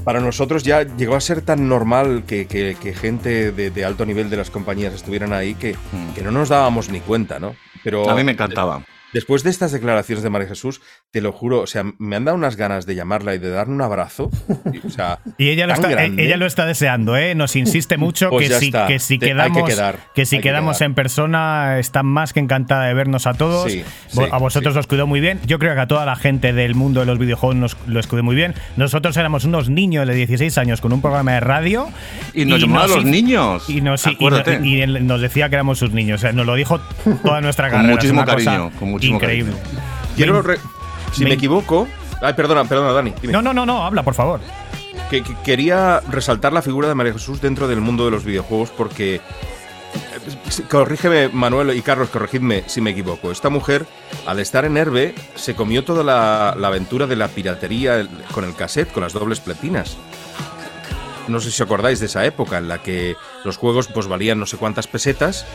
Speaker 5: para nosotros ya llegó a ser tan normal que, que- que gente de, de alto nivel de las compañías estuvieran ahí que, que no nos dábamos ni cuenta, ¿no? Pero
Speaker 2: A mí me encantaba.
Speaker 5: Después de estas declaraciones de María Jesús, te lo juro, o sea, me han dado unas ganas de llamarla y de darle un abrazo. y, O sea,
Speaker 1: Y ella lo, está,
Speaker 5: grande.
Speaker 1: ella lo está deseando, ¿eh? Nos insiste mucho
Speaker 5: Pues
Speaker 1: que, si,
Speaker 5: está.
Speaker 1: que si
Speaker 5: Te- hay que
Speaker 1: quedamos,
Speaker 5: quedar,
Speaker 1: que si
Speaker 5: que
Speaker 1: quedamos
Speaker 5: quedar.
Speaker 1: en persona está más que encantada de vernos a todos.
Speaker 5: Sí, sí,
Speaker 1: a vosotros os cuidó muy bien. Yo creo que a toda la gente del mundo de los videojuegos nos lo escuidó muy bien. Nosotros éramos unos niños de 16 años con un programa de radio.
Speaker 2: Y nos llamaba
Speaker 1: nos
Speaker 2: los niños.
Speaker 1: Y nos, y- y y nos decía que éramos sus niños. O sea, nos lo dijo toda nuestra
Speaker 2: Con
Speaker 1: carrera.
Speaker 2: muchísimo
Speaker 1: Es una cosa
Speaker 2: cariño, con muchísimo
Speaker 1: increíble.
Speaker 5: Quiero, re- si me equivoco. Ay, perdona, perdona, Dani. dime.
Speaker 1: No, no, no, no, habla, por favor.
Speaker 5: que, que quería resaltar la figura de María Jesús dentro del mundo de los videojuegos porque eh, corrígeme Manuel y Carlos, corregidme si me equivoco. Esta mujer, al estar en Herbe, se comió toda la, la aventura de la piratería el- con el cassette, con las dobles platinas. No sé si os acordáis de esa época en la que los juegos pues valían no sé cuántas pesetas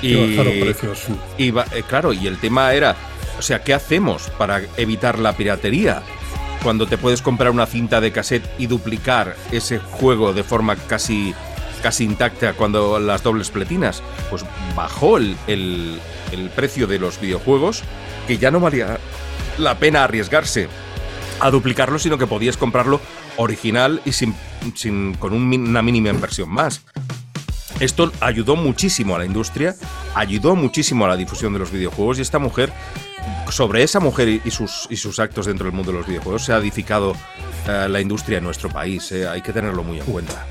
Speaker 5: y
Speaker 7: Que bajaron precios.
Speaker 5: y va- eh, claro, y el tema era, o sea, ¿qué hacemos para evitar la piratería? Cuando te puedes comprar una cinta de cassette y duplicar ese juego de forma casi, casi intacta cuando las dobles platinas, pues bajó el, el- el precio de los videojuegos, que ya no valía la pena arriesgarse a duplicarlo, sino que podías comprarlo original y sin, sin- con un una mínima inversión más. Esto ayudó muchísimo a la industria, ayudó muchísimo a la difusión de los videojuegos y esta mujer sobre esa mujer y, y sus, y sus actos dentro del mundo de los videojuegos se ha edificado eh, la industria en nuestro país. eh, Hay que tenerlo muy en cuenta.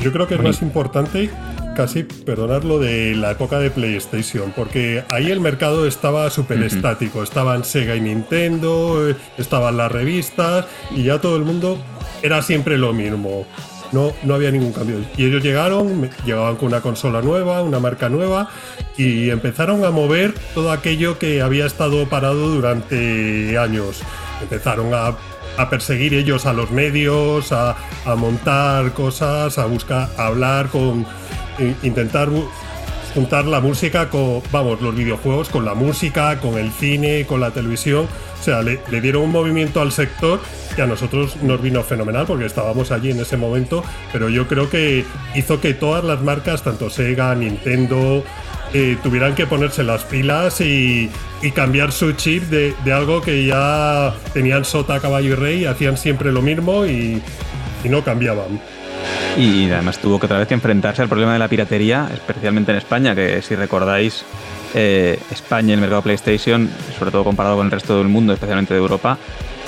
Speaker 7: Yo creo que es más importante casi perdonar lo de la época de PlayStation, porque ahí el mercado estaba súper estático. Estaban Sega y Nintendo, eh, estaban las revistas y ya todo el mundo era siempre lo mismo. No, no había ningún cambio. Y ellos llegaron, llegaban con una consola nueva, una marca nueva, y empezaron a mover todo aquello que había estado parado durante años. Empezaron a, perseguir ellos a los medios, a, montar cosas, a buscar, a hablar con. intentar juntar la música con, vamos, los videojuegos con la música, con el cine, con la televisión. O sea, le, dieron un movimiento al sector que a nosotros nos vino fenomenal porque estábamos allí en ese momento, pero yo creo que hizo que todas las marcas, tanto Sega, Nintendo, eh, tuvieran que ponerse las pilas y, cambiar su chip de, de algo que ya tenían sota, caballo y rey, hacían siempre lo mismo y, y no cambiaban.
Speaker 3: Y además tuvo que otra vez que enfrentarse al problema de la piratería, especialmente en España, que si recordáis, eh, España, el mercado PlayStation, sobre todo comparado con el resto del mundo, especialmente de Europa,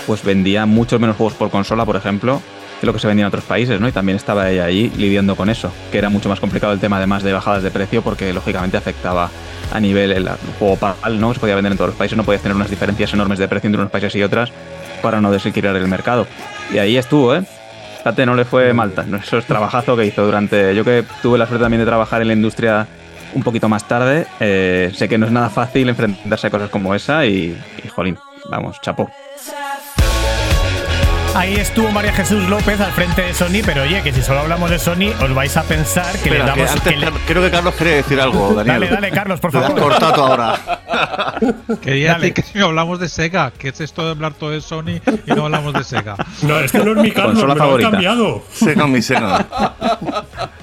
Speaker 3: pues vendía muchos menos juegos por consola, por ejemplo, que lo que se vendía en otros países, ¿no? Y también estaba ella allí lidiando con eso, que era mucho más complicado el tema además de bajadas de precio porque lógicamente afectaba a nivel el, juego PAL, ¿no? Se podía vender en todos los países, no podías tener unas diferencias enormes de precio entre unos países y otras para no desequilibrar el mercado. Y ahí estuvo, ¿eh? Fíjate, no le fue mal. tan- Eso es trabajazo que hizo durante. Yo que tuve la suerte también de trabajar en la industria un poquito más tarde, eh, sé que no es nada fácil enfrentarse a cosas como esa y, y jolín, vamos, chapó.
Speaker 1: Ahí estuvo María Jesús López al frente de Sony, pero oye, que si solo hablamos de Sony, os vais a pensar que
Speaker 2: Espera,
Speaker 1: le
Speaker 2: que
Speaker 1: damos.
Speaker 2: antes
Speaker 1: que le-
Speaker 2: Car- creo que Carlos quiere decir algo, Daniel.
Speaker 1: Dale, dale, Carlos, por
Speaker 2: Te has
Speaker 1: favor.
Speaker 2: cortado tú ahora.
Speaker 8: Quería
Speaker 1: Dale.
Speaker 8: decir que si hablamos de Sega, que es esto de hablar todo de Sony y no hablamos de Sega.
Speaker 7: No, este no es mi Carlos,
Speaker 3: Consola
Speaker 7: me lo han
Speaker 3: favorita.
Speaker 7: cambiado.
Speaker 2: Sega mi Sega.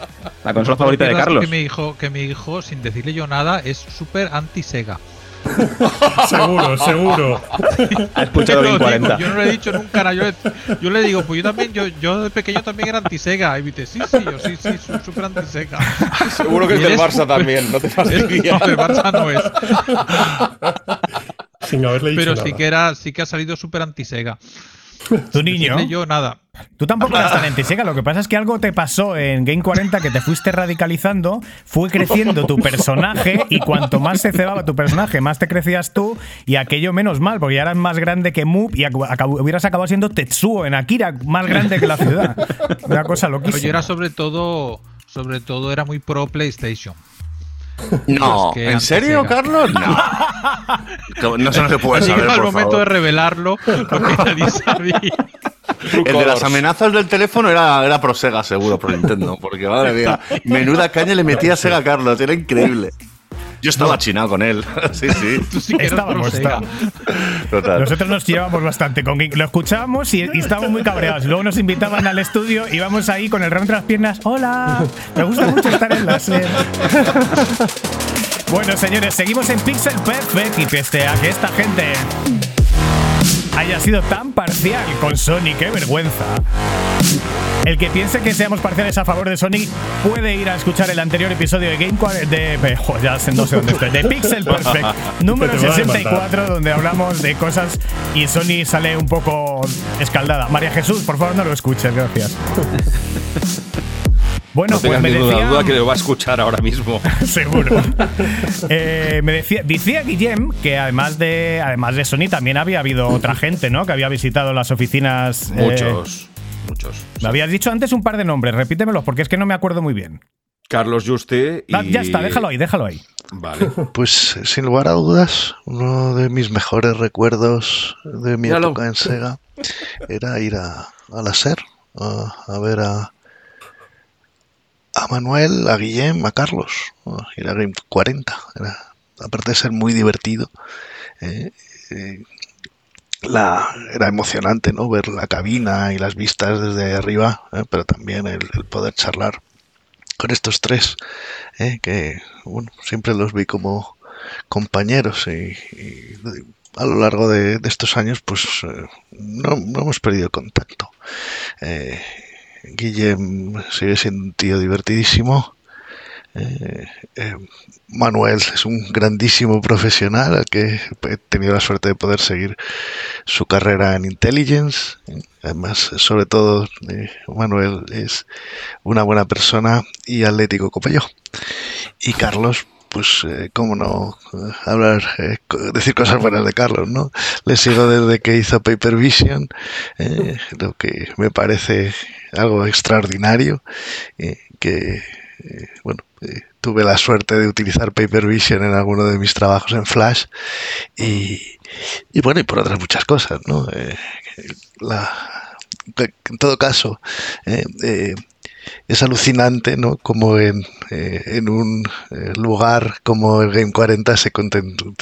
Speaker 3: La consola favorita de Carlos.
Speaker 8: Que mi hijo, que mi hijo, sin decirle yo nada, es súper anti-Sega.
Speaker 7: Seguro, seguro.
Speaker 3: Ha escuchado
Speaker 8: Yo
Speaker 3: bien
Speaker 8: lo digo,
Speaker 3: 40.
Speaker 8: Yo no lo he dicho nunca. nada, Yo le, yo le digo, pues yo también, yo, yo de pequeño también era anti-Sega. Y me dice, sí, sí, yo sí, sí, soy súper anti-Sega.
Speaker 5: Seguro que es del Barça también, no te fastidies.
Speaker 8: No, del Barça no es.
Speaker 7: Sin haberle dicho
Speaker 8: Pero
Speaker 7: nada.
Speaker 8: sí que era, sí que ha salido súper anti-Sega.
Speaker 1: Tu niño.
Speaker 8: Yo nada.
Speaker 1: Tú tampoco eras tan lo que pasa es que algo te pasó en Game 40 que te fuiste radicalizando, fue creciendo tu personaje y cuanto más se cebaba tu personaje, más te crecías tú y aquello menos mal, porque ya eras más grande que Moop y ac- acab- hubieras acabado siendo Tetsuo en Akira, más grande que la ciudad. Una cosa
Speaker 8: Pero yo
Speaker 1: loquísima.
Speaker 8: era sobre todo, sobre todo era muy pro PlayStation.
Speaker 2: No,
Speaker 8: que
Speaker 2: ¿en serio. Carlos? No. No, se puede
Speaker 8: Así que
Speaker 2: saber,
Speaker 8: al
Speaker 2: por
Speaker 8: momento
Speaker 2: favor.
Speaker 8: de revelarlo, lo que nadie sabía.
Speaker 2: El de las amenazas del teléfono era, era pro Sega, seguro, pro Nintendo. Porque, madre mía, menuda caña le metía a Sega Carlos, era increíble. Yo estaba chinado con él. Sí, sí.
Speaker 8: Tú sí que eras pro
Speaker 1: Estábamos.
Speaker 2: Total.
Speaker 1: Nosotros nos llevamos bastante con. Lo escuchábamos y, y estábamos muy cabreados. Luego nos invitaban al estudio, íbamos ahí con el ramo entre las piernas. ¡Hola! Me gusta mucho estar en la SER. Bueno, señores, seguimos en Pixel Perfect y pese a que esta gente haya sido tan parcial con Sony, qué vergüenza. El que piense que seamos parciales a favor de Sony puede ir a escuchar el anterior episodio de Game 40 de, jo, ya sé- no sé dónde estoy, de Pixel Perfect número
Speaker 7: Que te va a
Speaker 1: 64 donde hablamos de cosas y Sony sale un poco escaldada. María Jesús, por favor no lo escuches, gracias. Bueno,
Speaker 5: no
Speaker 1: pues me
Speaker 5: ninguna
Speaker 1: decía
Speaker 5: duda que lo va a escuchar ahora mismo.
Speaker 1: Seguro. Eh, me decía, decía Guillem que además de, además de Sony también había habido otra gente, ¿no? Que había visitado las oficinas. eh,
Speaker 5: Muchos,
Speaker 1: me habías dicho antes un par de nombres, repítemelos porque es que no me acuerdo muy bien.
Speaker 5: Carlos Juste y...
Speaker 1: Ah, ya está, déjalo ahí, déjalo ahí.
Speaker 5: Vale.
Speaker 16: Pues sin lugar a dudas, uno de mis mejores recuerdos de mi
Speaker 5: Míralo.
Speaker 16: época en Sega era ir a, a la SER a, a ver a, a Manuel, a Guillem, a Carlos, a ir a Game 40. Era, aparte de ser muy divertido, eh, eh, la, era emocionante ¿no? ver la cabina y las vistas desde arriba, eh, pero también el, poder charlar con estos tres, eh, que bueno, siempre los vi como compañeros y, a lo largo de, estos años pues eh, no, no hemos perdido contacto. Eh, Guillem sigue siendo un tío divertidísimo. Eh, eh, Manuel es un grandísimo profesional al que he tenido la suerte de poder seguir su carrera en Intelligence. Además, sobre todo, eh, Manuel es una buena persona y atlético como yo. Y Carlos, pues, eh, cómo no hablar, decir cosas buenas de Carlos, ¿no? Le sigo desde que hizo Paper Vision, lo que me parece algo extraordinario, que, bueno, eh, tuve la suerte de utilizar Paper Vision en alguno de mis trabajos en Flash y, y bueno, y por otras muchas cosas, ¿no? Eh, en todo caso, eh, es alucinante, ¿no? Como en, en un lugar como el Game 40 se,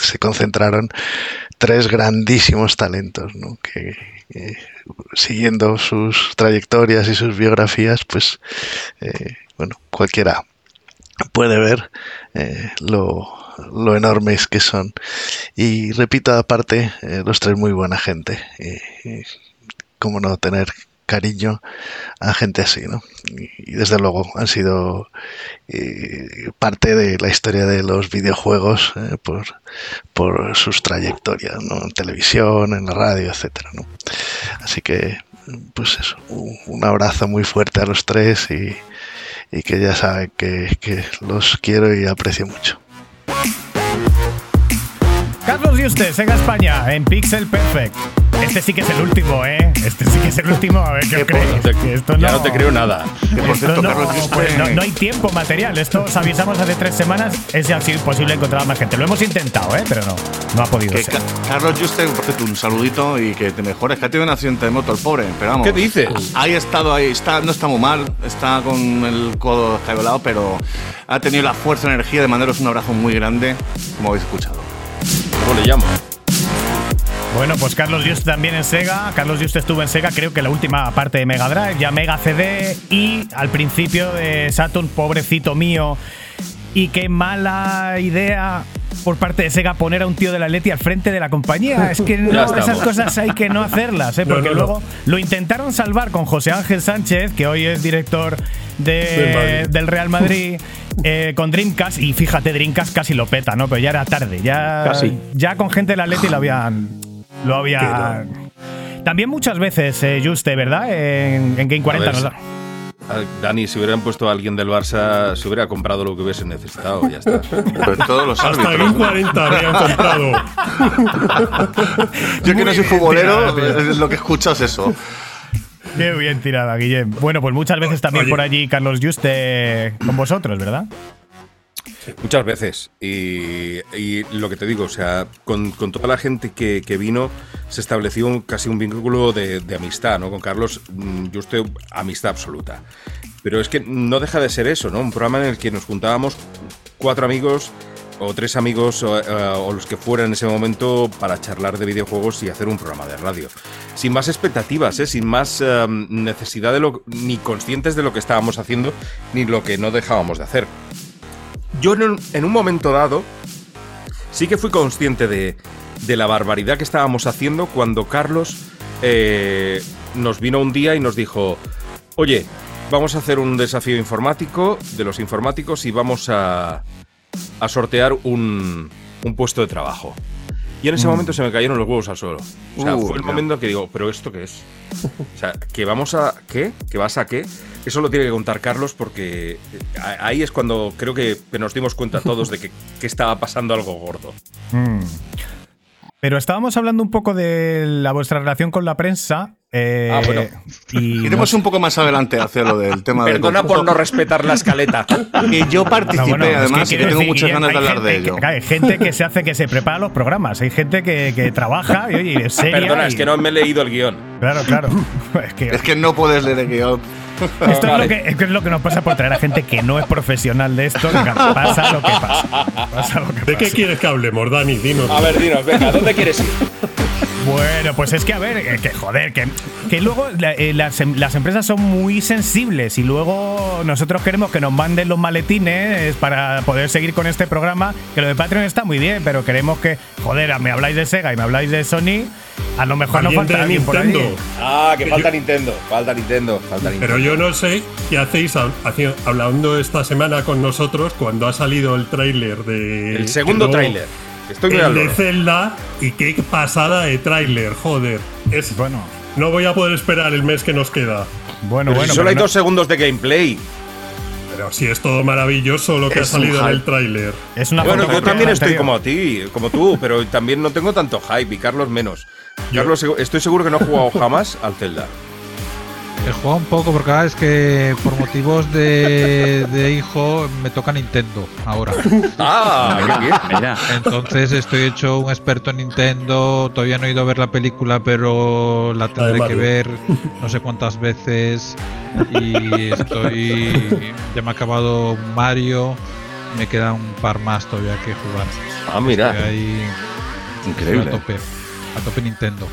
Speaker 16: se concentraron tres grandísimos talentos, ¿no? Que siguiendo sus trayectorias y sus biografías, pues, bueno, cualquiera puede ver eh, lo, lo enormes que son. Y repito, aparte, eh, los tres muy buena gente. Eh, cómo no tener cariño a gente así, ¿no? Y, y desde luego han sido eh, parte de la historia de los videojuegos por, por sus trayectorias, ¿no? En televisión, en la radio, etcétera, ¿no? Así que, pues eso, un, un abrazo muy fuerte a los tres y, y que ya saben que, que los quiero y aprecio mucho.
Speaker 1: Carlos Yuste, Sega España, en Pixel Perfect. Este sí que es el último, ¿eh? Este sí que es el último. A ver qué. Que esto
Speaker 5: Ya
Speaker 1: no,
Speaker 5: no te creo nada.
Speaker 1: Esto no, pues no, no hay tiempo material. Esto os avisamos hace tres semanas. Es así imposible encontrar a más gente. Lo hemos intentado, ¿eh? Pero no, no ha podido
Speaker 2: Que
Speaker 1: ser.
Speaker 2: Ca- Carlos Juste, por cierto, un saludito y que te mejores. Que ha tenido un accidente de moto el pobre, pero vamos.
Speaker 5: ¿Qué dices?
Speaker 2: Ahí ha estado, ahí está, no está muy mal, está con el codo escabelado, pero ha tenido la fuerza y energía de mandaros un abrazo muy grande, como habéis escuchado.
Speaker 5: ¿Cómo le llamo?
Speaker 1: Bueno, pues Carlos Just también en Sega. Carlos Just estuvo en Sega, creo que la última parte de Mega Drive, ya Mega CD y al principio de Saturn, pobrecito mío. Y qué mala idea por parte de Sega poner a un tío de la Leti al frente de la compañía. Es que no, esas cosas hay que no hacerlas, ¿eh? Porque
Speaker 7: no, no.
Speaker 1: luego lo intentaron salvar con José Ángel Sánchez, que hoy es director de-
Speaker 7: del
Speaker 1: Real Madrid. eh, con Dreamcast y fíjate Dreamcast casi lo peta no pero ya era tarde ya
Speaker 3: Casi.
Speaker 1: ya con gente de la Leti lo habían lo habían también muchas veces eh, Juste verdad en, en Game 40
Speaker 5: A ver,
Speaker 1: nos da-
Speaker 5: Ah, Dani, si hubieran puesto a alguien del Barça, se hubiera comprado lo que hubiese necesitado, ya está.
Speaker 2: Pero todos los
Speaker 7: Hasta
Speaker 2: árbitros.
Speaker 7: Game 40 habrían comprado.
Speaker 2: Yo que no soy futbolero, es lo que escuchas eso.
Speaker 1: Qué bien tirada, Guillem. Bueno, pues muchas veces también
Speaker 7: Oye.
Speaker 1: por allí Carlos Juste con vosotros, ¿verdad?
Speaker 5: Muchas veces. Y, y lo que te digo, o sea, con, con toda la gente que, que vino, se estableció un- casi un vínculo de, de amistad, ¿no? Con Carlos, mm, yo estoy amistad absoluta. Pero es que no deja de ser eso, ¿no? Un programa en el que nos juntábamos cuatro amigos o tres amigos o, eh, los que fueran en ese momento para charlar de videojuegos y hacer un programa de radio. Sin más expectativas, ¿eh? sin más eh, necesidad de lo, ni conscientes de lo que estábamos haciendo ni lo que no dejábamos de hacer. Yo en un, en un momento dado sí que fui consciente de, de la barbaridad que estábamos haciendo cuando Carlos eh, nos vino un día y nos dijo, oye, vamos a hacer un desafío informático de los informáticos y vamos a, a sortear un, un puesto de trabajo. Y en ese
Speaker 2: Mm.
Speaker 5: momento se me cayeron los huevos al suelo. O sea,
Speaker 2: Uh,
Speaker 5: fue el
Speaker 2: ya.
Speaker 5: momento que digo, ¿pero esto qué es? O sea, que vamos a. ¿Qué? ¿Que vas a qué? Eso lo tiene que contar Carlos porque eh, ahí es cuando creo que nos dimos cuenta todos de que, que estaba pasando algo gordo.
Speaker 1: Mm. Pero estábamos hablando un poco de la vuestra relación con la prensa. eh,
Speaker 5: Ah, bueno.
Speaker 1: Y
Speaker 2: Iremos un poco más adelante hacia lo del tema del
Speaker 5: Perdona por no respetar la escaleta.
Speaker 2: Que yo participé,
Speaker 1: No, bueno, es que
Speaker 2: además, y que tengo
Speaker 1: decir,
Speaker 2: muchas ganas de
Speaker 1: hay
Speaker 2: hablar de
Speaker 1: gente
Speaker 2: ello.
Speaker 1: que- hay gente que se hace que se prepara los programas. Hay gente que, que trabaja y oye, es seria
Speaker 5: Perdona,
Speaker 1: y-
Speaker 5: es que no me he leído el guion.
Speaker 1: Claro, claro. Es que,
Speaker 2: Es que no puedes leer el guion.
Speaker 1: esto es, lo que, es lo que nos pasa por traer a gente que no es profesional de esto. Pasa lo que pasa. Pasa lo que
Speaker 7: ¿De qué quieres que hablemos, Dani? Dinos.
Speaker 5: A ver, dinos, venga, ¿dónde quieres ir?
Speaker 1: Bueno, pues es que a ver, eh, que joder, que, que luego la- eh, las, em- las empresas son muy sensibles y luego nosotros queremos que nos manden los maletines para poder seguir con este programa, que lo de Patreon está muy bien, pero queremos que, joder, me habláis de Sega y me habláis de Sony, a lo mejor no
Speaker 7: Alguien
Speaker 1: falta alguien por ahí.
Speaker 7: Nintendo.
Speaker 5: Ah, que falta
Speaker 7: yo-
Speaker 5: Nintendo, falta Nintendo, falta Nintendo.
Speaker 7: Pero yo no sé qué hacéis hablando esta semana con nosotros cuando ha salido el tráiler de.
Speaker 5: El segundo tráiler. Estoy muy
Speaker 7: el
Speaker 5: al
Speaker 7: de. Zelda y qué pasada de tráiler, joder. Es,
Speaker 1: bueno.
Speaker 7: No voy a poder esperar el mes que nos queda.
Speaker 1: Bueno,
Speaker 5: Pero si solo hay dos segundos de gameplay.
Speaker 7: Pero si es todo maravilloso lo que
Speaker 5: Es
Speaker 7: ha salido en el tráiler.
Speaker 1: Es una
Speaker 5: bueno, yo también estoy
Speaker 1: anterior.
Speaker 5: como a ti, como tú, pero también no tengo tanto hype y Carlos menos. Carlos, estoy seguro que no ha jugado jamás al Zelda.
Speaker 8: He jugado un poco porque ahora es que por motivos de, de hijo me toca Nintendo ahora.
Speaker 5: Ah, qué bien.
Speaker 3: Mira.
Speaker 8: Entonces estoy hecho un experto en Nintendo. Todavía no he ido a ver la película, pero la tendré que
Speaker 7: Mario.
Speaker 8: ver no sé cuántas veces. Y estoy. Ya me ha acabado Mario. Me queda un par más todavía que jugar.
Speaker 5: Ah, mira.
Speaker 8: Estoy ahí
Speaker 2: Increíble.
Speaker 8: a tope. A tope Nintendo.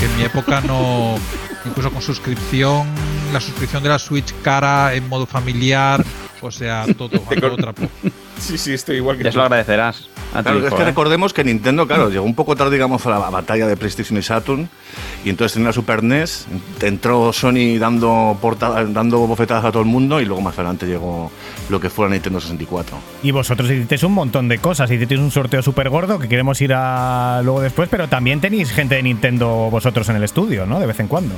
Speaker 8: Que en mi época no. Incluso con suscripción. La suscripción de la Switch cara en modo familiar. O sea, todo. A todo trapo.
Speaker 5: Sí, sí, estoy igual que
Speaker 3: Ya
Speaker 5: tú.
Speaker 3: se lo agradecerás. A
Speaker 2: es que
Speaker 3: ¿eh?
Speaker 2: recordemos que Nintendo, claro, llegó un poco tarde, digamos, a la batalla de PlayStation y Saturn, y entonces tenía la Super NES, entró Sony dando, porta- dando bofetadas a todo el mundo, y luego más adelante llegó lo que fue la Nintendo 64.
Speaker 1: Y vosotros hicisteis un montón de cosas. Hicisteis un sorteo súper gordo que queremos ir a luego después, pero también tenéis gente de Nintendo vosotros en el estudio, ¿no? De vez en cuando.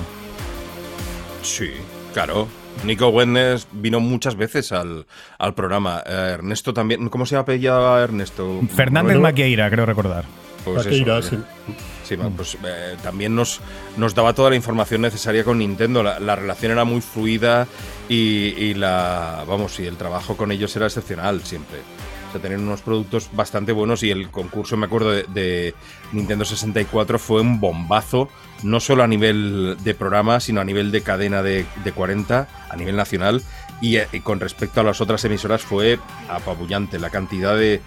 Speaker 5: Sí, claro. Nico Wenders vino muchas veces al, al programa. Eh, Ernesto también. ¿Cómo se llama Ernesto?
Speaker 1: Fernández
Speaker 7: Bueno.
Speaker 1: Maquieira, creo recordar.
Speaker 5: Pues
Speaker 7: Maqueira,
Speaker 5: eso,
Speaker 7: sí.
Speaker 5: Sí, pues eh, también nos, nos daba toda la información necesaria con Nintendo. La, la relación era muy fluida y, y la vamos y el trabajo con ellos era excepcional siempre. O sea, tenían unos productos bastante buenos y el concurso, me acuerdo, de, de Nintendo 64 fue un bombazo, no solo a nivel de programa, sino a nivel de cadena de, de 40, a nivel nacional. Y, eh, y con respecto a las otras emisoras fue apabullante. La cantidad de,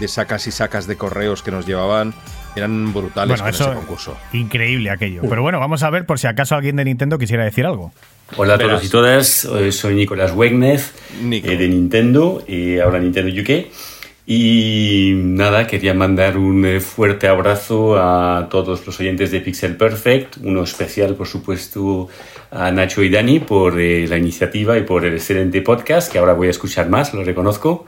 Speaker 5: de sacas y sacas de correos que nos llevaban eran brutales
Speaker 1: Bueno, eso
Speaker 5: ese concurso.
Speaker 1: increíble aquello. Pero bueno, vamos a ver por si acaso alguien de Nintendo quisiera decir algo.
Speaker 17: Hola a
Speaker 5: Verás.
Speaker 17: todos y todas, soy Nicolás Wegnez
Speaker 5: Nico.
Speaker 17: eh, de Nintendo y ahora Nintendo UK. Y nada, quería mandar un eh, fuerte abrazo a todos los oyentes de Pixel Perfect, uno especial por supuesto a Nacho y Dani por eh, la iniciativa y por el excelente podcast, que ahora voy a escuchar más, lo reconozco.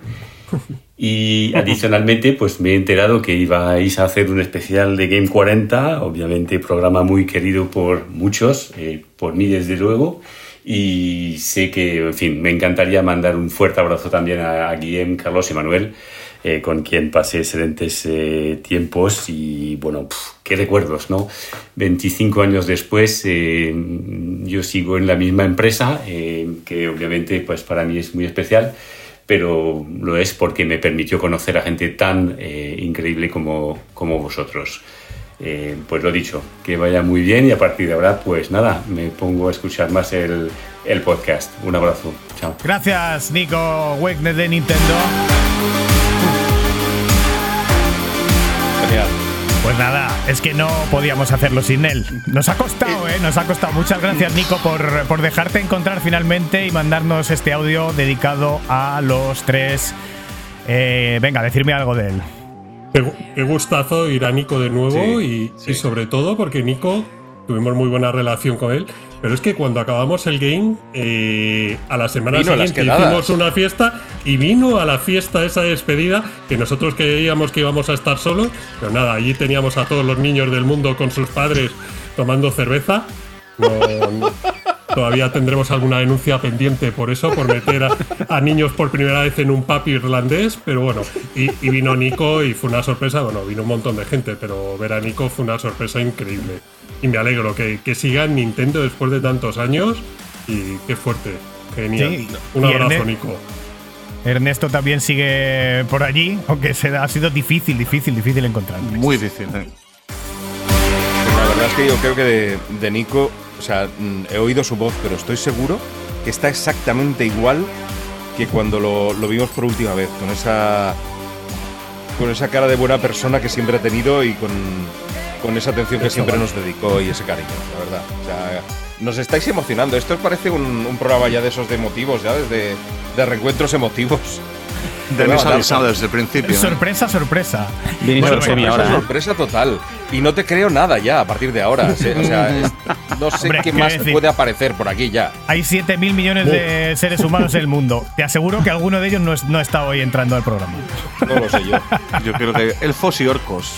Speaker 17: Y adicionalmente, pues me he enterado que ibais a hacer un especial de Game 40, obviamente programa muy querido por muchos, eh, por mí desde luego. Y sé que, en fin, me encantaría mandar un fuerte abrazo también a, a Guillem, Carlos y Manuel, eh, con quien pasé excelentes eh, tiempos y, bueno, qué recuerdos, ¿no? 25 años después, eh, yo sigo en la misma empresa, que obviamente, pues para mí es muy especial pero lo es porque me permitió conocer a gente tan increíble como, como vosotros. Pues lo dicho, que vaya muy bien y a partir de ahora, pues nada, me pongo a escuchar más el, el podcast. Un abrazo, chao.
Speaker 1: Gracias, Nico Wegner de Nintendo.
Speaker 5: Genial.
Speaker 1: Pues nada, es que no podíamos hacerlo sin él. Nos ha costado, ¿eh? Nos ha costado. Muchas gracias, Nico, por, por dejarte encontrar finalmente y mandarnos este audio dedicado a los tres. Eh, venga, decirme algo de él.
Speaker 7: Qué, gu- qué gustazo ir a Nico de nuevo y, y sobre todo porque Nico tuvimos muy buena relación con él. Pero es que cuando acabamos el game, eh, a la semana
Speaker 5: Vino
Speaker 7: siguiente hicimos una fiesta y vino a la fiesta esa despedida que nosotros creíamos que íbamos a estar solos. Pero nada, allí teníamos a todos los niños del mundo con sus padres tomando cerveza. No- no- todavía tendremos alguna denuncia pendiente por eso, por meter a, a niños por primera vez en un pub irlandés, pero bueno, y, y vino Nico y fue una sorpresa, bueno, vino un montón de gente, pero ver a Nico fue una sorpresa increíble. Y me alegro que, que siga en Nintendo después de tantos años y qué fuerte, genial.
Speaker 1: Sí,
Speaker 7: un
Speaker 1: y
Speaker 7: abrazo,
Speaker 1: Erne-
Speaker 7: Nico.
Speaker 1: Ernesto también sigue por allí, aunque se, ha sido difícil, difícil, difícil encontrar.
Speaker 2: Muy difícil.
Speaker 5: la verdad es que yo creo que de, de Nico, o sea, mm, he oído su voz, pero estoy seguro que está exactamente igual que cuando lo, lo vimos por última vez, con esa con esa cara de buena persona que siempre ha tenido y con, con esa atención que siempre nos dedicó y ese cariño, la verdad. O sea, nos estáis emocionando. Esto parece un, un programa ya de esos de emotivos, ya desde de reencuentros emotivos.
Speaker 2: De
Speaker 5: nada,
Speaker 2: avisado desde el principio. ¿eh?
Speaker 1: Sorpresa, sorpresa.
Speaker 5: Bueno,
Speaker 1: Bueno,
Speaker 5: sorpresa,
Speaker 1: ahora, ¿eh?
Speaker 5: sorpresa total. Y no te creo nada ya a partir de ahora. se- O sea, es- no sé
Speaker 1: Hombre,
Speaker 5: qué más
Speaker 1: decir-
Speaker 5: puede aparecer por aquí ya.
Speaker 1: Hay 7 mil millones de seres humanos en el mundo. Te aseguro que alguno de ellos no, es- no está hoy entrando al programa.
Speaker 5: No lo sé yo.
Speaker 2: Yo creo que elfos y orcos.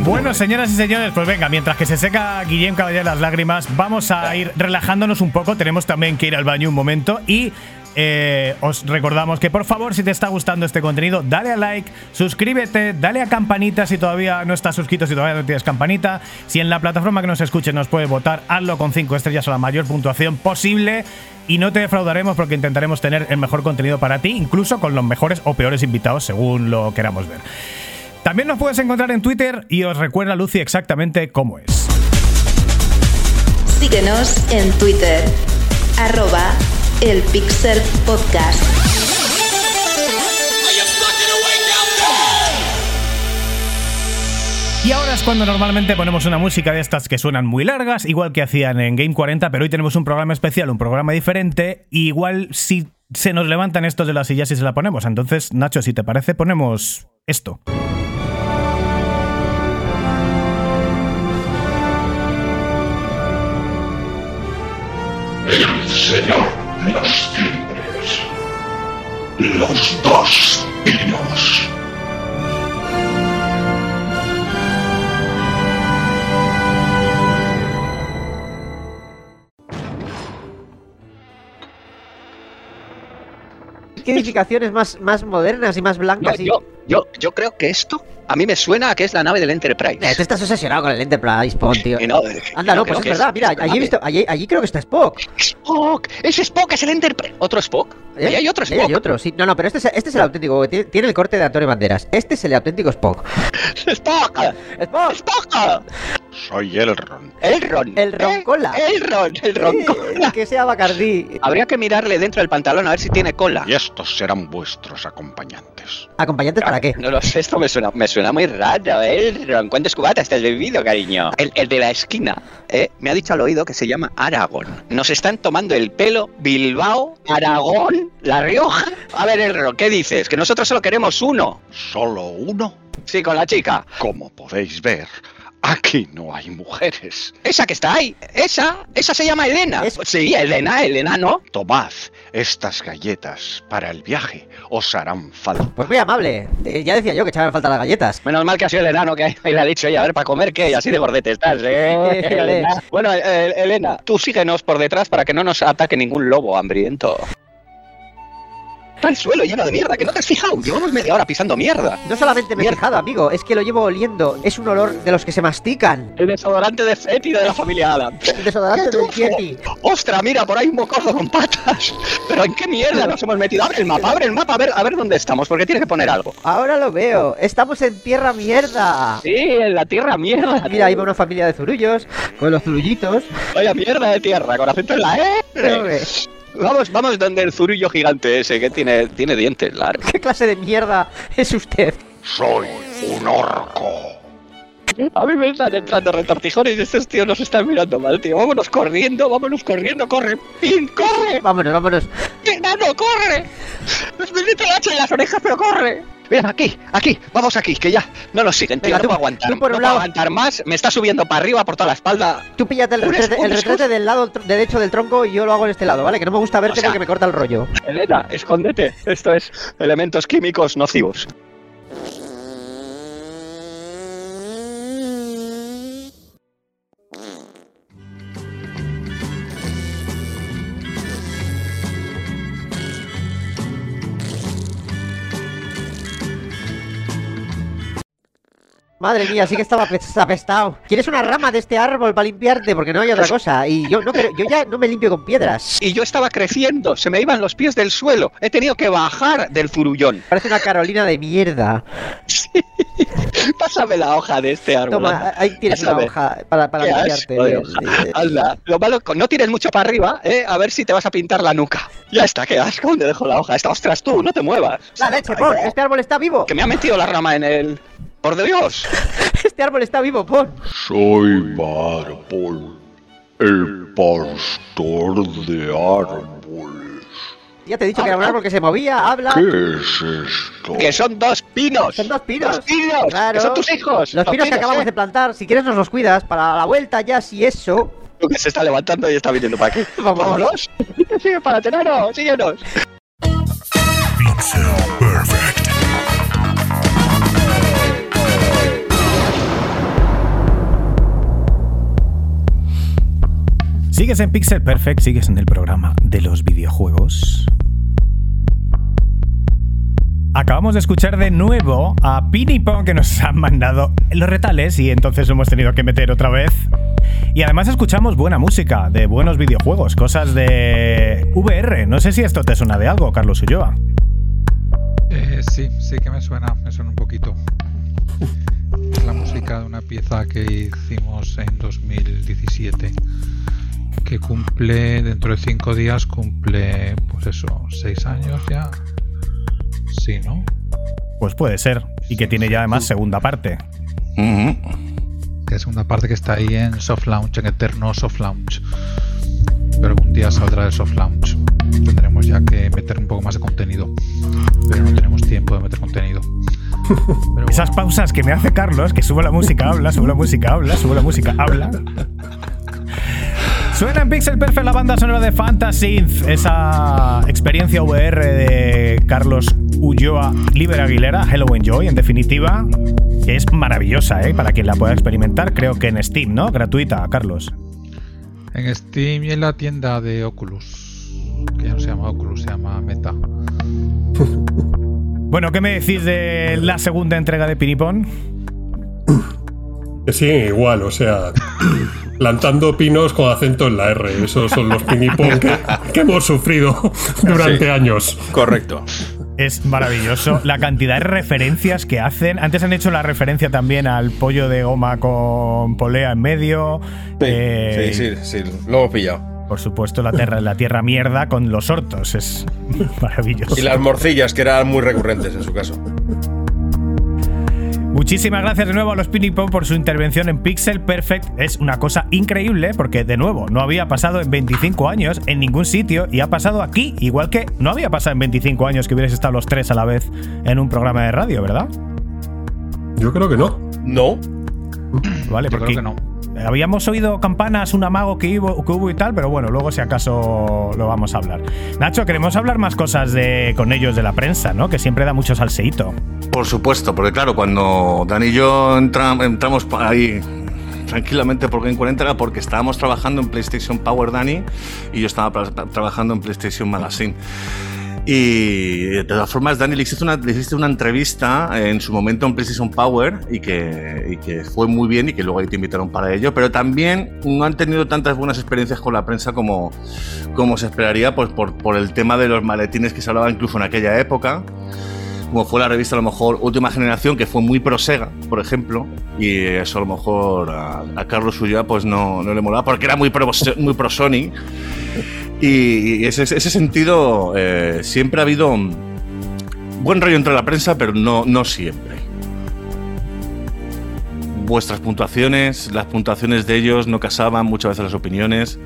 Speaker 1: Bueno, señoras y señores, pues venga, mientras que se seca Guillem Caballero las lágrimas, vamos a ir relajándonos un poco. Tenemos también que ir al baño un momento y eh, os recordamos que por favor, si te está gustando este contenido, dale a like, suscríbete, dale a campanita si todavía no estás suscrito, si todavía no tienes campanita. Si en la plataforma que nos escuche nos puede votar, hazlo con 5 estrellas o la mayor puntuación posible. Y no te defraudaremos porque intentaremos tener el mejor contenido para ti, incluso con los mejores o peores invitados según lo queramos ver. También nos puedes encontrar en Twitter y os recuerda Lucy exactamente cómo es.
Speaker 18: Síguenos en Twitter, arroba el Pixel Podcast.
Speaker 1: Y ahora es cuando normalmente ponemos una música de estas que suenan muy largas, igual que hacían en Game 40, pero hoy tenemos un programa especial, un programa diferente, y igual si se nos levantan estos de las sillas y se la ponemos. Entonces, Nacho, si te parece, ponemos esto.
Speaker 12: Señor de los timbres. Los dos pinos.
Speaker 13: ¿Qué edificaciones más, más modernas y más blancas? y...
Speaker 14: Yo, yo, yo creo que esto a mí me suena a que es la nave del Enterprise.
Speaker 13: Eh, tú estás obsesionado con el Enterprise, Pon, tío.
Speaker 14: No, eh,
Speaker 13: Anda, no, pues es verdad. Mira, allí, he visto, allí, allí creo que está Spock.
Speaker 14: Spock, ese Spock es el Enterprise. ¿Otro Spock?
Speaker 13: ¿Eh?
Speaker 14: Ahí hay otro
Speaker 13: Ahí hay otro, sí. No, no, pero este es, este es el auténtico. Tiene, tiene el corte de Antonio Banderas. Este es el auténtico Spock.
Speaker 14: ¡Spock!
Speaker 13: ¡Spock!
Speaker 14: ¡Spock!
Speaker 16: Soy Elrond.
Speaker 14: Elrond.
Speaker 13: El Roncola.
Speaker 14: Elrond, el Roncola.
Speaker 13: que sea Bacardí.
Speaker 14: Habría que mirarle dentro del pantalón a ver si tiene cola.
Speaker 16: Y estos serán vuestros acompañantes.
Speaker 13: ¿Acompañantes para qué?
Speaker 14: No lo sé, esto me suena, me suena muy raro, Elrond. ¿Cuántos cubatas te has bebido, cariño? El, el de la esquina, ¿eh? Me ha dicho al oído que se llama Aragón. Nos están tomando el pelo Bilbao, Aragón, La Rioja. A ver, Elrond, ¿qué dices? Que nosotros solo queremos uno.
Speaker 16: ¿Solo uno?
Speaker 14: Sí, con la chica.
Speaker 16: Como podéis ver, aquí no hay mujeres.
Speaker 14: Esa que está ahí, esa, esa se llama Elena. Sí, Elena, Elena, ¿no?
Speaker 16: Tomad estas galletas para el viaje. Os harán falta.
Speaker 13: Pues muy amable. Eh, ya decía yo que echaban falta las galletas.
Speaker 14: Menos mal que ha sido el enano que ahí le ha dicho, oye, a ver, para comer qué, y así de gordete estás, ¿eh? Elena. Bueno, eh, Elena, tú síguenos por detrás para que no nos ataque ningún lobo hambriento. Está el suelo lleno de mierda, que no te has fijado. Llevamos media hora pisando mierda.
Speaker 13: No solamente me he fijado, amigo, es que lo llevo oliendo. Es un olor de los que se mastican.
Speaker 14: El desodorante de fétido de la familia Adams.
Speaker 13: El desodorante del Yeti.
Speaker 14: ¡Ostras, mira, por ahí un mocoso con patas! ¿Pero en qué mierda nos hemos metido? Abre el mapa, abre el mapa, a ver, a ver dónde estamos, porque tiene que poner algo.
Speaker 13: Ahora lo veo. Estamos en tierra mierda.
Speaker 14: Sí, en la tierra mierda.
Speaker 13: Mira, ahí va una familia de zurullos, con los zurullitos.
Speaker 14: Vaya mierda de tierra, con acento en la E. Vamos, vamos donde el zurullo gigante ese que tiene, tiene dientes largos.
Speaker 13: ¿Qué clase de mierda es usted?
Speaker 16: Soy un orco.
Speaker 14: A mí me están entrando retortijones y estos tíos nos están mirando mal, tío. Vámonos corriendo, vámonos corriendo, corre. ¡Pin, corre!
Speaker 13: Vámonos, vámonos.
Speaker 14: ¡Enano, corre! Nos mete el hacha en las orejas, pero corre. Mira, aquí, aquí, vamos aquí, que ya no nos siguen, tío.
Speaker 13: Venga,
Speaker 14: no
Speaker 13: tú-
Speaker 14: puedo aguantar.
Speaker 13: tú por
Speaker 14: no
Speaker 13: un
Speaker 14: puedo
Speaker 13: lado.
Speaker 14: aguantar más. Me está subiendo para arriba por toda la espalda.
Speaker 13: Tú píllate el retrete, el retrete del lado derecho del tronco y yo lo hago en este lado, ¿vale? Que no me gusta verte
Speaker 14: O sea-
Speaker 13: porque me corta el rollo.
Speaker 14: Elena, escóndete. Esto es elementos químicos nocivos.
Speaker 13: Madre mía, sí que estaba apes- apestado. ¿Quieres una rama de este árbol para limpiarte? Porque no hay otra cosa. Y yo no yo ya no me limpio con piedras.
Speaker 14: Y yo estaba creciendo, se me iban los pies del suelo. He tenido que bajar del furullón.
Speaker 13: Parece una Carolina de mierda.
Speaker 14: Pásame la hoja de este árbol.
Speaker 13: Toma,
Speaker 14: anda.
Speaker 13: ahí tienes una
Speaker 14: Pásame.
Speaker 13: hoja para, para limpiarte. sí.
Speaker 14: Anda, lo malo, no tires mucho para arriba, ¿eh? A ver si te vas a pintar la nuca. Ya está, qué asco, ¿dónde dejo la hoja? Está, ostras, tú, no te muevas.
Speaker 13: La leche, por, este árbol está vivo.
Speaker 14: Que me ha metido la rama en el... ¡Por Dios!
Speaker 13: Este árbol está vivo, Pon.
Speaker 12: Soy Bárbol, el pastor de árboles.
Speaker 13: Ya te he dicho que era un árbol que se movía, habla.
Speaker 12: ¿Qué es esto?
Speaker 14: Que son dos pinos.
Speaker 13: Son dos pinos.
Speaker 14: Dos pinos.
Speaker 13: Claro.
Speaker 14: Que son tus hijos.
Speaker 13: Los pinos que acabamos
Speaker 14: ¿eh?
Speaker 13: de plantar. Si quieres nos los cuidas para la vuelta ya, si eso.
Speaker 14: Que se está levantando y está viniendo para aquí. Vámonos. Sigue para Tenaro, síguenos.
Speaker 1: Sigues en Pixel Perfect, sigues en el programa de los videojuegos. Acabamos de escuchar de nuevo a Pinipon que nos han mandado los retales y entonces lo hemos tenido que meter otra vez. Y además escuchamos buena música de buenos videojuegos, cosas de VR. No sé si esto te suena de algo, Carlos Ulloa.
Speaker 8: Eh, sí, sí que me suena, me suena un poquito. Es la música de una pieza que hicimos en 2017, que cumple, dentro de cinco días, cumple, pues eso, seis años ya. Sí, ¿no?
Speaker 1: Pues puede ser. Y que tiene ya además segunda parte.
Speaker 8: Que es una parte que está ahí en soft launch, en eterno soft launch. Pero algún día saldrá el soft launch. Tendremos ya que meter un poco más de contenido. Pero no tenemos tiempo de meter contenido.
Speaker 1: Esas pausas que me hace Carlos, que sube la música, habla, sube la música, habla, sube la música, habla. Suena en Pixel Perfect la banda sonora de Fantasy, esa experiencia VR de Carlos Ulloa, Liber Aguilera, Hello Enjoy, en definitiva, que es maravillosa, ¿eh? Para quien la pueda experimentar, creo que en Steam, ¿no? Gratuita, Carlos.
Speaker 8: En Steam y en la tienda de Oculus. Que ya no se llama Oculus, se llama Meta.
Speaker 1: Bueno, ¿qué me decís de la segunda entrega de Pinipón?
Speaker 7: Que siguen igual, o sea, plantando pinos con acento en la R. Esos son los pinipón que, que hemos sufrido durante
Speaker 5: Sí.
Speaker 7: años.
Speaker 5: Correcto.
Speaker 1: Es maravilloso la cantidad de referencias que hacen. Antes han hecho la referencia también al pollo de goma con polea en medio. Eh,
Speaker 5: Sí, sí, sí, lo hemos pillado.
Speaker 1: Por supuesto, la tierra, la tierra mierda con los hortos. Es maravilloso.
Speaker 5: Y las morcillas, que eran muy recurrentes en su caso.
Speaker 1: Muchísimas gracias de nuevo a los Pinipon por su intervención en Pixel Perfect. Es una cosa increíble porque, de nuevo, no había pasado en 25 años en ningún sitio y ha pasado aquí, igual que no había pasado en 25 años que hubierais estado los tres a la vez en un programa de radio, ¿verdad?
Speaker 7: Yo creo que no.
Speaker 5: No.
Speaker 1: Vale,
Speaker 8: Yo
Speaker 1: porque
Speaker 8: creo que no.
Speaker 1: Habíamos oído campanas, un amago que hubo, que y tal, pero bueno, luego si acaso lo vamos a hablar. Nacho, queremos hablar más cosas de, con ellos de la prensa, ¿no? Que siempre da mucho salseíto.
Speaker 2: Por supuesto, porque claro, cuando Dani y yo entra- entramos ahí tranquilamente por Game 40 era porque estábamos trabajando en PlayStation Power Dani y yo estaba trabajando en PlayStation Magazine. Y de todas formas, Dani, le hiciste una, le hiciste una entrevista en su momento en PlayStation Power y que, y que fue muy bien y que luego ahí te invitaron para ello, pero también no han tenido tantas buenas experiencias con la prensa como, como se esperaría pues, por, por el tema de los maletines que se hablaba incluso en aquella época como fue la revista a lo mejor Última Generación, que fue muy pro Sega, por ejemplo, y eso a lo mejor a, a Carlos Ulloa pues no, no le molaba, porque era muy pro, muy pro Sony. Y, ese, ese sentido eh, siempre ha habido buen rollo entre la prensa, pero no, no siempre. Vuestras puntuaciones, las puntuaciones de ellos no casaban muchas veces las opiniones.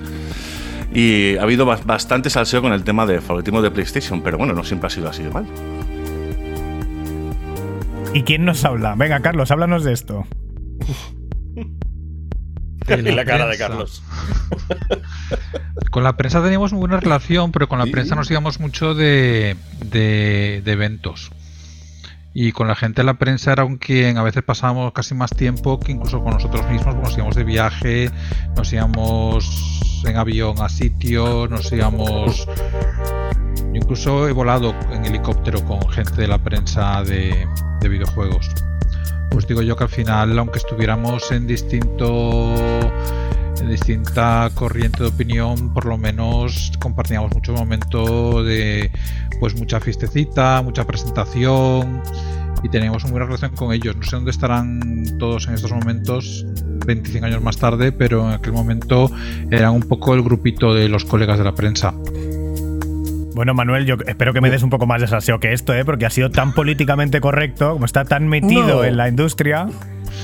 Speaker 2: Y ha habido bas- bastante salseo con el tema de favoritismo de PlayStation, pero bueno, no siempre ha sido así de mal.
Speaker 1: ¿Y quién nos habla? Venga, Carlos, háblanos de esto.
Speaker 5: Y la cara de. Carlos.
Speaker 8: Con la prensa teníamos muy buena relación, pero con la prensa nos íbamos mucho de, de, de eventos. Y con la gente de la prensa era con quien a veces pasábamos casi más tiempo que incluso con nosotros mismos, porque nos íbamos de viaje, nos íbamos en avión a sitios, nos íbamos... Yo incluso he volado en helicóptero con gente de la prensa de, de videojuegos. Pues digo yo que al final, aunque estuviéramos en distinto en distinta corriente de opinión, por lo menos compartíamos mucho momento de pues mucha fiestecita, mucha presentación y teníamos una buena relación con ellos. No sé dónde estarán todos en estos momentos, 25 años más tarde, pero en aquel momento eran un poco el grupito de los colegas de la prensa.
Speaker 1: Bueno, Manuel, yo espero que me des un poco más de salseo que esto, ¿eh? porque ha sido tan políticamente correcto, como está tan metido
Speaker 7: No.
Speaker 1: en la industria.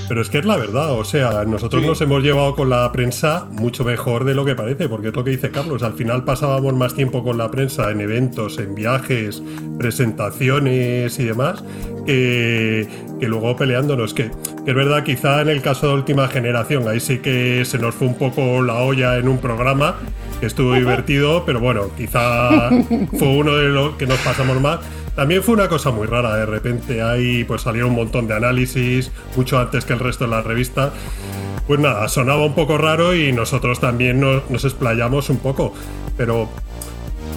Speaker 7: Pero es que es la verdad, o sea, nosotros nos hemos llevado con la prensa mucho mejor de lo que parece, porque es lo que dice Carlos, al final pasábamos más tiempo con la prensa en eventos, en viajes, presentaciones y demás, que, que luego peleándonos, que, que es verdad, quizá en el caso de última generación, ahí sí que se nos fue un poco la olla en un programa, que estuvo divertido, pero bueno, quizá fue uno de los que nos pasamos más. También fue una cosa muy rara, de repente ahí pues salieron un montón de análisis, mucho antes que el resto de la revista. Pues nada, sonaba un poco raro y nosotros también nos, nos explayamos un poco, pero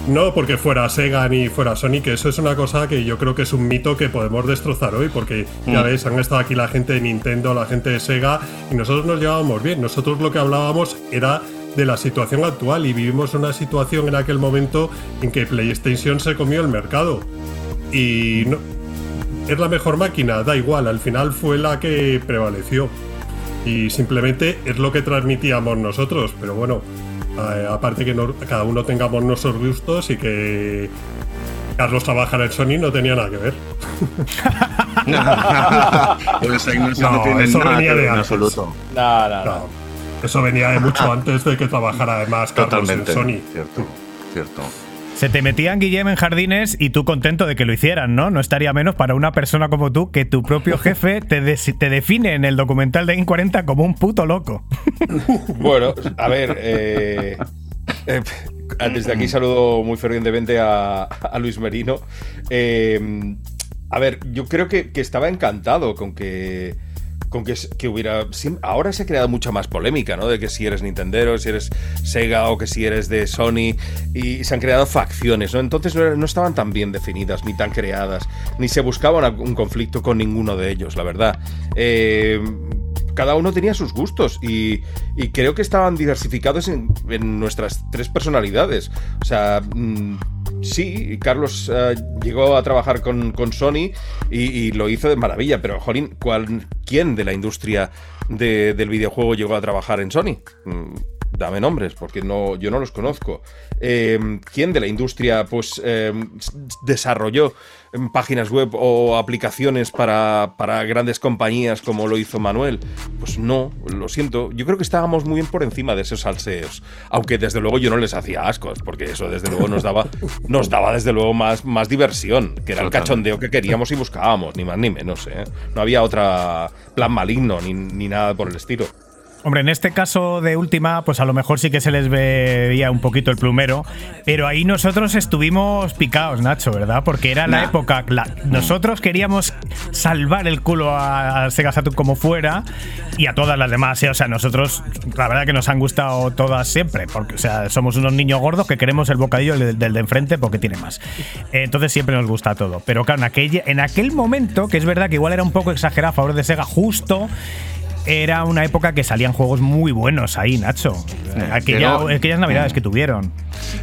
Speaker 7: no porque fuera Sega ni fuera Sony, que eso es una cosa que yo creo que es un mito que podemos destrozar hoy, porque ya
Speaker 2: Mm.
Speaker 7: veis, han estado aquí la gente de Nintendo, la gente de Sega, y nosotros nos llevábamos bien. Nosotros lo que hablábamos era de la situación actual y vivimos una situación en aquel momento en que PlayStation se comió el mercado. Y no, es la mejor máquina, da igual, al final fue la que prevaleció. Y simplemente es lo que transmitíamos nosotros, pero bueno, eh, aparte que no- cada uno tengamos nuestros gustos y que Carlos trabajara en Sony no tenía nada que ver.
Speaker 2: Pues ahí no, eso no
Speaker 7: No,
Speaker 2: tiene
Speaker 7: eso
Speaker 2: nada
Speaker 7: venía
Speaker 2: que
Speaker 7: de
Speaker 2: en
Speaker 7: antes.
Speaker 2: absoluto.
Speaker 5: No, no,
Speaker 7: no. Eso venía de mucho antes de que trabajara además Carlos
Speaker 2: Totalmente.
Speaker 7: en Sony.
Speaker 2: Cierto, cierto.
Speaker 1: Se te metían Guillem en jardines y tú contento de que lo hicieran, ¿no? No estaría menos para una persona como tú que tu propio jefe te, te define en el documental de Game 40 como un puto loco.
Speaker 5: Bueno, a ver, eh, eh, desde aquí saludo muy fervientemente a, a Luis Merino. Eh, a ver, yo creo que, que estaba encantado con que con que, que hubiera. Ahora se ha creado mucha más polémica, ¿no? De que si eres Nintendero, si eres Sega o que si eres de Sony. Y se han creado facciones, ¿no? Entonces no, estaban tan bien definidas, ni tan creadas, ni se buscaba un conflicto con ninguno de ellos, la verdad. Eh, cada uno tenía sus gustos y, y creo que estaban diversificados en, en nuestras tres personalidades. O sea, mm, sí, Carlos eh, llegó a trabajar con, con Sony y, lo hizo de maravilla, pero, jolín, ¿cuál, ¿quién de la industria de- del videojuego llegó a trabajar en Sony? Mm, Dame nombres, porque no, yo no los conozco. Eh, ¿Quién de la industria pues eh, desarrolló páginas web o aplicaciones para, para grandes compañías como lo hizo Manuel? Pues no, lo siento. Yo creo que estábamos muy bien por encima de esos salseos. Aunque desde luego yo no les hacía ascos, porque eso desde luego nos daba, nos daba desde luego más, más diversión, que era el cachondeo que queríamos y buscábamos, ni más ni menos. ¿eh? No había otra plan maligno ni, ni nada por el estilo.
Speaker 1: Hombre, en este caso de última, pues a lo mejor sí que se les veía un poquito el plumero, pero ahí nosotros estuvimos picados, Nacho, ¿verdad? Porque era la época, la- nosotros queríamos salvar el culo a, a Sega Saturn como fuera y a todas las demás, ¿eh? o sea, nosotros la verdad que nos han gustado todas siempre, porque o sea, somos unos niños gordos que queremos el bocadillo del, del de enfrente porque tiene más. Entonces siempre nos gusta todo, pero claro, en aquel, en aquel momento, que es verdad que igual era un poco exagerado a favor de Sega, justo era una época que salían juegos muy buenos ahí, Nacho. Aquella-
Speaker 2: llegó-
Speaker 1: aquellas navidades que tuvieron.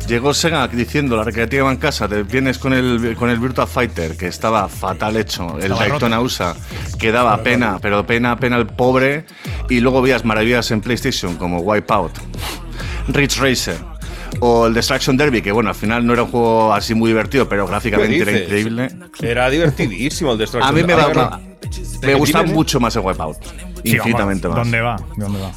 Speaker 2: Llegó Sega diciendo la recreativa en casa, te vienes con el, con el Virtua Fighter, que estaba fatal hecho, el Daytona USA, que daba pena, pero pena, pena al pobre, y luego veías maravillas en PlayStation como Wipeout, Ridge Racer, o el Destruction Derby, que bueno, al final no era un juego así muy divertido, pero gráficamente
Speaker 5: ¿Qué
Speaker 2: era increíble.
Speaker 5: Era divertidísimo el Destruction
Speaker 2: A mí me, va- me
Speaker 5: ¿De
Speaker 2: gusta mucho más el Wipeout,
Speaker 1: Sí,
Speaker 2: infinitamente
Speaker 1: vamos,
Speaker 2: más.
Speaker 1: ¿Dónde va? ¿Dónde va?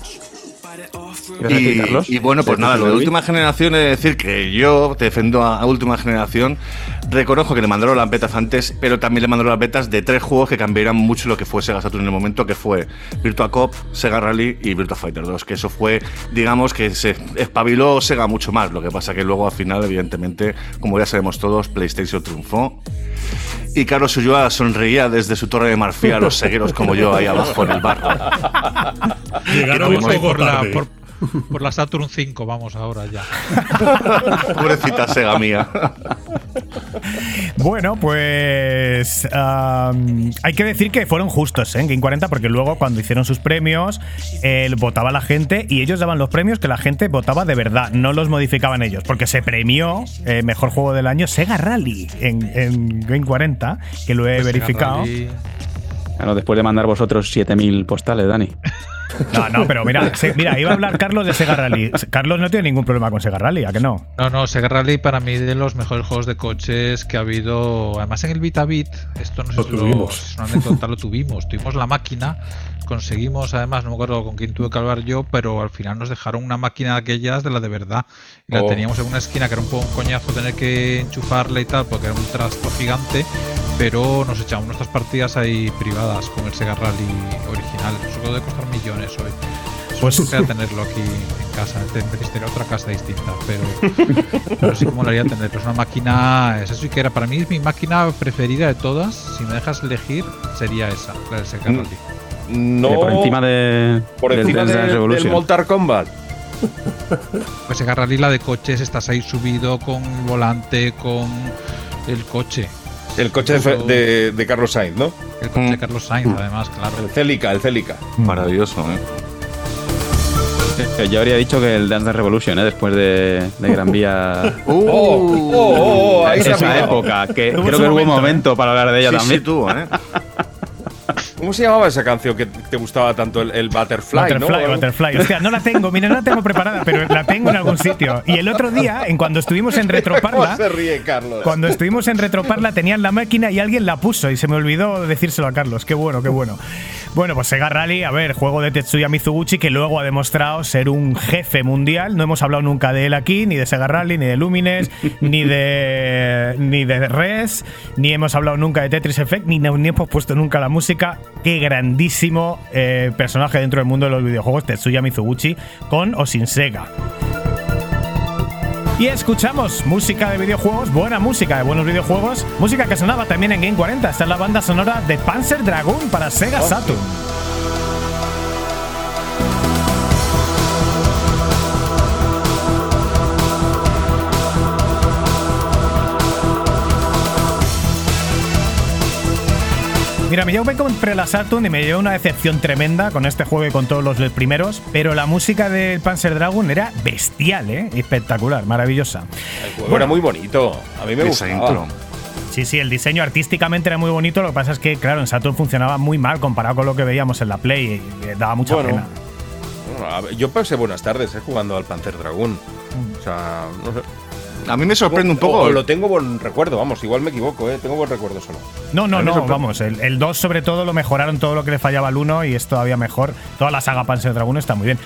Speaker 2: Y, y bueno, pues nada, lo de última generación es decir que yo defiendo a, a última generación. Reconozco que le mandaron las betas antes, pero también le mandaron las betas de tres juegos que cambiarían mucho lo que fue Sega Saturn en el momento, que fue Virtua Cop, Sega Rally y Virtua Fighter 2. Que eso fue, digamos, que se espabiló Sega mucho más. Lo que pasa que luego al final, evidentemente, como ya sabemos todos, PlayStation triunfó. Y Carlos Ulloa sonreía desde su torre de marfil a los segueros como yo ahí abajo en el barro.
Speaker 7: Llegaron un poco
Speaker 8: por la, por, por la Saturn 5, vamos ahora ya.
Speaker 2: Pobrecita Sega mía.
Speaker 1: Bueno, pues hay que decir que fueron justos ¿eh? en Game 40 porque luego cuando hicieron sus premios eh, votaba la gente y ellos daban los premios que la gente votaba de verdad, no los modificaban ellos, porque se premió eh, mejor juego del año Sega Rally en, en Game 40, que lo he
Speaker 8: Pues Sega
Speaker 1: verificado.
Speaker 8: Rally-
Speaker 3: Claro, después de mandar vosotros 7000 postales, Dani.
Speaker 1: No, no, pero mira, se- mira, iba a hablar Carlos de Sega Rally. Carlos no tiene ningún problema con Sega Rally, ¿a que no?
Speaker 8: No, no, Sega Rally para mí de los mejores juegos de coches que ha habido. Además en el Vitavit, esto no sé
Speaker 7: Lo
Speaker 8: si lo-
Speaker 7: tuvimos.
Speaker 8: es una anécdota, lo tuvimos. Tuvimos la máquina, conseguimos, además, no me acuerdo con quién tuve que hablar yo, pero al final nos dejaron una máquina de aquellas de la de verdad. Y la
Speaker 5: Oh.
Speaker 8: teníamos en una esquina que era un poco un coñazo tener que enchufarla y tal, porque era un trasto gigante. Pero nos echamos nuestras partidas ahí privadas con el Sega Rally original. Eso debe costar millones hoy.
Speaker 1: Pues-
Speaker 8: quisiera tenerlo aquí en casa. Necesitaría otra casa distinta, pero, pero sí que molaría tenerlo. Es una máquina, esa sí que era para mí es mi máquina preferida de todas. Si me dejas elegir, sería esa, la del Sega
Speaker 5: Mm.
Speaker 8: Rally.
Speaker 5: No.
Speaker 3: Por encima de.
Speaker 5: Por
Speaker 3: del
Speaker 5: encima
Speaker 3: Dance
Speaker 5: de-
Speaker 3: Dance
Speaker 5: del
Speaker 3: Revolution.
Speaker 5: Mortal Kombat.
Speaker 8: Pues Sega Rally, la de coches, estás ahí subido con volante, con el coche.
Speaker 5: El coche de, de- de Carlos Sainz, ¿no?
Speaker 8: El coche de Carlos Sainz, además, claro.
Speaker 5: El Celica, el Celica.
Speaker 2: Maravilloso, ¿eh?
Speaker 3: Yo habría dicho que el Dance Revolution, ¿eh? después de, de Gran Vía.
Speaker 5: Oh, oh, oh, oh, ahí
Speaker 3: esa época, que creo que hubo un
Speaker 5: momento,
Speaker 3: momento
Speaker 5: ¿eh?
Speaker 3: para hablar de ella
Speaker 2: Sí,
Speaker 3: también.
Speaker 2: sí, tú, ¿eh?
Speaker 5: ¿Cómo se llamaba esa canción que te gustaba tanto? El, el Butterfly,
Speaker 1: Butterfly,
Speaker 5: ¿no?
Speaker 1: Butterfly. No la tengo, mira, no la tengo preparada, pero la tengo en algún sitio. Y el otro día, en cuando estuvimos en
Speaker 5: ¿Cómo
Speaker 1: Retroparla,
Speaker 5: se ríe, Carlos?
Speaker 1: cuando estuvimos en Retroparla tenían la máquina y alguien la puso y se me olvidó decírselo a Carlos. Qué bueno, qué bueno. Bueno, pues Sega Rally, a ver, juego de Tetsuya Mizuguchi que luego ha demostrado ser un jefe mundial. No hemos hablado nunca de él aquí, ni de Sega Rally, ni de Lumines, ni de ni de Res, ni hemos hablado nunca de Tetris Effect, ni, ni hemos puesto nunca la música. Qué grandísimo eh, personaje dentro del mundo de los videojuegos, Tetsuya Mizuguchi, con o sin Sega. Y escuchamos música de videojuegos, buena música de buenos videojuegos, música que sonaba también en Game 40. Esta es la banda sonora de Panzer Dragoon para Sega Saturn. Mira, me- yo me compré la Saturn y me llevé una decepción tremenda con este juego y con todos los primeros, pero la música del Panzer Dragoon era bestial, ¿eh? Espectacular, maravillosa.
Speaker 5: El juego era muy bonito. A mí me gustaba.
Speaker 2: intro.
Speaker 1: Sí, sí, el diseño artísticamente era muy bonito, lo que pasa es que, claro, en Saturn funcionaba muy mal comparado con lo que veíamos en la Play y eh, daba mucha
Speaker 5: Bueno.
Speaker 1: pena.
Speaker 5: Bueno, yo pasé buenas tardes eh, jugando al Panzer Dragoon. O sea, no sé.
Speaker 2: A mí me sorprende un poco.
Speaker 5: o lo tengo buen recuerdo, vamos, igual me equivoco, ¿eh? Tengo buen recuerdo solo.
Speaker 1: No, no, no, vamos, el, el 2 sobre todo lo mejoraron todo lo que le fallaba al 1 y es todavía mejor. Toda la saga Panzer Dragoon está muy bien.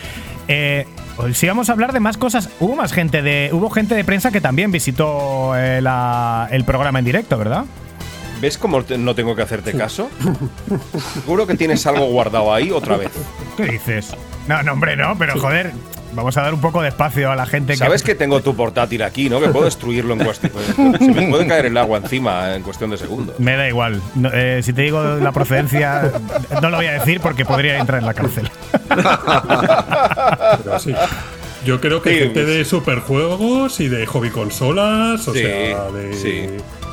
Speaker 1: Eh, pues si vamos a hablar de más cosas, hubo más gente de hubo gente de prensa que también visitó eh, la- el programa en directo, ¿verdad?
Speaker 5: ¿Ves cómo te- no tengo que hacerte caso? Seguro que tienes algo guardado ahí otra vez.
Speaker 1: ¿Qué dices? No, no, hombre, no, pero joder, vamos a dar un poco de espacio a la gente
Speaker 5: Sabes que tengo tu portátil aquí, ¿no? Que puedo destruirlo en cuestión. Se me puede caer el agua encima en cuestión de segundos.
Speaker 1: Me da igual. No, eh, si te digo la procedencia, no lo voy a decir porque podría entrar en la cárcel.
Speaker 7: Pero sí. Yo creo que
Speaker 5: Sí,
Speaker 7: gente de superjuegos y de hobby consolas, o
Speaker 5: Sí,
Speaker 7: sea, de.
Speaker 5: sí.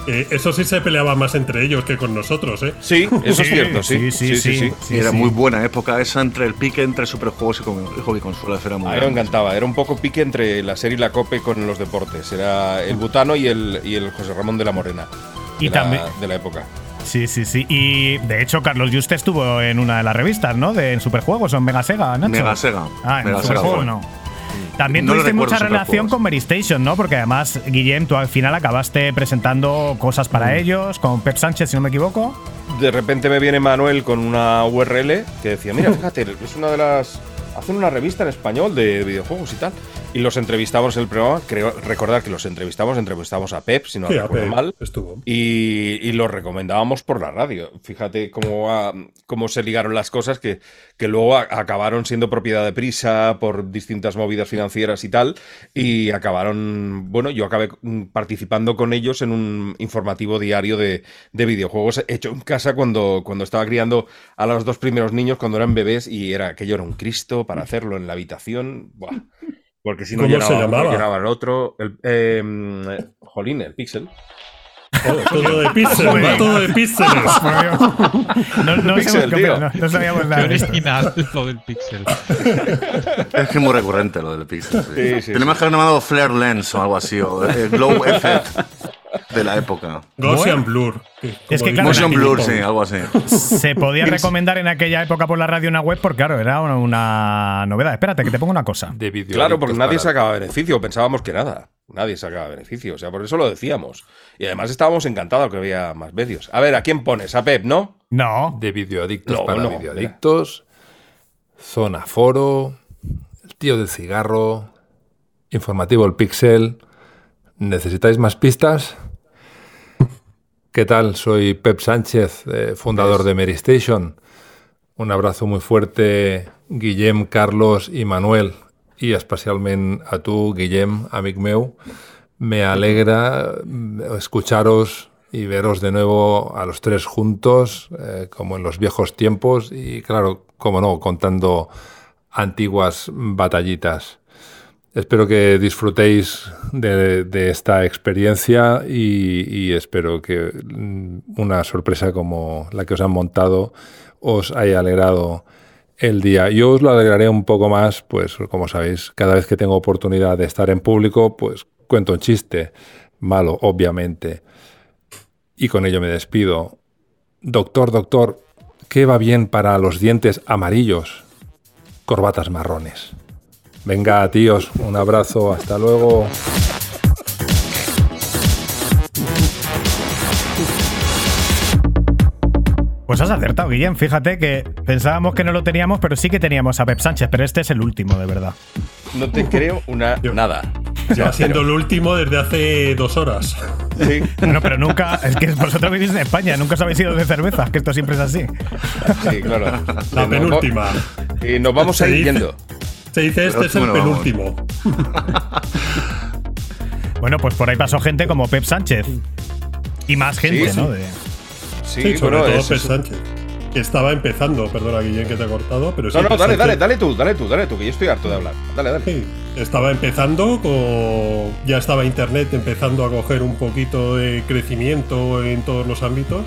Speaker 7: Eh, eso sí se peleaba más entre ellos que con nosotros, ¿eh?
Speaker 5: Sí, eso es cierto, sí. Sí, sí, sí.
Speaker 2: era muy buena época esa entre el pique entre superjuegos y hobby consolas. Era muy
Speaker 5: A mí me encantaba. Era un poco pique entre la serie y la COPE con los deportes. Era el Butano y el, y el José Ramón de la Morena.
Speaker 1: Y
Speaker 5: de la-
Speaker 1: también-
Speaker 5: de la época.
Speaker 1: Sí, sí, sí. Y de hecho, Carlos Juste estuvo en una de las revistas, ¿no? De en Superjuegos o en Mega Sega, Nacho.
Speaker 2: Mega Sega.
Speaker 1: Ah, en
Speaker 2: Mega Sega
Speaker 1: Superjuegos no. También
Speaker 2: No
Speaker 1: tuviste mucha relación con Mary Station, ¿no? Porque además, Guillem, tú al final acabaste presentando cosas para
Speaker 2: Mm.
Speaker 1: ellos, con Pep Sánchez, si no me equivoco.
Speaker 5: De repente me viene Manuel con una URL que decía, mira, fíjate, es una de las... Hacen una revista en español de videojuegos y tal. Y los entrevistamos en el programa. Creo recordar que los entrevistamos, entrevistamos a Pep, si no
Speaker 7: Sí, a
Speaker 5: recuerdo
Speaker 7: Pep
Speaker 5: mal.
Speaker 7: estuvo.
Speaker 5: Y, y los recomendábamos por la radio. Fíjate cómo, ah, cómo se ligaron las cosas que, que luego a- acabaron siendo propiedad de prisa por distintas movidas financieras y tal. Y acabaron, bueno, yo acabé participando con ellos en un informativo diario de, de videojuegos hecho en casa cuando, cuando estaba criando a los dos primeros niños cuando eran bebés y era aquello era un Cristo para hacerlo en la habitación. Buah. Porque si no
Speaker 7: ¿Cómo se
Speaker 5: llenaba el otro. El, eh, mm, jolín, el Pixel.
Speaker 7: Todo, todo de píxeles, va todo de píxeles.
Speaker 1: No, no,
Speaker 5: Pixel,
Speaker 1: sabemos qué-
Speaker 5: tío.
Speaker 1: no- no sabíamos nada
Speaker 8: original lo del pixel.
Speaker 2: Es que es muy recurrente lo del Pixel. Sí.
Speaker 5: Sí, sí,
Speaker 2: Tenemos que haber llamado Flare Lens o algo así, o eh, Glow Effect. De la época.
Speaker 7: Gaussian Blur.
Speaker 1: Es que claro,
Speaker 2: Motion Blur, sí, algo así.
Speaker 1: Se podía recomendar en aquella época por la radio una web porque, claro, era una, una novedad. Espérate, que te pongo una cosa.
Speaker 19: De vídeo.
Speaker 5: Claro, porque nadie sacaba beneficio, pensábamos que nada. Nadie sacaba beneficio, o sea, por eso lo decíamos. Y además estábamos encantados que había más medios. A ver, ¿a quién pones? ¿A Pep, no?
Speaker 1: No.
Speaker 19: De videoadictos
Speaker 5: No,
Speaker 19: para
Speaker 5: no,
Speaker 19: videoadictos. Zona Foro. El tío del cigarro. Informativo El Pixel. ¿Necesitáis más pistas? ¿Qué tal? Soy Pep Sánchez, eh, fundador de Mary Station. Un abrazo muy fuerte, Guillem, Carlos i Manuel, i especialment a tu, Guillem, amic meu. Me alegra mm, escucharos y veros de nuevo a los tres juntos, eh, como en los viejos tiempos, y claro, como no, contando antiguas batallitas. Espero que disfrutéis de, esta experiencia y, y espero que mm, una sorpresa como la que os han montado os haya alegrado el día. Yo os lo alegraré un poco más, pues como sabéis, cada vez que tengo oportunidad de estar en público, pues cuento un chiste, malo, obviamente. Y con ello me despido. Doctor, doctor, ¿qué va bien para los dientes amarillos? Corbatas marrones. Venga, tíos, un abrazo, hasta luego.
Speaker 1: Pues has acertado, Guillem. Fíjate que pensábamos que no lo teníamos, pero sí que teníamos a Pep Sánchez, pero este es el último, de verdad.
Speaker 5: No te creo una nada.
Speaker 7: Ya siendo el último desde hace dos horas.
Speaker 5: Sí.
Speaker 1: No, pero nunca. Es que vosotros vivís en España, nunca os habéis ido de cerveza, que esto siempre es así.
Speaker 5: Sí, claro.
Speaker 7: La penúltima.
Speaker 5: Y nos vamos a ir yendo.
Speaker 7: Se dice este es el penúltimo.
Speaker 1: Bueno, pues por ahí pasó gente como Pep Sánchez. Y más gente,
Speaker 7: Sí,
Speaker 1: ¿no?
Speaker 7: sí.
Speaker 1: De-
Speaker 7: Sí, sobre
Speaker 5: bueno,
Speaker 7: todo
Speaker 5: es-
Speaker 7: Pep Sánchez. Que estaba empezando, perdona Guillén que te he cortado, pero sí.
Speaker 5: No, no, dale,
Speaker 7: Sánchez-
Speaker 5: dale, dale tú, dale tú, dale tú, que yo estoy harto de hablar. Dale, dale.
Speaker 7: Sí, estaba empezando, con, ya estaba Internet empezando a coger un poquito de crecimiento en todos los ámbitos.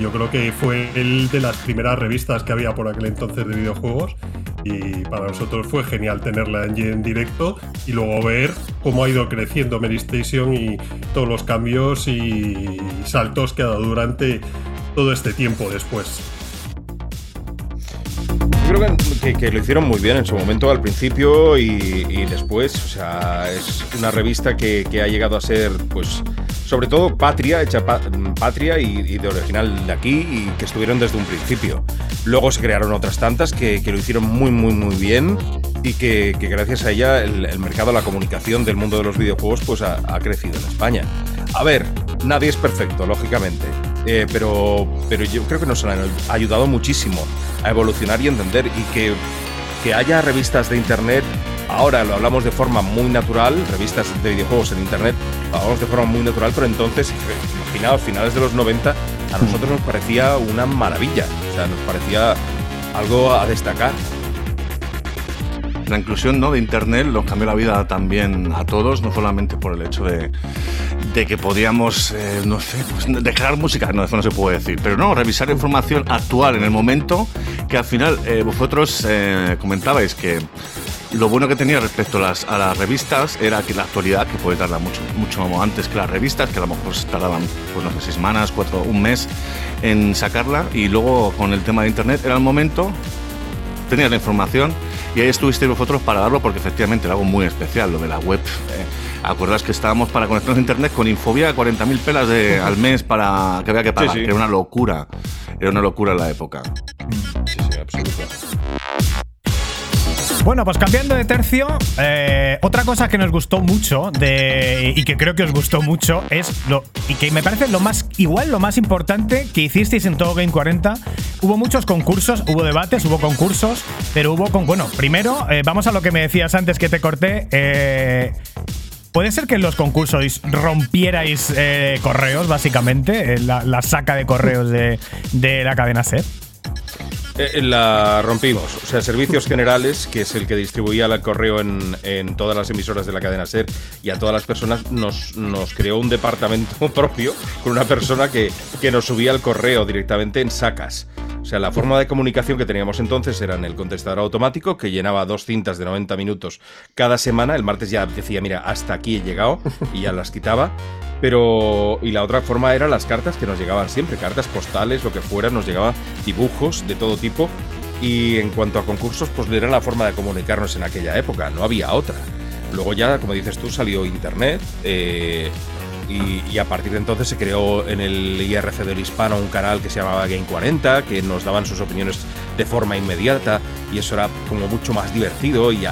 Speaker 7: Yo creo que fue el de las primeras revistas que había por aquel entonces de videojuegos. Y para nosotros fue genial tenerla en directo y luego ver cómo ha ido creciendo Mary Station y todos los cambios y saltos que ha dado durante todo este tiempo después.
Speaker 5: Yo creo que, lo hicieron muy bien en su momento, al principio y, después. O sea, es una revista que ha llegado a ser, pues, sobre todo patria, hecha pa- patria y, de original de aquí y que estuvieron desde un principio. Luego se crearon otras tantas que, que lo hicieron muy, muy, muy bien y que, que gracias a ella el, mercado, la comunicación del mundo de los videojuegos, pues ha, ha crecido en España. A ver, nadie es perfecto, lógicamente. Eh, pero, pero yo creo que nos han ayudado muchísimo a evolucionar y entender y que, que haya revistas de internet, ahora lo hablamos de forma muy natural, revistas de videojuegos en internet, lo hablamos de forma muy natural, pero entonces, imaginaos, finales de los 90, a nosotros nos parecía una maravilla, o sea, nos parecía algo a destacar.
Speaker 2: La inclusión ¿no? de Internet nos cambió la vida también a todos, no solamente por el hecho de, de que podíamos, eh, no sé, pues, dejar música, no, eso no se puede decir, pero no, revisar información actual en el momento, que al final eh, vosotros eh, comentabais que lo bueno que tenía respecto a las, a las revistas era que la actualidad, que puede tardar mucho, mucho antes que las revistas, que a lo mejor tardaban, pues no sé, seis semanas, cuatro, un mes en sacarla, y luego con el tema de Internet era el momento, tenías la información y ahí estuvisteis vosotros para darlo porque efectivamente era algo muy especial, lo de la web. Eh, ¿Acuerdas que estábamos para conectarnos a internet con Infobia 40.000 pelas de, al mes para que había que pagar?
Speaker 5: Sí, sí.
Speaker 2: Era una locura. Era una locura en la época.
Speaker 5: Sí, sí, absoluto.
Speaker 1: Bueno, pues cambiando de tercio, eh, otra cosa que nos gustó mucho y que creo que os gustó mucho es lo y que me parece lo más igual lo más importante que hicisteis en todo Game 40. Hubo muchos concursos, hubo debates, hubo concursos, pero hubo con bueno, primero eh, vamos a lo que me decías antes que te corté. eh, ¿Puede ser que en los concursos rompierais correos, básicamente? la, saca de correos de, de la cadena SER.
Speaker 5: Eh, la rompimos. O sea, Servicios Generales, que es el que distribuía el correo en, en todas las emisoras de la cadena SER y a todas las personas, nos, nos creó un departamento propio con una persona que, que nos subía el correo directamente en sacas. O sea, la forma de comunicación que teníamos entonces era en el contestador automático que llenaba dos cintas de 90 minutos cada semana. El martes ya decía, mira, hasta aquí he llegado y ya las quitaba. Pero, y la otra forma era las cartas que nos llegaban siempre, cartas postales, lo que fuera, nos llegaban dibujos de todo tipo. Y en cuanto a concursos, pues era la forma de comunicarnos en aquella época, no había otra. Luego ya, como dices tú, salió Internet eh, y, a partir de entonces se creó en el IRC del Hispano un canal que se llamaba Game 40, que nos daban sus opiniones de forma inmediata y eso era como mucho más divertido y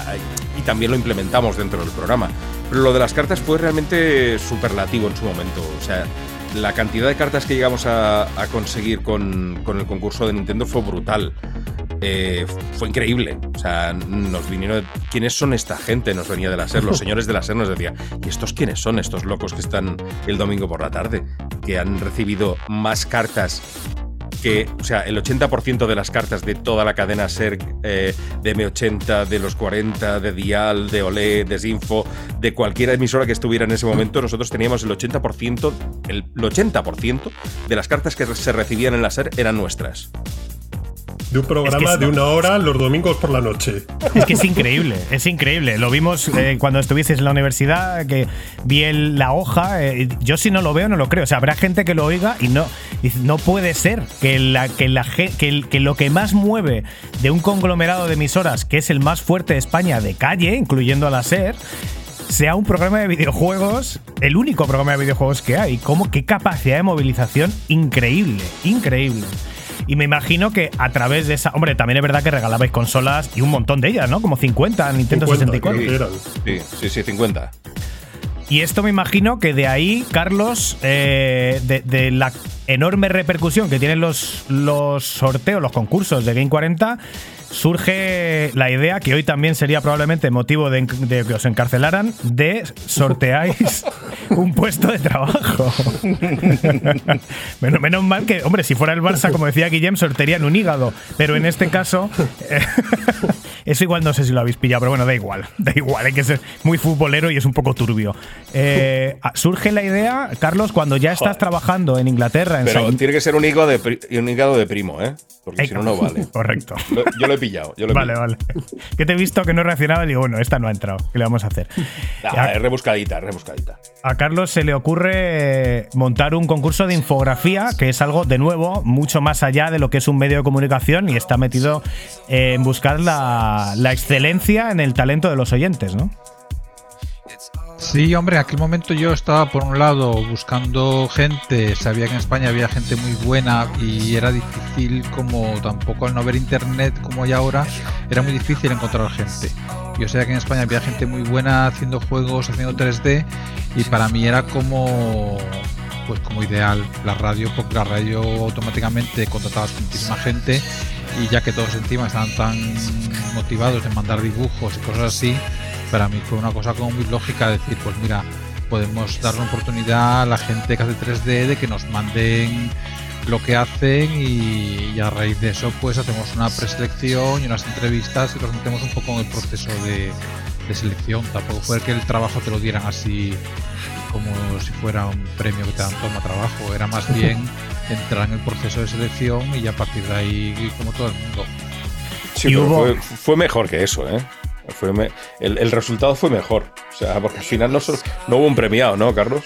Speaker 5: también lo implementamos dentro del programa. Pero lo de las cartas fue realmente superlativo en su momento. O sea, la cantidad de cartas que llegamos a, a conseguir con, con el concurso de Nintendo fue brutal. Eh, fue increíble. O sea, nos vinieron. ¿Quiénes son esta gente? Nos venía de la SER. Los señores de la SER nos decían. ¿Y estos quiénes son? Estos locos que están el domingo por la tarde. Que han recibido más cartas que, o sea, el 80% de las cartas de toda la cadena SER, eh, de M80, de los 40, de Dial, de Olé, de Sinfo, de cualquier emisora que estuviera en ese momento, nosotros teníamos el 80%, el 80% de las cartas que se recibían en la SER eran nuestras.
Speaker 7: De un programa
Speaker 1: es-
Speaker 7: de una hora los domingos por la noche.
Speaker 1: Es que es increíble, es increíble. Lo vimos eh, cuando estuvieses en la universidad, que vi el- la hoja. eh, yo si no lo veo, no lo creo. O sea, habrá gente que lo oiga y no, no puede ser que, la, que, la, que, el- que lo que más mueve de un conglomerado de emisoras, que es el más fuerte de España de calle, incluyendo a la SER, sea un programa de videojuegos, el único programa de videojuegos que hay. ¿Cómo, qué capacidad de movilización increíble, increíble. Y me imagino que a través de esa. Hombre, también es verdad que regalabais consolas y un montón de ellas, ¿no? Como 50 Nintendo 64.
Speaker 5: Sí, sí, sí, 50.
Speaker 1: Y esto me imagino que de ahí, Carlos, eh, de, de la enorme repercusión que tienen los, los sorteos, los concursos de Game 40, surge la idea, que hoy también sería probablemente motivo de, de que os encarcelaran, de sorteáis un puesto de trabajo. menos, menos mal que, hombre, si fuera el Barça, como decía Guillem, sortearían un hígado. Pero en este caso, eh, eso igual no sé si lo habéis pillado, pero bueno, da igual. Da igual, hay que ser muy futbolero y es un poco turbio. Eh, surge la idea, Carlos, cuando ya estás
Speaker 5: Joder.
Speaker 1: trabajando en Inglaterra, en
Speaker 5: Pero
Speaker 1: Saint-
Speaker 5: tiene que ser un hígado de, pri- un hígado de primo, ¿eh? Porque si no, no vale.
Speaker 1: Correcto.
Speaker 5: Lo- Yo lo he pillado. Yo lo he
Speaker 1: Vale,
Speaker 5: pillado.
Speaker 1: vale. Que te he visto que no reaccionaba y digo, bueno, esta no ha entrado. ¿Qué le vamos a hacer?
Speaker 5: Es rebuscadita, rebuscadita.
Speaker 1: A Carlos se le ocurre montar un concurso de infografía, que es algo, de nuevo, mucho más allá de lo que es un medio de comunicación y está metido en buscar la, la excelencia en el talento de los oyentes, ¿no?
Speaker 8: Sí, hombre, en aquel momento yo estaba por un lado buscando gente, sabía que en España había gente muy buena y era difícil como tampoco al no haber internet como hay ahora, era muy difícil encontrar gente. Yo sabía que en España había gente muy buena haciendo juegos, haciendo 3D y para mí era como pues como ideal la radio porque la radio automáticamente contratabas con muchísima gente y ya que todos encima estaban tan motivados en mandar dibujos y cosas así, para mí fue una cosa como muy lógica decir, pues mira, podemos dar una oportunidad a la gente que hace 3D de que nos manden lo que hacen y, y a raíz de eso pues hacemos una preselección y unas entrevistas y los metemos un poco en el proceso de, de selección. Tampoco fue que el trabajo te lo dieran así como si fuera un premio que te dan toma trabajo, era más bien entrar en el proceso de selección y ya a partir de ahí como todo el mundo.
Speaker 5: Sí, pero fue, fue mejor que eso, ¿eh? Fue me- el, el resultado fue mejor. O sea, porque al final no, solo- no hubo un premiado, ¿no, Carlos?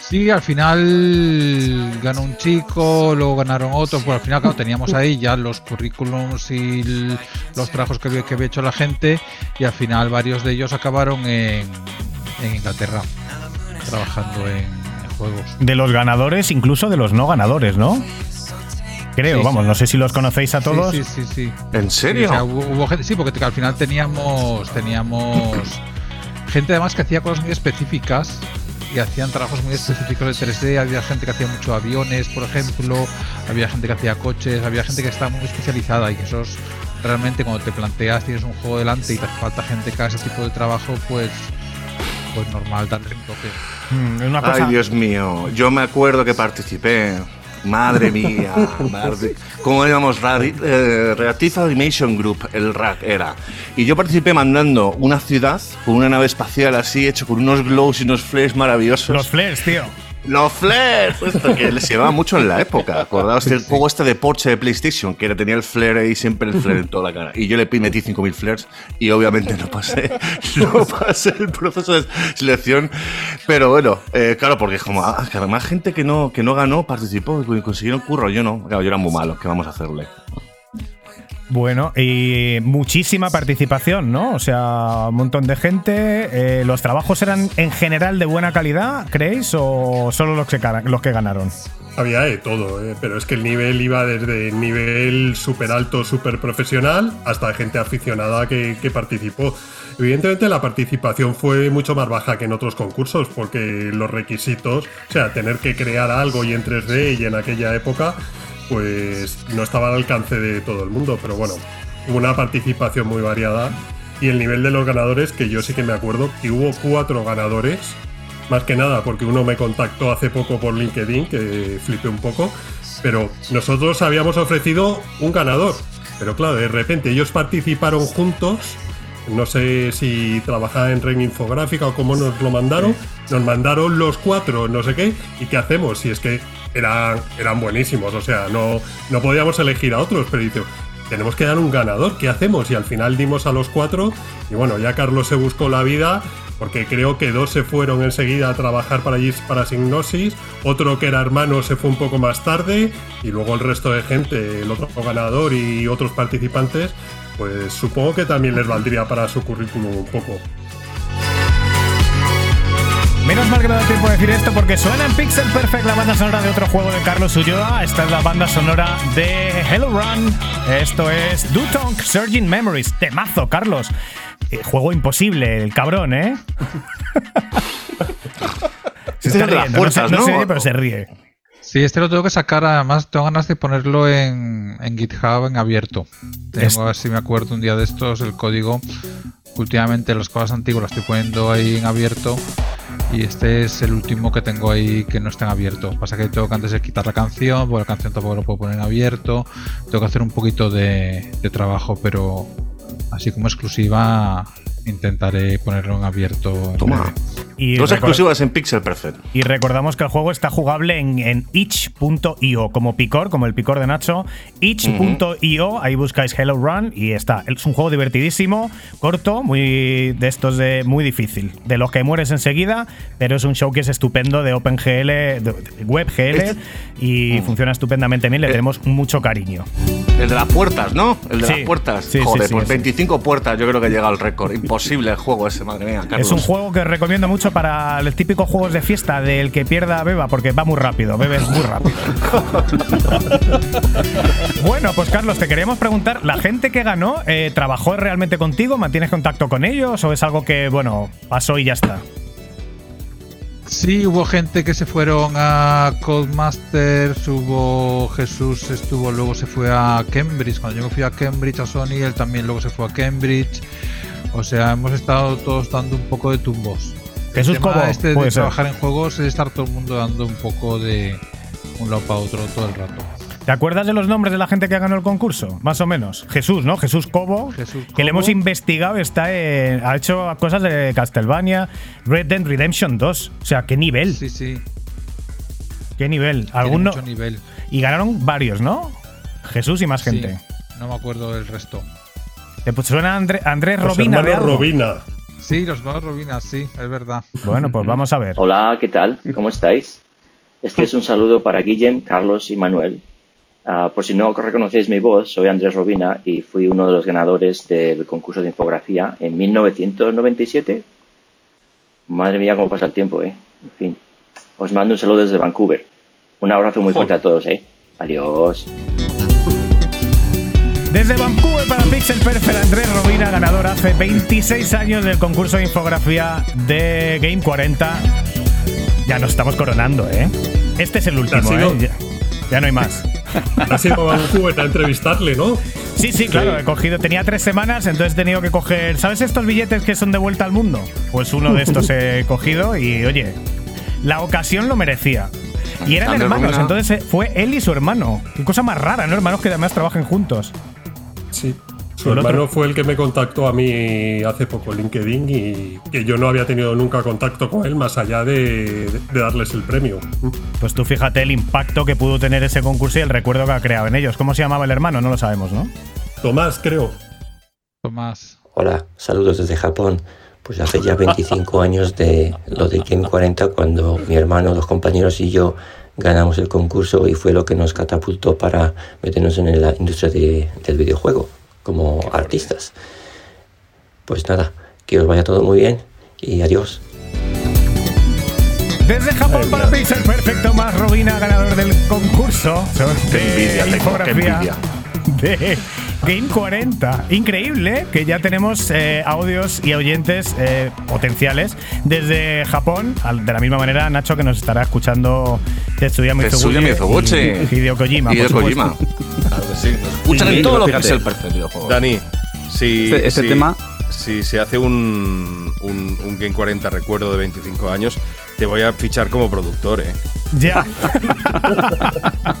Speaker 8: Sí, al final ganó un chico, luego ganaron otros, pues al final claro, teníamos ahí ya los currículums y los trabajos que había, que había hecho la gente y al final varios de ellos acabaron en, en Inglaterra trabajando en, en juegos.
Speaker 1: De los ganadores, incluso de los no ganadores, ¿no? Creo,
Speaker 8: Sí,
Speaker 1: vamos,
Speaker 8: sí.
Speaker 1: no sé si los conocéis a todos.
Speaker 8: Sí, sí, sí. sí.
Speaker 2: ¿En serio?
Speaker 8: Sí, o sea, hubo, hubo gente, sí, porque al final teníamos, teníamos gente además que hacía cosas muy específicas y hacían trabajos muy específicos de 3D. Había gente que hacía mucho aviones, por ejemplo, había gente que hacía coches, había gente que estaba muy especializada y que esos realmente cuando te planteas tienes un juego delante y te hace falta gente que haga ese tipo de trabajo, pues pues normal darle un toque.
Speaker 1: Mm, es una cosa-
Speaker 2: Ay, Dios mío. Yo me acuerdo que participé. Madre mía. madre- ¿Cómo llamamos? Eh, Reactive Animation Group, el RAC era. Y yo participé mandando una ciudad con una nave espacial así, hecho con unos glows y unos flares maravillosos.
Speaker 1: Los flares, tío.
Speaker 2: Los flares, esto que les llevaba mucho en la época. Acordaos del juego este de Porsche de PlayStation, que tenía el flare ahí, siempre el flare en toda la cara. Y yo le metí 5.000 flares y obviamente no pasé, no pasé el proceso de selección. Pero bueno, eh, claro, porque como ah, que además gente que no, que no ganó participó y consiguieron curro, yo no. Claro, yo era muy malo, ¿qué vamos a hacerle?
Speaker 1: Bueno, y muchísima participación, ¿no? O sea, un montón de gente. Eh, ¿Los trabajos eran en general de buena calidad, creéis? ¿O solo los que, ganaron?
Speaker 7: Había de todo, eh, pero es que el nivel iba desde nivel súper alto, súper profesional, hasta gente aficionada que, que participó. Evidentemente la participación fue mucho más baja que en otros concursos, porque los requisitos, o sea, tener que crear algo y en 3D y en aquella época, pues no estaba al alcance de todo el mundo, pero bueno, hubo una participación muy variada y el nivel de los ganadores, que yo sí que me acuerdo que hubo cuatro ganadores, más que nada porque uno me contactó hace poco por LinkedIn, que flipé un poco, pero nosotros habíamos ofrecido un ganador, pero claro, de repente ellos participaron juntos. No sé si trabajaba en Red Infográfica o cómo nos lo mandaron. Nos mandaron los cuatro, no sé qué. ¿Y qué hacemos? Si es que eran, eran buenísimos. O sea, no, no podíamos elegir a otros, pero dice, tenemos que dar un ganador. ¿Qué hacemos? Y al final dimos a los cuatro. Y bueno, ya Carlos se buscó la vida. Porque creo que dos se fueron enseguida a trabajar para allí para Signosis, otro que era hermano se fue un poco más tarde, y luego el resto de gente, el otro ganador y otros participantes, pues supongo que también les valdría para su currículum un poco.
Speaker 1: Menos mal que me da tiempo de decir esto porque suena en Pixel Perfect la banda sonora de otro juego de Carlos Ulloa. Esta es la banda sonora de Hello Run. Esto es Dutonk Surging Memories. Temazo, Carlos. Eh, juego imposible, el cabrón, ¿eh? se
Speaker 2: es
Speaker 1: está riendo, no, se, no se oye, pero se ríe.
Speaker 8: Sí, este lo tengo que sacar, además tengo ganas de ponerlo en, en GitHub en abierto. Tengo
Speaker 1: Es-
Speaker 8: a ver si me acuerdo un día de estos el código. Últimamente las cosas antiguas las estoy poniendo ahí en abierto y este es el último que tengo ahí que no está en abierto. Pasa que tengo que antes de quitar la canción, porque la canción tampoco lo puedo poner en abierto. Tengo que hacer un poquito de, de trabajo, pero así como exclusiva intentaré ponerlo en abierto.
Speaker 2: Toma.
Speaker 1: Y
Speaker 2: Dos exclusivas en Pixel Perfect.
Speaker 1: Y recordamos que el juego está jugable en, en itch.io, como picor, como el picor de Nacho. itch.io, ahí buscáis Hello Run y está. Es un juego divertidísimo, corto, muy de estos de muy difícil. De los que mueres enseguida, pero es un showcase estupendo de OpenGL, de, de WebGL y funciona estupendamente bien. Le tenemos mucho cariño.
Speaker 2: El de las puertas, ¿no? El de
Speaker 1: Sí.
Speaker 2: las puertas.
Speaker 1: Sí,
Speaker 2: Joder,
Speaker 1: sí,
Speaker 2: pues
Speaker 1: sí.
Speaker 2: 25 puertas yo creo que llega al récord. Imposible el juego ese, madre mía. Carlos.
Speaker 1: Es un juego que recomiendo mucho para los típicos juegos de fiesta del que pierda beba, porque va muy rápido, bebes muy rápido. bueno, pues Carlos, te queríamos preguntar, ¿la gente que ganó eh, trabajó realmente contigo? ¿Mantienes contacto con ellos o es algo que, bueno, pasó y ya está?
Speaker 8: Sí, hubo gente que se fueron a Codemasters, hubo Jesús estuvo, luego se fue a Cambridge, cuando yo me fui a Cambridge a Sony, él también luego se fue a Cambridge. O sea, hemos estado todos dando un poco de tumbos.
Speaker 1: Jesús
Speaker 8: tema
Speaker 1: Cobo,
Speaker 8: este de
Speaker 1: ser.
Speaker 8: trabajar en juegos es estar todo el mundo dando un poco de un lado para otro todo el rato.
Speaker 1: ¿Te acuerdas de los nombres de la gente que ganó el concurso? Más o menos. Jesús, ¿no? Jesús Cobo, que le hemos investigado, está en- ha hecho cosas de Castlevania, Red Dead Redemption 2. O sea, ¿qué nivel?
Speaker 8: Sí, sí.
Speaker 1: ¿Qué nivel? Alguno.
Speaker 8: mucho nivel.
Speaker 1: Y ganaron varios, ¿no? Jesús y más
Speaker 8: Sí,
Speaker 1: gente.
Speaker 8: no me acuerdo del resto.
Speaker 1: ¿Te pues suena André- Andrés
Speaker 7: Los
Speaker 1: Robina?
Speaker 7: Robina.
Speaker 8: Sí, los dos Robinas, sí, es verdad.
Speaker 1: Bueno, pues vamos a ver.
Speaker 20: Hola, ¿qué tal? ¿Cómo estáis? Este es un saludo para Guillem, Carlos y Manuel. Ah, por si no reconocéis mi voz, soy Andrés Robina y fui uno de los ganadores del concurso de infografía en 1997. Madre mía, cómo pasa el tiempo, ¿eh? En fin, os mando un saludo desde Vancouver. Un abrazo muy fuerte a todos, ¿eh? Adiós.
Speaker 1: Desde Vancouver para Pixel Perfect, Andrés Robina, ganador hace 26 años del concurso de infografía de Game 40. Ya nos estamos coronando, ¿eh? Este es el último, ¿eh? Ya, ya no hay más.
Speaker 7: Ha sido a Vancouver a entrevistarle, ¿no?
Speaker 1: Sí, sí, claro, he cogido, tenía tres semanas, entonces he tenido que coger, ¿sabes estos billetes que son de vuelta al mundo? Pues uno de estos he cogido y, oye, la ocasión lo merecía. Y eran
Speaker 2: Andrés
Speaker 1: hermanos, entonces eh, fue él y su hermano. Qué cosa más rara, ¿no? Hermanos que además trabajen juntos.
Speaker 7: Sí. Su
Speaker 1: otro-
Speaker 7: hermano fue el que me contactó a mí hace poco en LinkedIn y que yo no había tenido nunca contacto con él más allá de, de darles el premio.
Speaker 1: Pues tú fíjate el impacto que pudo tener ese concurso y el recuerdo que ha creado en ellos. ¿Cómo se llamaba el hermano? No lo sabemos, ¿no?
Speaker 7: Tomás, creo.
Speaker 8: Tomás.
Speaker 21: Hola, saludos desde Japón.
Speaker 22: Pues hace ya 25 años de lo de Game 40 cuando mi hermano, los compañeros y yo ganamos el concurso y fue lo que nos catapultó para meternos en la industria de- del videojuego como artistas. Pues nada, que os vaya todo muy bien y adiós.
Speaker 1: Desde Japón para Pixel Perfecto más Robina, ganador del concurso de
Speaker 2: envidia tengo, qué
Speaker 1: infografía
Speaker 2: envidia.
Speaker 1: de Game 40. Increíble ¿eh? que ya tenemos eh, audios y oyentes eh, potenciales desde Japón, al- de la misma manera Nacho que nos estará escuchando Tetsuya Mizoguchi
Speaker 2: Mizoguchi.
Speaker 1: y Hideo Kojima.
Speaker 2: Hideo Kojima.
Speaker 1: supuesto.
Speaker 2: Claro que sí. Nos escuchan en todo lo que es el perfecto videojuego.
Speaker 5: Dani, si,
Speaker 3: Este- este
Speaker 5: si-
Speaker 3: tema-
Speaker 5: si se hace un, un, un Game 40 recuerdo de 25 años, te voy a fichar como productor, ¿eh?
Speaker 1: Ya.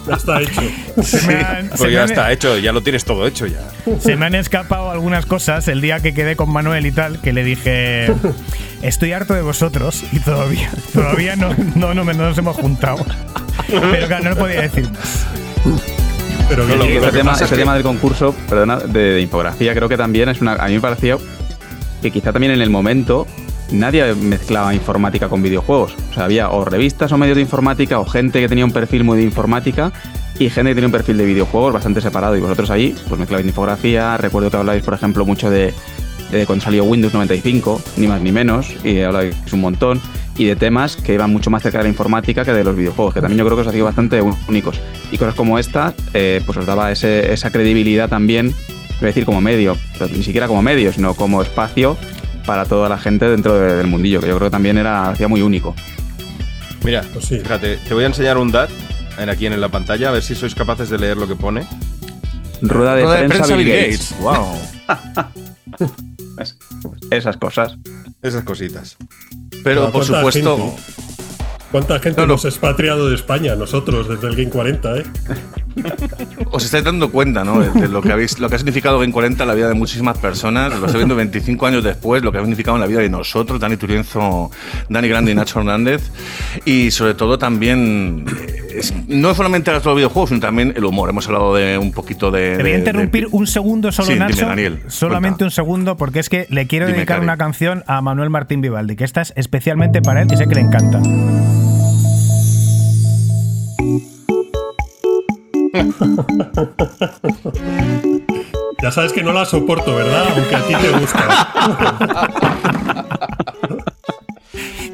Speaker 7: Ya está hecho.
Speaker 1: Se me han-
Speaker 5: Pues ya
Speaker 1: han-
Speaker 5: está hecho, ya lo tienes todo hecho ya.
Speaker 1: Se me han escapado algunas cosas el día que quedé con Manuel y tal, que le dije, estoy harto de vosotros y todavía, todavía no, no, no, me- no nos hemos juntado. Pero claro, no lo podía decir más.
Speaker 7: Pero
Speaker 3: No, lo-
Speaker 7: que-
Speaker 3: ese
Speaker 7: lo que
Speaker 3: tema, ese
Speaker 7: que-
Speaker 3: tema del concurso, perdona, de, de infografía, creo que también es una. A mí me pareció que quizá también en el momento nadie mezclaba informática con videojuegos. O sea, había o revistas o medios de informática o gente que tenía un perfil muy de informática y gente que tenía un perfil de videojuegos bastante separado. Y vosotros ahí, pues mezclabais infografía. Recuerdo que hablabais, por ejemplo, mucho de, de cuando salió Windows 95, ni más ni menos, y hablabais un montón. Y de temas que iban mucho más cerca de la informática que de los videojuegos, que también yo creo que os hacía bastante únicos. Y cosas como esta, eh, pues os daba esa credibilidad también, decir como medio, pero ni siquiera como medio, sino como espacio para toda la gente dentro de- del mundillo, que yo creo que también era hacía muy único.
Speaker 5: Mira,
Speaker 7: Pues
Speaker 5: fíjate, te voy a enseñar un DAT en- aquí en la pantalla, a ver si sois capaces de leer lo que pone.
Speaker 3: Rueda de, prensa, Bill Gates.
Speaker 5: Wow.
Speaker 3: Es- Esas cosas.
Speaker 5: Esas cositas.
Speaker 2: Pero por
Speaker 7: ¿cuánta
Speaker 2: supuesto.
Speaker 7: gente? ¿Cuánta gente
Speaker 2: No, no.
Speaker 7: hemos expatriado de España nosotros desde el Game 40, eh?
Speaker 2: Os estáis dando cuenta, ¿no? De, de lo que habéis, lo que ha significado Game 40 en la vida de muchísimas personas. Lo estoy viendo 25 años después, lo que ha significado en la vida de nosotros, Dani Turienzo, Dani Grande y Nacho Hernández. Y sobre todo también, eh, es- no solamente los videojuegos, sino también el humor. Hemos hablado de un poquito de.
Speaker 1: Te voy a
Speaker 2: de-
Speaker 1: interrumpir
Speaker 2: de-
Speaker 1: un segundo solo,
Speaker 2: Sí, dime,
Speaker 1: Nacho.
Speaker 2: Daniel,
Speaker 1: Solamente un segundo, porque es que le quiero
Speaker 2: Dime,
Speaker 1: dedicar
Speaker 2: Cari.
Speaker 1: una canción a Manuel Martín Vivaldi, que esta es especialmente para él y sé que le encanta.
Speaker 7: Ya sabes que no la soporto, ¿verdad? Aunque a ti te gusta.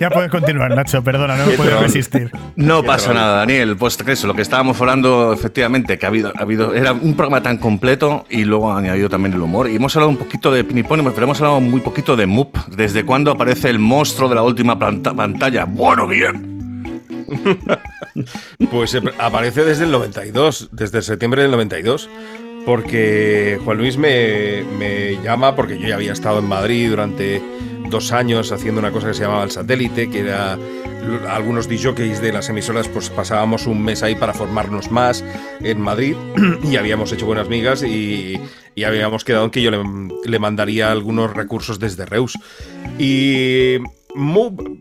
Speaker 1: Ya puedes continuar, Nacho, perdona, no me puedo resistir.
Speaker 2: No pasa nada, Daniel. Pues eso, lo que estábamos hablando, efectivamente, que ha habido, ha habido, era un programa tan completo y luego ha añadido también el humor. Y hemos hablado un poquito de Pinipón, pero hemos hablado muy poquito de Moop. ¿Desde cuándo aparece el monstruo de la última planta- pantalla? Bueno, bien.
Speaker 5: Pues aparece desde el 92, desde septiembre del 92. Porque Juan Luis me, me llama, porque yo ya había estado en Madrid durante dos años haciendo una cosa que se llamaba el satélite, que era algunos DJs de las emisoras, pues pasábamos un mes ahí para formarnos más en Madrid y habíamos hecho buenas migas y, y habíamos quedado en que yo le, le mandaría algunos recursos desde Reus. Y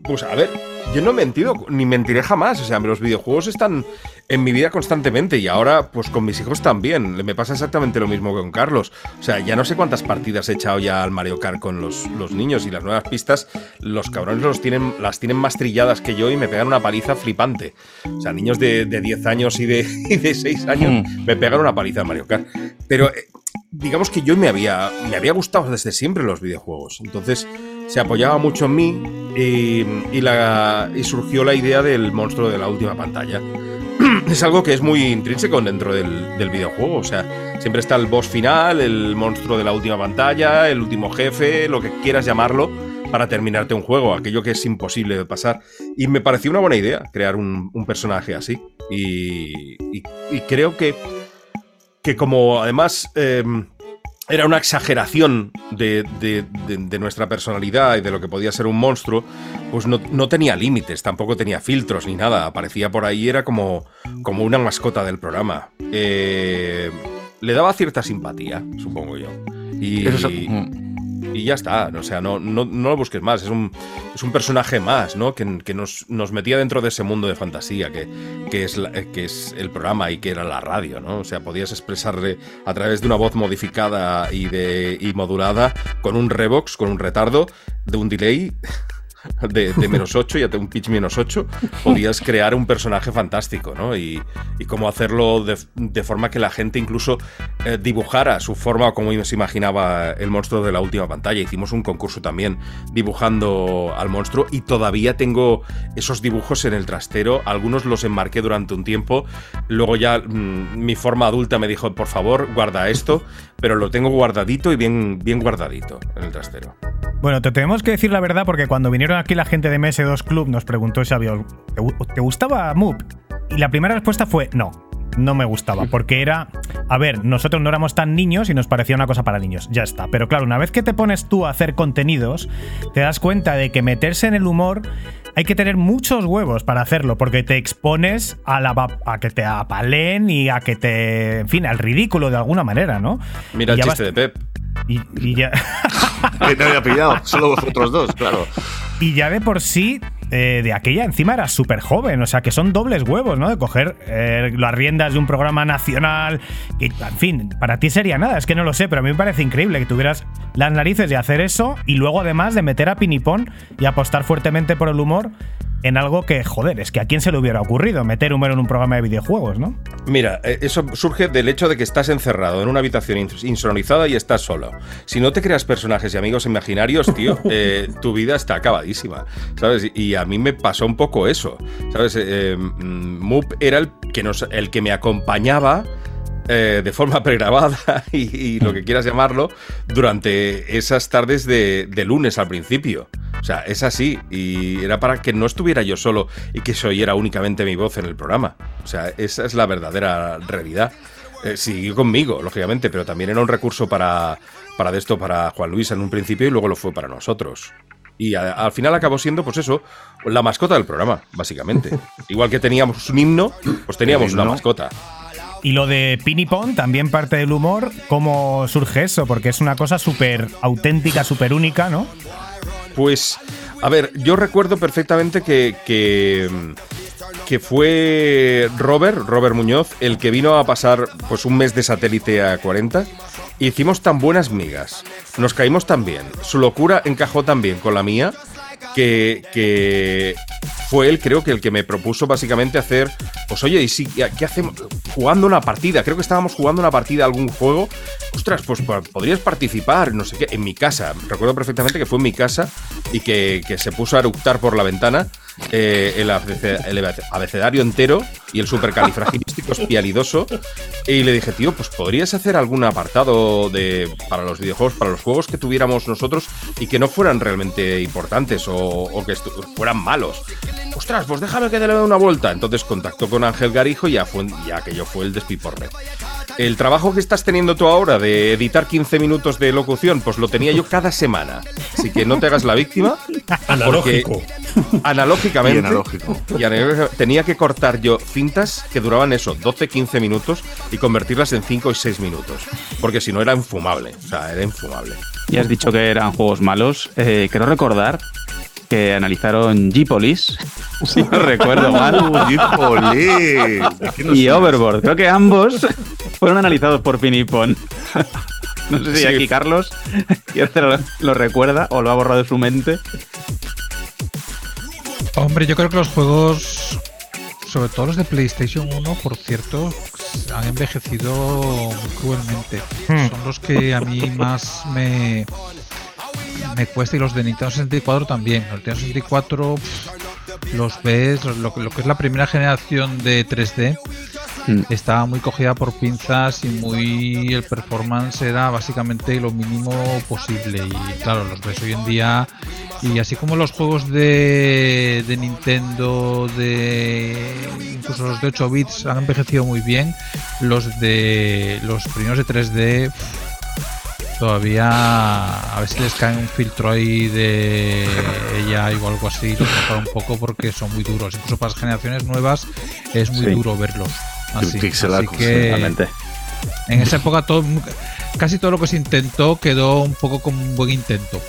Speaker 5: pues a ver, yo no he mentido, ni mentiré jamás. O sea, los videojuegos están en mi vida constantemente y ahora, pues con mis hijos también. Me pasa exactamente lo mismo que con Carlos. O sea, ya no sé cuántas partidas he echado ya al Mario Kart con los, los niños y las nuevas pistas, los cabrones los tienen, las tienen más trilladas que yo y me pegan una paliza flipante. O sea, niños de, de 10 años y de, y de 6 años me pegan una paliza en Mario Kart. Pero eh, digamos que yo me había, me había gustado desde siempre los videojuegos. Entonces se apoyaba mucho en mí y, y la, y surgió la idea del monstruo de la última pantalla. es algo que es muy intrínseco dentro del, videojuego. O sea, siempre está el boss final, el monstruo de la última pantalla, el último jefe, lo que quieras llamarlo, para terminarte un juego, aquello que es imposible de pasar. Y me pareció una buena idea crear un, un personaje así. Y- y creo que, que como además em, era una exageración de, de- de- de nuestra personalidad y de lo que podía ser un monstruo, pues no, no tenía límites, tampoco tenía filtros ni nada. Aparecía por ahí, era como, como una mascota del programa. Eh, le daba cierta simpatía, supongo yo. Y,
Speaker 2: Eso es-
Speaker 5: y ya está. O sea, no, no, no lo busques más. Es un, es un personaje más, ¿no? Que, que nos, nos, metía dentro de ese mundo de fantasía que, que, es la, que es el programa y que era la radio, ¿no? O sea, podías expresarle a través de una voz modificada y, de, y modulada con un revox, con un retardo, de un delay de, menos 8 y a un pitch menos 8, podías crear un personaje fantástico, ¿no? Y, y cómo hacerlo de, de, forma que la gente incluso eh, dibujara su forma o como se imaginaba el monstruo de la última pantalla. Hicimos un concurso también dibujando al monstruo y todavía tengo esos dibujos en el trastero. Algunos los enmarqué durante un tiempo. Luego ya mmm, mi forma adulta me dijo, por favor, guarda esto, pero lo tengo guardadito y bien, bien guardadito en el trastero.
Speaker 1: Bueno, te tenemos que decir la verdad porque cuando vinieron aquí la gente de MS2 Club nos preguntó si había, ¿te gustaba Moop? Y la primera respuesta fue no. No me gustaba, porque era. A ver, nosotros no éramos tan niños y nos parecía una cosa para niños, ya está. Pero claro, una vez que te pones tú a hacer contenidos, te das cuenta de que meterse en el humor hay que tener muchos huevos para hacerlo, porque te expones a, la, a que te apalen y a que te. En fin, al ridículo de alguna manera, ¿no?
Speaker 5: Mira el chiste de Pep.
Speaker 1: Y, y ya.
Speaker 2: que te había pillado, solo vosotros dos, claro.
Speaker 1: Y ya de por sí, eh, de aquella encima era súper joven, o sea que son dobles huevos, ¿no? De coger eh, las riendas de un programa nacional, que en fin, para ti sería nada, es que no lo sé, pero a mí me parece increíble que tuvieras las narices de hacer eso y luego además de meter a Pinipón y apostar fuertemente por el humor en algo que, joder, es que a quién se le hubiera ocurrido meter humor en un programa de videojuegos, ¿no?
Speaker 5: Mira, eh, eso surge del hecho de que estás encerrado en una habitación insonorizada y estás solo. Si no te creas personajes y amigos imaginarios, tío, eh, tu vida está acabadísima, ¿sabes? Y a mí me pasó un poco eso, ¿sabes? Eh, Moop era el que, nos, el que me acompañaba eh, de forma pregrabada y, y, lo que quieras llamarlo durante esas tardes de, de, lunes al principio. O sea, es así y era para que no estuviera yo solo y que se oyera únicamente mi voz en el programa. O sea, esa es la verdadera realidad. Eh, siguió conmigo, lógicamente, pero también era un recurso para, para esto, para Juan Luis en un principio y luego lo fue para nosotros. Y a, al final acabó siendo, pues eso, la mascota del programa, básicamente. Igual que teníamos un himno, pues teníamos una mascota.
Speaker 1: Y lo de Pinipon también parte del humor. ¿Cómo surge eso? Porque es una cosa súper auténtica, súper única, ¿no?
Speaker 5: Pues, a ver, yo recuerdo perfectamente que, que, fue Robert, Robert Muñoz, el que vino a pasar pues un mes de satélite a 40. Y hicimos tan buenas migas. Nos caímos tan bien. Su locura encajó tan bien con la mía que, fue él, creo que el que me propuso básicamente hacer, pues oye, ¿y si, qué hacemos? Jugando una partida, creo que estábamos jugando una partida, algún juego. Ostras, pues podrías participar, no sé qué, en mi casa. Recuerdo perfectamente que fue en mi casa y que, que se puso a eructar por la ventana eh, el, abecedario entero y el supercalifragilístico espialidoso. Y le dije, tío, pues podrías hacer algún apartado de, para los videojuegos, para los juegos que tuviéramos nosotros y que no fueran realmente importantes o, que fueran malos. Ostras, pues déjame que te le dé una vuelta. Entonces contactó con Ángel Garijo y ya, fue, aquello fue el despiporre. El trabajo que estás teniendo tú ahora de editar 15 minutos de locución, pues lo tenía yo cada semana. Así que no te hagas la víctima.
Speaker 7: Analógico.
Speaker 5: Analógicamente.
Speaker 2: Y analógico.
Speaker 5: Y analógico, tenía que cortar yo cintas que duraban eso, 12-15 minutos y convertirlas en 5 y 6 minutos. Porque si no era infumable. O sea, era infumable.
Speaker 3: Y has dicho que eran juegos malos. Eh, quiero recordar que analizaron G-Police, si no recuerdo mal.
Speaker 2: G-Police.
Speaker 3: y Overboard. Creo que ambos fueron analizados por Pinipon. No sé si sí. aquí Carlos lo, lo recuerda o lo ha borrado de su mente.
Speaker 8: Hombre, yo creo que los juegos, sobre todo los de PlayStation 1, por cierto, han envejecido muy cruelmente. Hmm. Son los que a mí más me, me cuesta y los de Nintendo 64 también. Los de Nintendo 64 pff, los ves, lo, lo, que es la primera generación de 3D mm. estaba muy cogida por pinzas y muy el performance era básicamente lo mínimo posible y claro, los ves hoy en día y así como los juegos de, de Nintendo de incluso los de 8 bits han envejecido muy bien, los de los primeros de 3D pff, todavía a ver si les cae un filtro ahí de ella o algo así, mejora un poco porque son muy duros. Incluso para las generaciones nuevas es muy sí. duro verlos. Así, así que En esa época todo, casi todo lo que se intentó quedó un poco como un buen intento.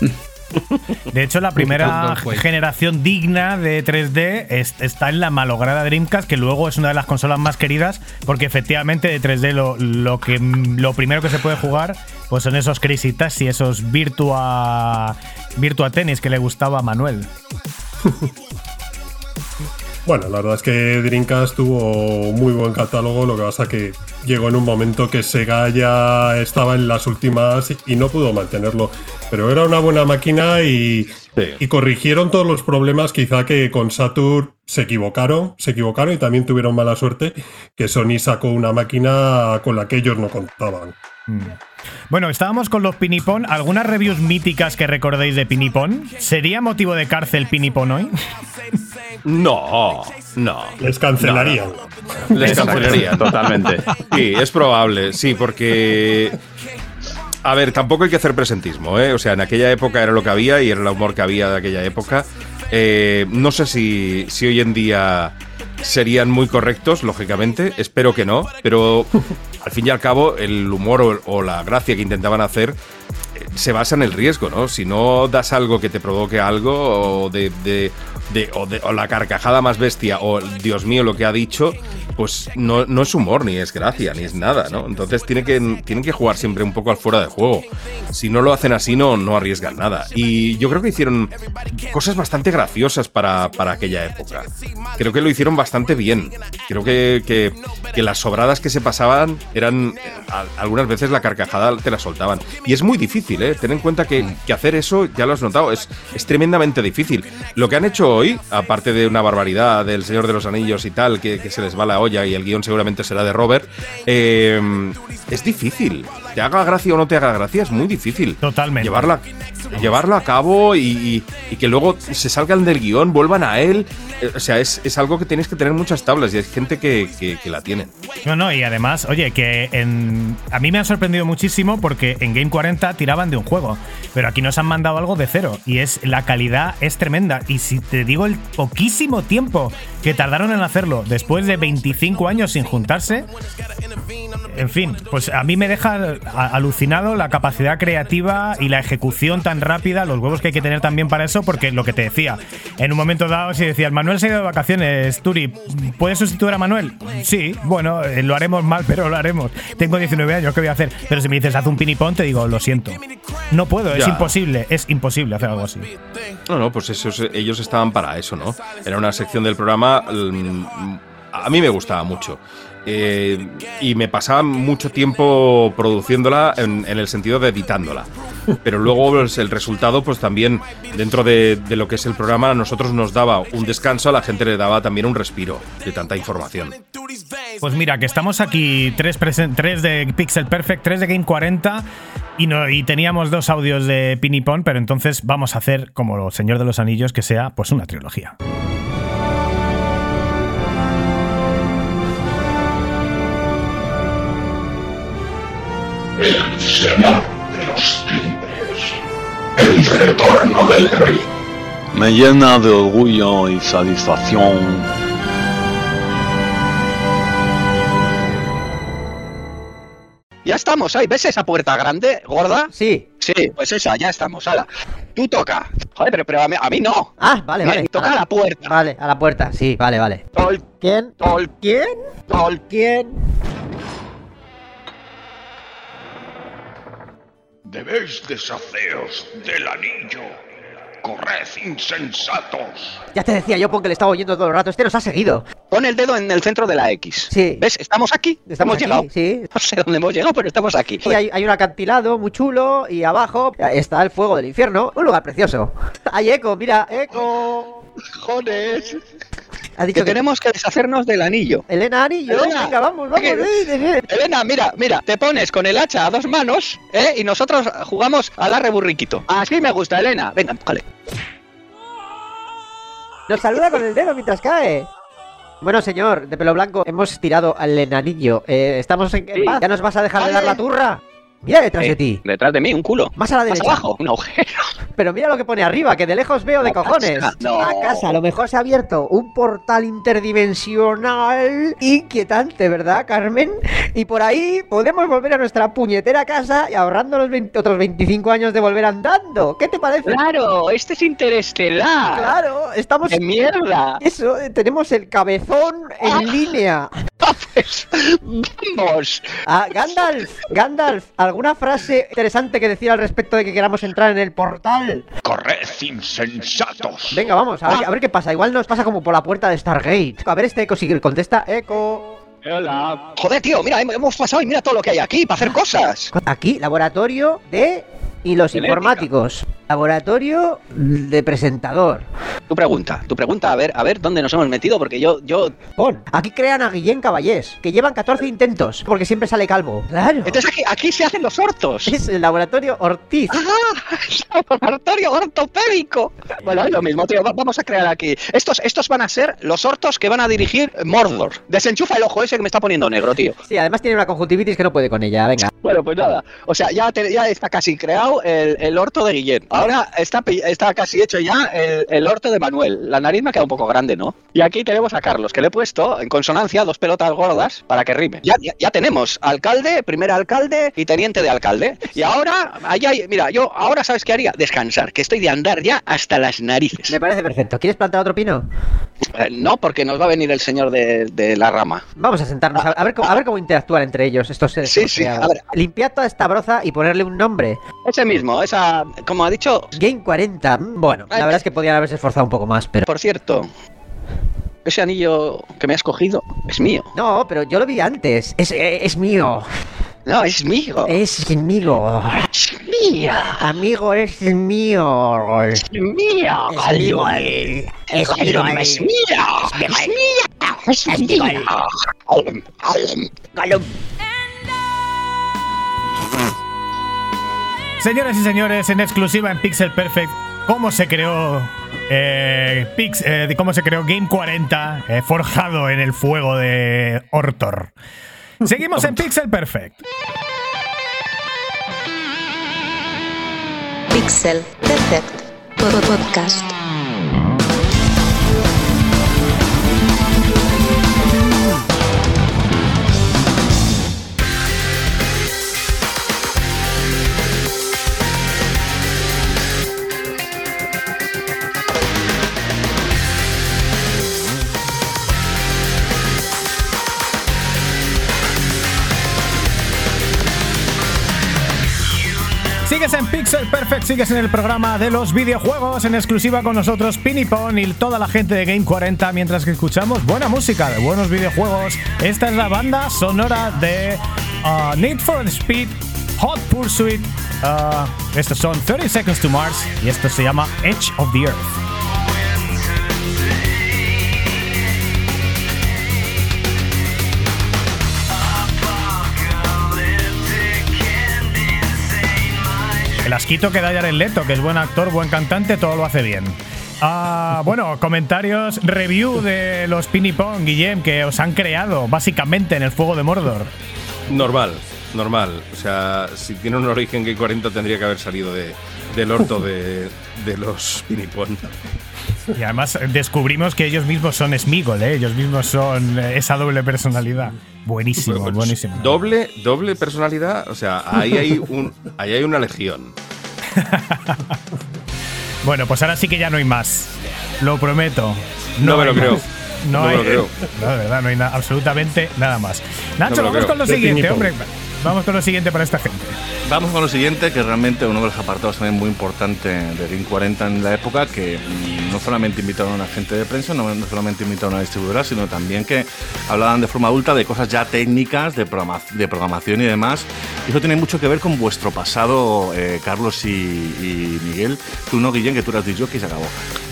Speaker 1: De hecho, la primera generación digna de 3D es- está en la malograda Dreamcast, que luego es una de las consolas más queridas, porque efectivamente de 3D lo, lo que lo primero que se puede jugar pues son esos Crazy Taxi, esos Virtua Virtua Tennis que le gustaba a Manuel.
Speaker 7: Bueno, la verdad es que Dreamcast tuvo muy buen catálogo, lo que pasa que llegó en un momento que Sega ya estaba en las últimas y no pudo mantenerlo. Pero era una buena máquina y, y corrigieron todos los problemas quizá que con Saturn se equivocaron, se equivocaron y también tuvieron mala suerte que Sony sacó una máquina con la que ellos no contaban.
Speaker 1: Mm. Bueno, estábamos con los Pinipón. ¿Algunas reviews míticas que recordéis de Pinipón? ¿Sería motivo de cárcel Pinipón hoy?
Speaker 5: No, no.
Speaker 7: Les.
Speaker 5: No, no. Les
Speaker 3: Exacto,
Speaker 5: cancelarían.
Speaker 3: totalmente.
Speaker 5: Sí, es probable, sí, porque. A ver, tampoco hay que hacer presentismo, ¿eh? O sea, en aquella época era lo que había y era el humor que había de aquella época. Eh, no sé si, si hoy en día serían muy correctos, lógicamente. Espero que no, pero al fin y al cabo, el humor o, o la gracia que intentaban hacer eh, se basa en el riesgo, ¿no? Si no das algo que te provoque algo, o de, de- de- o, de- o la carcajada más bestia, o Dios mío lo que ha dicho, pues no, no es humor, ni es gracia, ni es nada, ¿no? Entonces tiene que, tienen que jugar siempre un poco al fuera de juego. Si no lo hacen así, no, no arriesgan nada. Y yo creo que hicieron cosas bastante graciosas para, para aquella época. Creo que lo hicieron bastante bien. Creo que, que- las sobradas que se pasaban eran. algunas veces la carcajada te la soltaban. Y es muy difícil, ¿eh? Ten en cuenta que, que hacer eso, ya lo has notado, es, es tremendamente difícil. Lo que han hecho hoy, aparte de una barbaridad del Señor de los Anillos y tal, que, se les va la y el guion seguramente será de Robert, eh, es difícil. Te haga gracia o no te haga gracia, es muy difícil.
Speaker 1: Totalmente.
Speaker 5: Llevarla, llevarlo a cabo y, y- y que luego se salgan del guion, vuelvan a él. Eh, O sea, es, es algo que tienes que tener muchas tablas y hay gente que, que- que la tiene.
Speaker 1: No, no, y además, oye, que en, a mí me ha sorprendido muchísimo porque en Game 40 tiraban de un juego, pero aquí nos han mandado algo de cero y es la calidad es tremenda. Y si te digo el poquísimo tiempo que tardaron en hacerlo, después de 25 años sin juntarse, en fin, pues a mí me deja alucinado la capacidad creativa y la ejecución tan rápida, los huevos que hay que tener también para eso, porque lo que te decía, en un momento dado, si decías, Manuel se ha ido de vacaciones, Turi, ¿puedes sustituir a Manuel? Sí, bueno, eh, lo haremos mal, pero lo haremos. Tengo 19 años, ¿qué voy a hacer? Pero si me dices, haz un pinipón, te digo, lo siento. No puedo, es imposible, es imposible hacer algo así.
Speaker 5: No, no, pues esos- ellos estaban para eso, ¿no? Era una sección del programa. mm, A mí me gustaba mucho. Eh, y me pasaba mucho tiempo produciéndola en, el sentido de editándola. Pero luego pues, el resultado, pues también dentro de, lo que es el programa, a nosotros nos daba un descanso, a la gente le daba también un respiro de tanta información.
Speaker 1: Pues mira, que estamos aquí, tres, de Pixel Perfect, tres de Game 40 y, no, y teníamos dos audios de Pinipon, pero entonces vamos a hacer como el Señor de los Anillos, que sea pues una trilogía.
Speaker 12: El Señor de los Tiempos. El retorno del rey.
Speaker 23: Me llena de orgullo y satisfacción
Speaker 14: Ya estamos ahí, ¿ves esa puerta grande, gorda?
Speaker 13: Sí.
Speaker 14: Sí, pues esa, ya estamos, ala. Tú toca. Joder, pero, pero a, mí, a mí no.
Speaker 13: Ah, vale, vale.
Speaker 14: Toca a la puerta.
Speaker 13: Vale, a la puerta, sí, vale, vale.
Speaker 14: Tolkien.
Speaker 13: Tolkien. Tolkien.
Speaker 12: Debéis deshaceros del anillo. Corred, insensatos.
Speaker 13: Ya te decía yo, porque le estaba oyendo todo el rato. Este nos ha seguido.
Speaker 14: Pon el dedo en el centro de la X.
Speaker 13: Sí.
Speaker 14: ¿Ves? Estamos aquí.
Speaker 13: Estamos
Speaker 14: hemos
Speaker 13: aquí,
Speaker 14: llegado.
Speaker 13: sí.
Speaker 14: No sé dónde hemos llegado, pero estamos aquí.
Speaker 13: Y hay, hay un acantilado muy chulo y abajo está el fuego del infierno. Un lugar precioso. Hay eco, mira, eco. Ha dicho
Speaker 14: que, tenemos que deshacernos del anillo.
Speaker 13: Elena Anillo,
Speaker 14: Elena,
Speaker 13: venga, vamos, vamos.
Speaker 14: que-
Speaker 13: eh.
Speaker 14: Elena, mira, mira, te pones con el hacha a dos manos, ¿eh? Y nosotros jugamos al arre burriquito. Así me gusta, Elena. Venga, empújale.
Speaker 13: Nos saluda con el dedo mientras cae. Bueno, señor, de pelo blanco, hemos tirado al enanillo. Eh, ¿Estamos en paz? ¿Ya nos vas a dejar de dar la turra? Mira detrás de
Speaker 14: Eh,
Speaker 13: ti.
Speaker 14: Detrás de mí, un culo.
Speaker 13: Más a la derecha.
Speaker 14: abajo, un agujero.
Speaker 13: Pero mira lo que pone arriba, que de lejos veo de
Speaker 14: A
Speaker 13: cojones.
Speaker 14: no.
Speaker 13: A casa, a lo mejor se ha abierto un portal interdimensional inquietante, ¿verdad, Carmen? Y por ahí podemos volver a nuestra puñetera casa y ahorrando los 20 otros 25 años de volver andando. ¿Qué te parece?
Speaker 14: Claro, este es interestelar.
Speaker 13: Claro, estamos.
Speaker 14: ¡Qué mierda!
Speaker 13: Eso, eh, tenemos el cabezón en línea.
Speaker 14: ¡Vamos!
Speaker 13: Ah, Gandalf, Gandalf, ¿alguna frase interesante que decir al respecto de que queramos entrar en el portal?
Speaker 12: Corred, insensatos.
Speaker 13: Venga, vamos, a ver, a ver qué pasa. Igual nos pasa como por la puerta de Stargate. A ver este eco si contesta. Eco.
Speaker 14: Hola. Joder, tío, mira, hem- hemos pasado y mira todo lo que hay aquí para hacer cosas.
Speaker 13: Aquí, laboratorio de y los
Speaker 14: Genética.
Speaker 13: informáticos. Laboratorio de presentador.
Speaker 14: Tu pregunta, tu pregunta, a ver, a ver dónde nos hemos metido, porque yo, yo.
Speaker 13: Pon. Aquí crean a Guillén Caballés, que llevan 14 intentos, porque siempre sale calvo. Claro.
Speaker 14: Entonces aquí, aquí se hacen los hortos.
Speaker 13: Es el laboratorio Ortiz.
Speaker 14: ¡Ah! Laboratorio ortopédico. Bueno, es lo mismo, tío. va- Vamos a crear aquí. Estos, estos van a ser los hortos que van a dirigir Mordor. Desenchufa el ojo ese que me está poniendo negro, tío.
Speaker 13: Sí, además tiene una conjuntivitis que no puede con ella. Venga.
Speaker 14: Bueno, pues nada. O sea, ya, te- ya está casi creado el, el orto de Guillén. Ahora está, está casi hecho ya el, el orto de Manuel. La nariz me ha quedado un poco grande, ¿no? Y aquí tenemos a Carlos, que le he puesto en consonancia dos pelotas gordas para que rime. Ya, ya, ya tenemos alcalde, primer alcalde y teniente de alcalde. Y ahora, mira, yo ahora sabes qué haría? Descansar, que estoy de andar ya hasta las narices.
Speaker 13: Me parece perfecto. ¿Quieres plantar otro pino?
Speaker 14: Eh, no, porque nos va a venir el señor de, de la rama.
Speaker 13: Vamos a sentarnos a, a ver, cómo, a ver cómo interactúan entre ellos estos seres.
Speaker 14: Sí, sí, a ver.
Speaker 13: Limpiad toda esta broza y ponerle un nombre.
Speaker 14: Ese mismo, esa, como ha dicho,
Speaker 13: Game 40. mm, Bueno, la verdad es que podían haberse esforzado un poco más, pero.
Speaker 14: por cierto, ese anillo que me has cogido es mío.
Speaker 13: No, pero yo lo vi antes. Es, eh, es mío.
Speaker 14: No, es mío.
Speaker 13: Es mío.
Speaker 14: Es mío.
Speaker 13: Amigo, es mío.
Speaker 14: Es mío.
Speaker 13: Es mío. Es mío.
Speaker 14: Es mío. Es mío. Es mío.
Speaker 13: Gollum.
Speaker 1: Señoras y señores, en exclusiva en Pixel Perfect, cómo se creó eh, eh, cómo se creó Game 40 eh, forjado en el fuego de Ortor. Seguimos en Pixel Perfect.
Speaker 18: Pixel Perfect Pod- Podcast.
Speaker 1: Sigues en Pixel Perfect, sigues en el programa de los videojuegos, en exclusiva con nosotros Pinipon y toda la gente de Game 40, mientras que escuchamos buena música de buenos videojuegos. Esta es la banda sonora de uh, Need for Speed Hot Pursuit. Uh, estos son 30 Seconds to Mars y esto se llama Edge of the Earth. El asquito que da Jared Leto, que es buen actor, buen cantante, todo lo hace bien. Ah, bueno, comentarios, review de los Pinipong, Guillem, que os han creado básicamente en el fuego de Mordor.
Speaker 5: Normal, normal. O sea, si tiene un origen Game 40 tendría que haber salido de, del orto de, de los Pinipon.
Speaker 1: Y además eh, descubrimos que ellos mismos son Smigol, ¿eh? ellos mismos son eh, esa doble personalidad. Buenísimo, buenísimo.
Speaker 5: Doble, doble personalidad. O sea, ahí hay, un, ahí hay una legión.
Speaker 1: Bueno, pues ahora sí que ya no hay más. Lo prometo.
Speaker 5: No me lo creo.
Speaker 1: más. No,
Speaker 5: No me
Speaker 1: hay,
Speaker 5: lo creo.
Speaker 1: No, de verdad, no hay na- absolutamente nada más. Nacho,
Speaker 5: No
Speaker 1: vamos
Speaker 5: creo.
Speaker 1: con lo siguiente, hombre. Vamos con lo siguiente para esta gente.
Speaker 2: Vamos con lo siguiente, que realmente uno de los apartados también muy importante de Game 40 en la época, que mm, no solamente invitaron a un agente de prensa, no, no solamente invitaron a una distribuidora, sino también que hablaban de forma adulta de cosas ya técnicas, de, programa- de programación y demás. Y eso tiene mucho que ver con vuestro pasado, eh, Carlos y, y Miguel. Tú no, Guillén, que tú eras DJ y se acabó.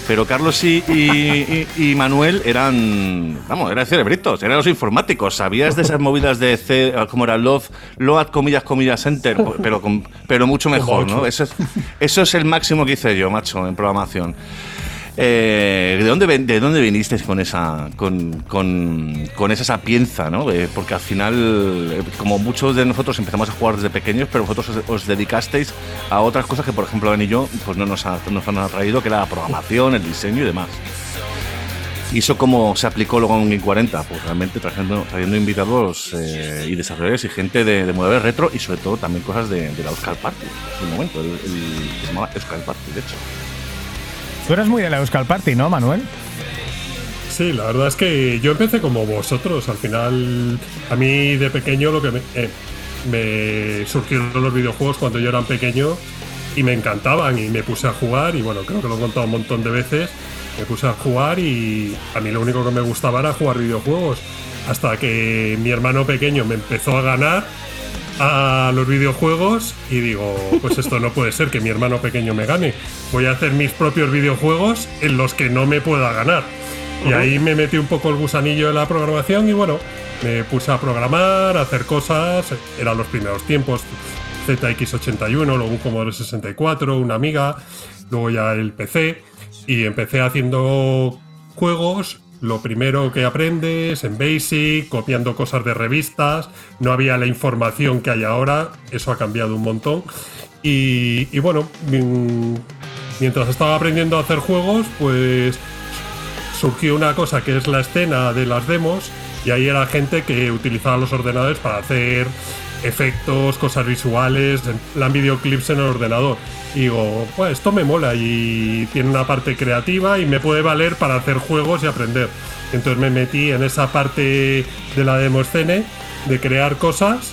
Speaker 2: Pero Carlos y, y- y- Manuel eran, vamos, eran cerebritos, eran los informáticos. ¿Sabías de esas movidas de C, como era Load, Load, comillas, comillas, Enter? Pero, pero mucho mejor, ¿no? Eso es, eso es el máximo que hice yo, macho, en programación. Eh, ¿de, dónde, ¿De dónde viniste con esa, con, con, con esa sapienza? ¿no? Eh, porque al final, eh, como muchos de nosotros empezamos a jugar desde pequeños, pero vosotros os, dedicasteis a otras cosas que, por ejemplo, Dani y yo pues no nos, ha- nos han atraído, que era la programación, el diseño y demás. ¿Y eso cómo se aplicó luego en Game 40? Pues realmente trayendo, trayendo invitados y desarrolladores y gente de, de retro y sobre todo también cosas de, la Euskal Party. En un momento, el, el- se llamaba Euskal Party, de hecho.
Speaker 1: Tú eres muy de la Euskal Party, ¿no, Manuel?
Speaker 7: Sí, la verdad es que yo empecé como vosotros. Al final, a mí de pequeño lo que me, eh, me surgieron los videojuegos cuando yo era pequeño y me encantaban y me puse a jugar y bueno, creo que lo he contado un montón de veces. Me puse a jugar y a mí lo único que me gustaba era jugar videojuegos. Hasta que mi hermano pequeño me empezó a ganar a los videojuegos y digo, pues esto no puede ser que mi hermano pequeño me gane. Voy a hacer mis propios videojuegos en los que no me pueda ganar. Y ahí me metí un poco el gusanillo de la programación y bueno, me puse a programar, a hacer cosas. Eran los primeros tiempos. ZX81, luego un Commodore 64, una Amiga, luego ya el PC. Y empecé haciendo juegos. Lo primero que aprendes en Basic, copiando cosas de revistas. No había la información que hay ahora. Eso ha cambiado un montón. Y, bueno, mm, mientras estaba aprendiendo a hacer juegos, pues surgió una cosa que es la escena de las demos y ahí era gente que utilizaba los ordenadores para hacer efectos, cosas visuales, plan videoclips en el ordenador. Y digo, pues esto me mola y tiene una parte creativa y me puede valer para hacer juegos y aprender. Entonces me metí en esa parte de la demo escene de crear cosas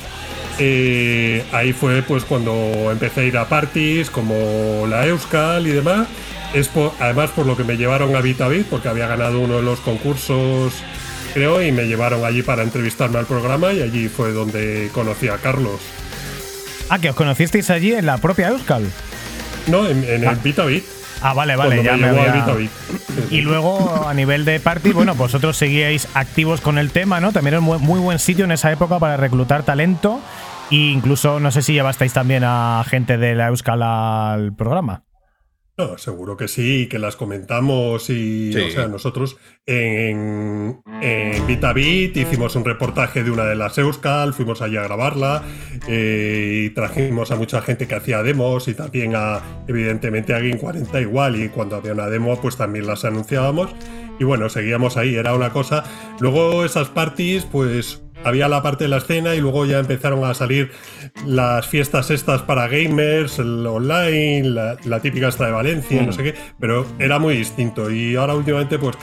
Speaker 7: eh, ahí fue pues cuando empecé a ir a parties como la Euskal y demás. Es por- además por lo que me llevaron a Vitavit, porque había ganado uno de los concursos, creo, y me llevaron allí para entrevistarme al programa y allí fue donde conocí a Carlos.
Speaker 1: Ah, que os conocisteis allí en la propia Euskal.
Speaker 7: No, en, en el Vitavit.
Speaker 1: Ah, vale, vale,
Speaker 7: Cuando
Speaker 1: ya
Speaker 7: me
Speaker 1: me. Y luego, a nivel de party, bueno, vosotros seguíais activos con el tema, ¿no? También era un muy, muy buen sitio en esa época para reclutar talento. E incluso, no sé si llevasteis también a gente de la Euskal al programa.
Speaker 7: No, seguro que sí, que las comentamos y,
Speaker 1: Sí.
Speaker 7: o sea, nosotros en, en VitaBit hicimos un reportaje de una de las Euskal, fuimos allí a grabarla eh, y trajimos a mucha gente que hacía demos y también a, evidentemente, a Game 40 igual y cuando había una demo pues también las anunciábamos y bueno, seguíamos ahí, era una cosa. Luego esas parties pues había la parte de la escena y luego ya empezaron a salir las fiestas estas para gamers, el online, la, la típica esta de Valencia,
Speaker 2: Mm.
Speaker 7: no sé qué, pero era muy distinto y ahora últimamente pues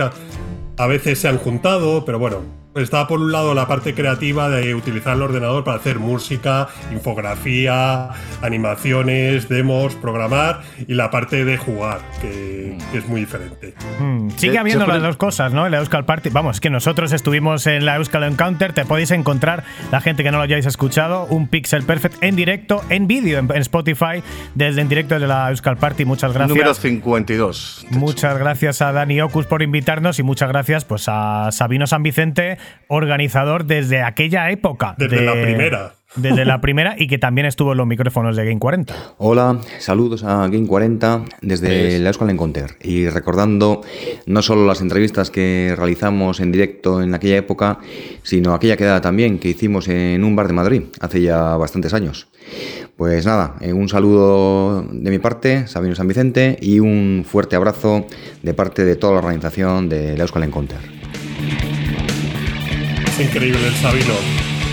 Speaker 7: a veces se han juntado, pero bueno, estaba por un lado la parte creativa de utilizar el ordenador para hacer música, infografía, animaciones, demos, programar y la parte de jugar, que, que es muy diferente.
Speaker 1: Mm, sigue habiendo las dos cosas, ¿no? En la Euskal Party. Vamos, que nosotros estuvimos en la Euskal Encounter. Te podéis encontrar, la gente que no lo hayáis escuchado, un Pixel Perfect en directo, en vídeo, en, en Spotify, desde en directo de la Euskal Party. Muchas gracias.
Speaker 2: Número 52.
Speaker 1: Muchas gracias a Dani Ocus por invitarnos y muchas gracias pues a Sabino San Vicente, organizador desde aquella época.
Speaker 7: Desde
Speaker 1: de-
Speaker 7: la primera.
Speaker 1: Desde la primera y que también estuvo en los micrófonos de Game 40.
Speaker 24: Hola, saludos a Game 40 desde la Euskal Encounter y recordando no solo las entrevistas que realizamos en directo en aquella época, sino aquella quedada también que hicimos en un bar de Madrid hace ya bastantes años. Pues nada, eh, un saludo de mi parte, Sabino San Vicente, y un fuerte abrazo de parte de toda la organización de la Euskal Encounter.
Speaker 7: Es increíble el Sabino.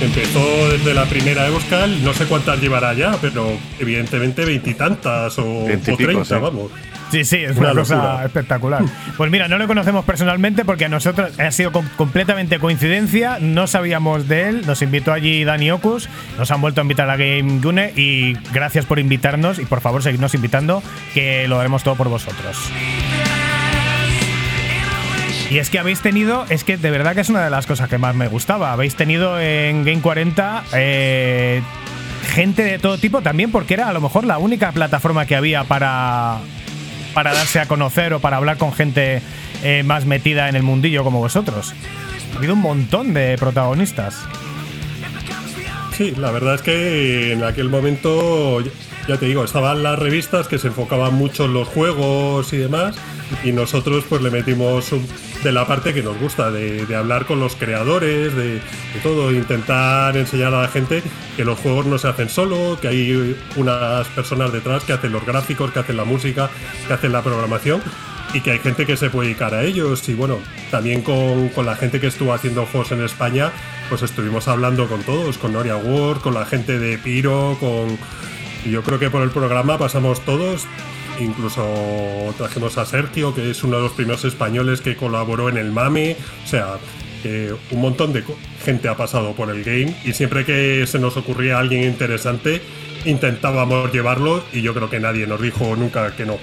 Speaker 7: Empezó desde la primera Euskal, no sé cuántas llevará ya, pero evidentemente veintitantas o, treinta, vamos.
Speaker 1: Sí, sí, es
Speaker 7: Una
Speaker 1: una, cosa espectacular. Pues mira, no lo conocemos personalmente porque a nosotros ha sido com- completamente coincidencia, no sabíamos de él, nos invitó allí Dani Ocus, nos han vuelto a invitar a Game Gune y gracias por invitarnos y por favor seguidnos invitando que lo haremos todo por vosotros. Y es que habéis tenido, es que de verdad que es una de las cosas que más me gustaba. Habéis tenido en Game 40 eh, gente de todo tipo también, porque era a lo mejor la única plataforma que había para, para darse a conocer o para hablar con gente eh, más metida en el mundillo como vosotros. Ha habido un montón de protagonistas.
Speaker 7: Sí, la verdad es que en aquel momento ya te digo, estaban las revistas que se enfocaban mucho en los juegos y demás, y nosotros pues le metimos de la parte que nos gusta, de, de hablar con los creadores, de, de todo, intentar enseñar a la gente que los juegos no se hacen solo, que hay unas personas detrás que hacen los gráficos, que hacen la música, que hacen la programación y que hay gente que se puede dedicar a ellos. Y bueno, también con, con la gente que estuvo haciendo juegos en España, pues estuvimos hablando con todos, con Noria Ward, con la gente de Piro, con. Y yo creo que por el programa pasamos todos. Incluso trajimos a Sergio, que es uno de los primeros españoles que colaboró en el MAME. O sea, que un montón de gente ha pasado por el game y siempre que se nos ocurría alguien interesante intentábamos llevarlo y yo creo que nadie nos dijo nunca que no.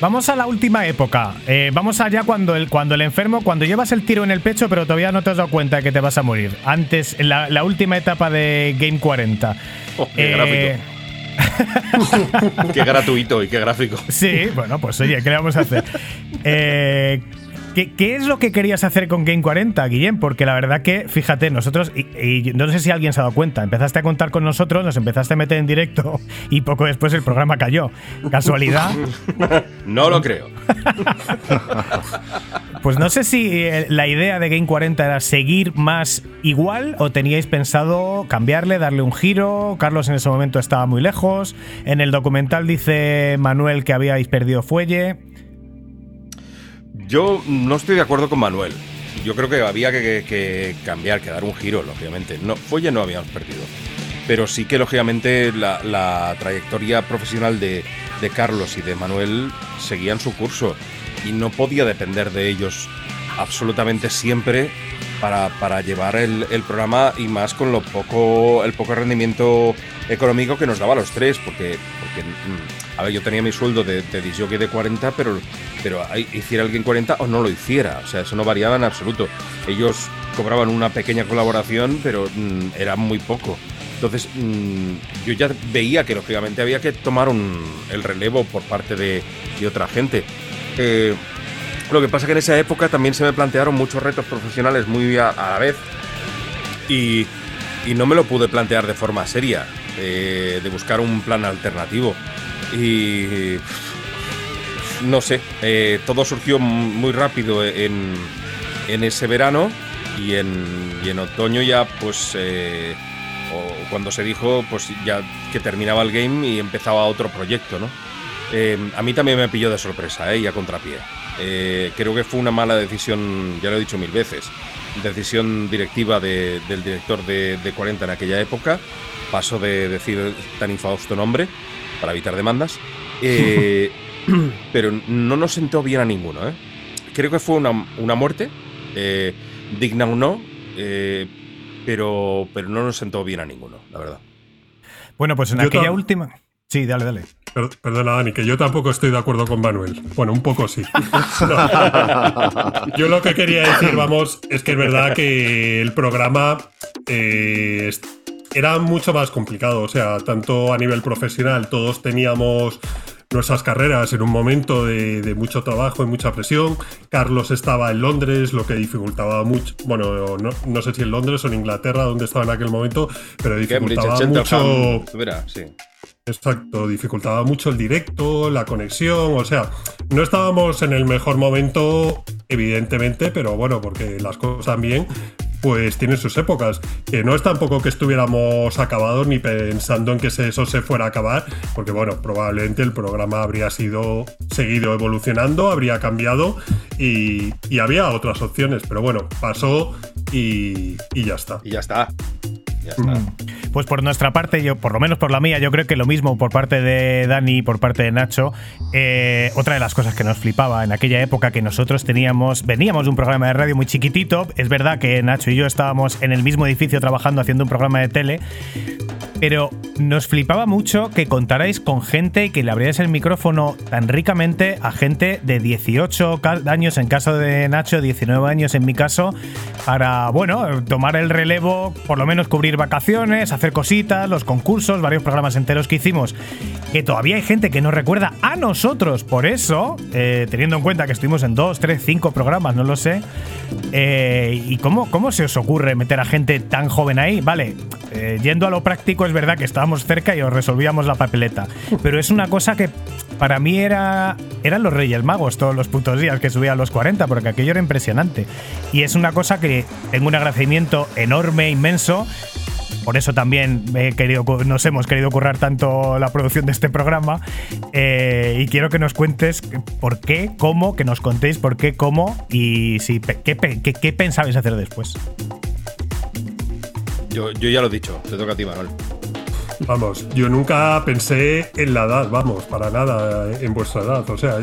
Speaker 1: Vamos a la última época. Eh, vamos allá cuando el, cuando el enfermo, cuando llevas el tiro en el pecho, pero todavía no te has dado cuenta de que te vas a morir. Antes, en la, la última etapa de Game 40.
Speaker 5: Oh, qué Qué gratuito y qué gráfico.
Speaker 1: Sí, bueno, pues oye, ¿qué le vamos a hacer? Eh, ¿qué, qué es lo que querías hacer con Game 40, Guillem? Porque la verdad que, fíjate, nosotros, y, y no sé si alguien se ha dado cuenta, empezaste a contar con nosotros, nos empezaste a meter en directo y poco después el programa cayó. ¿Casualidad?
Speaker 5: No lo creo.
Speaker 1: Pues no sé si eh, la idea de Game 40 era seguir más igual o teníais pensado cambiarle, darle un giro. Carlos en ese momento estaba muy lejos. En el documental dice Manuel que habíais perdido fuelle.
Speaker 5: Yo no estoy de acuerdo con Manuel. Yo creo que había que, cambiar, que dar un giro, lógicamente. No, Fuelle no habíamos perdido. Pero sí que, lógicamente, la, trayectoria profesional de, de Carlos y de Manuel seguían su curso. Y no podía depender de ellos absolutamente siempre para, para llevar el, programa y más con lo poco, el poco rendimiento económico que nos daba a los tres. Porque, porque mm, a ver, yo tenía mi sueldo de, de disjockey de 40, pero, pero hiciera alguien 40 o no lo hiciera. O sea, eso no variaba en absoluto. Ellos cobraban una pequeña colaboración, pero mm, era muy poco. Entonces, mm, yo ya veía que lógicamente había que tomar el relevo por parte de, otra gente. Eh, lo que pasa que en esa época también se me plantearon muchos retos profesionales muy a, la vez y, y no me lo pude plantear de forma seria, eh, de buscar un plan alternativo. Y no sé, eh, todo surgió muy rápido en, en ese verano y en, en otoño ya pues eh, cuando se dijo pues ya que terminaba el game y empezaba otro proyecto, ¿no? Eh, a mí también me pilló de sorpresa. Y a contrapié. Creo que fue una mala decisión, ya lo he dicho mil veces, decisión directiva de- del director de, de 40 en aquella época. Paso de decir tan infausto nombre para evitar demandas. Eh, pero no nos sentó bien a ninguno, ¿eh? Creo que fue una, una muerte, eh, digna o no, eh, pero, pero no nos sentó bien a ninguno, la verdad.
Speaker 1: Bueno, pues en
Speaker 7: Yo
Speaker 1: aquella última. Sí, dale, dale.
Speaker 7: Per- Perdona, Dani, que yo tampoco estoy de acuerdo con Manuel. Bueno, un poco sí. No. Yo lo que quería decir, vamos, es que es verdad que el programa eh, era mucho más complicado. O sea, tanto a nivel profesional, todos teníamos nuestras carreras en un momento de, de mucho trabajo y mucha presión. Carlos estaba en Londres, lo que dificultaba mucho. Bueno, no, no sé si en Londres o en Inglaterra, donde estaba en aquel momento, pero dificultaba mucho.
Speaker 5: Sí.
Speaker 7: Exacto, dificultaba mucho el directo, la conexión, o sea, no estábamos en el mejor momento, evidentemente, pero bueno, porque las cosas también, pues tienen sus épocas. Que no es tampoco que estuviéramos acabados ni pensando en que eso se fuera a acabar, porque bueno, probablemente el programa habría sido seguido evolucionando, habría cambiado y, había otras opciones, pero bueno, pasó y ya está.
Speaker 5: Y ya está.
Speaker 1: Mm. Pues por nuestra parte, yo, por lo menos por la mía, yo creo que lo mismo por parte de Dani y por parte de Nacho. Eh, otra de las cosas que nos flipaba en aquella época que nosotros teníamos, veníamos de un programa de radio muy chiquitito. Es verdad que Nacho y yo estábamos en el mismo edificio trabajando haciendo un programa de tele. Pero nos flipaba mucho que contarais con gente que le abrierais el micrófono tan ricamente a gente de 18 ca- años en caso de Nacho, 19 años en mi caso, para, bueno, tomar el relevo, por lo menos cubrir vacaciones, hacer cositas, los concursos, varios programas enteros que hicimos, que todavía hay gente que nos recuerda a nosotros, por eso, eh, teniendo en cuenta que estuvimos en 2, 3, 5 programas, no lo sé, eh, ¿y cómo, cómo se os ocurre meter a gente tan joven ahí? Vale, eh, yendo a lo práctico, es verdad que estábamos cerca y os resolvíamos la papeleta. Pero es una cosa que para mí era eran los Reyes Magos todos los putos días que subía a los 40, porque aquello era impresionante. Y es una cosa que tengo un agradecimiento enorme, inmenso, por eso también he querido, nos hemos querido currar tanto la producción de este programa. eh, y quiero que nos cuentes por qué, cómo, que nos contéis por qué, cómo y si, qué, pe- qué- qué pensabais hacer después.
Speaker 5: Yo, yo ya lo he dicho, te toca a ti, Manuel.
Speaker 7: Vamos, yo nunca pensé en la edad, vamos, para nada eh, en vuestra edad. O sea,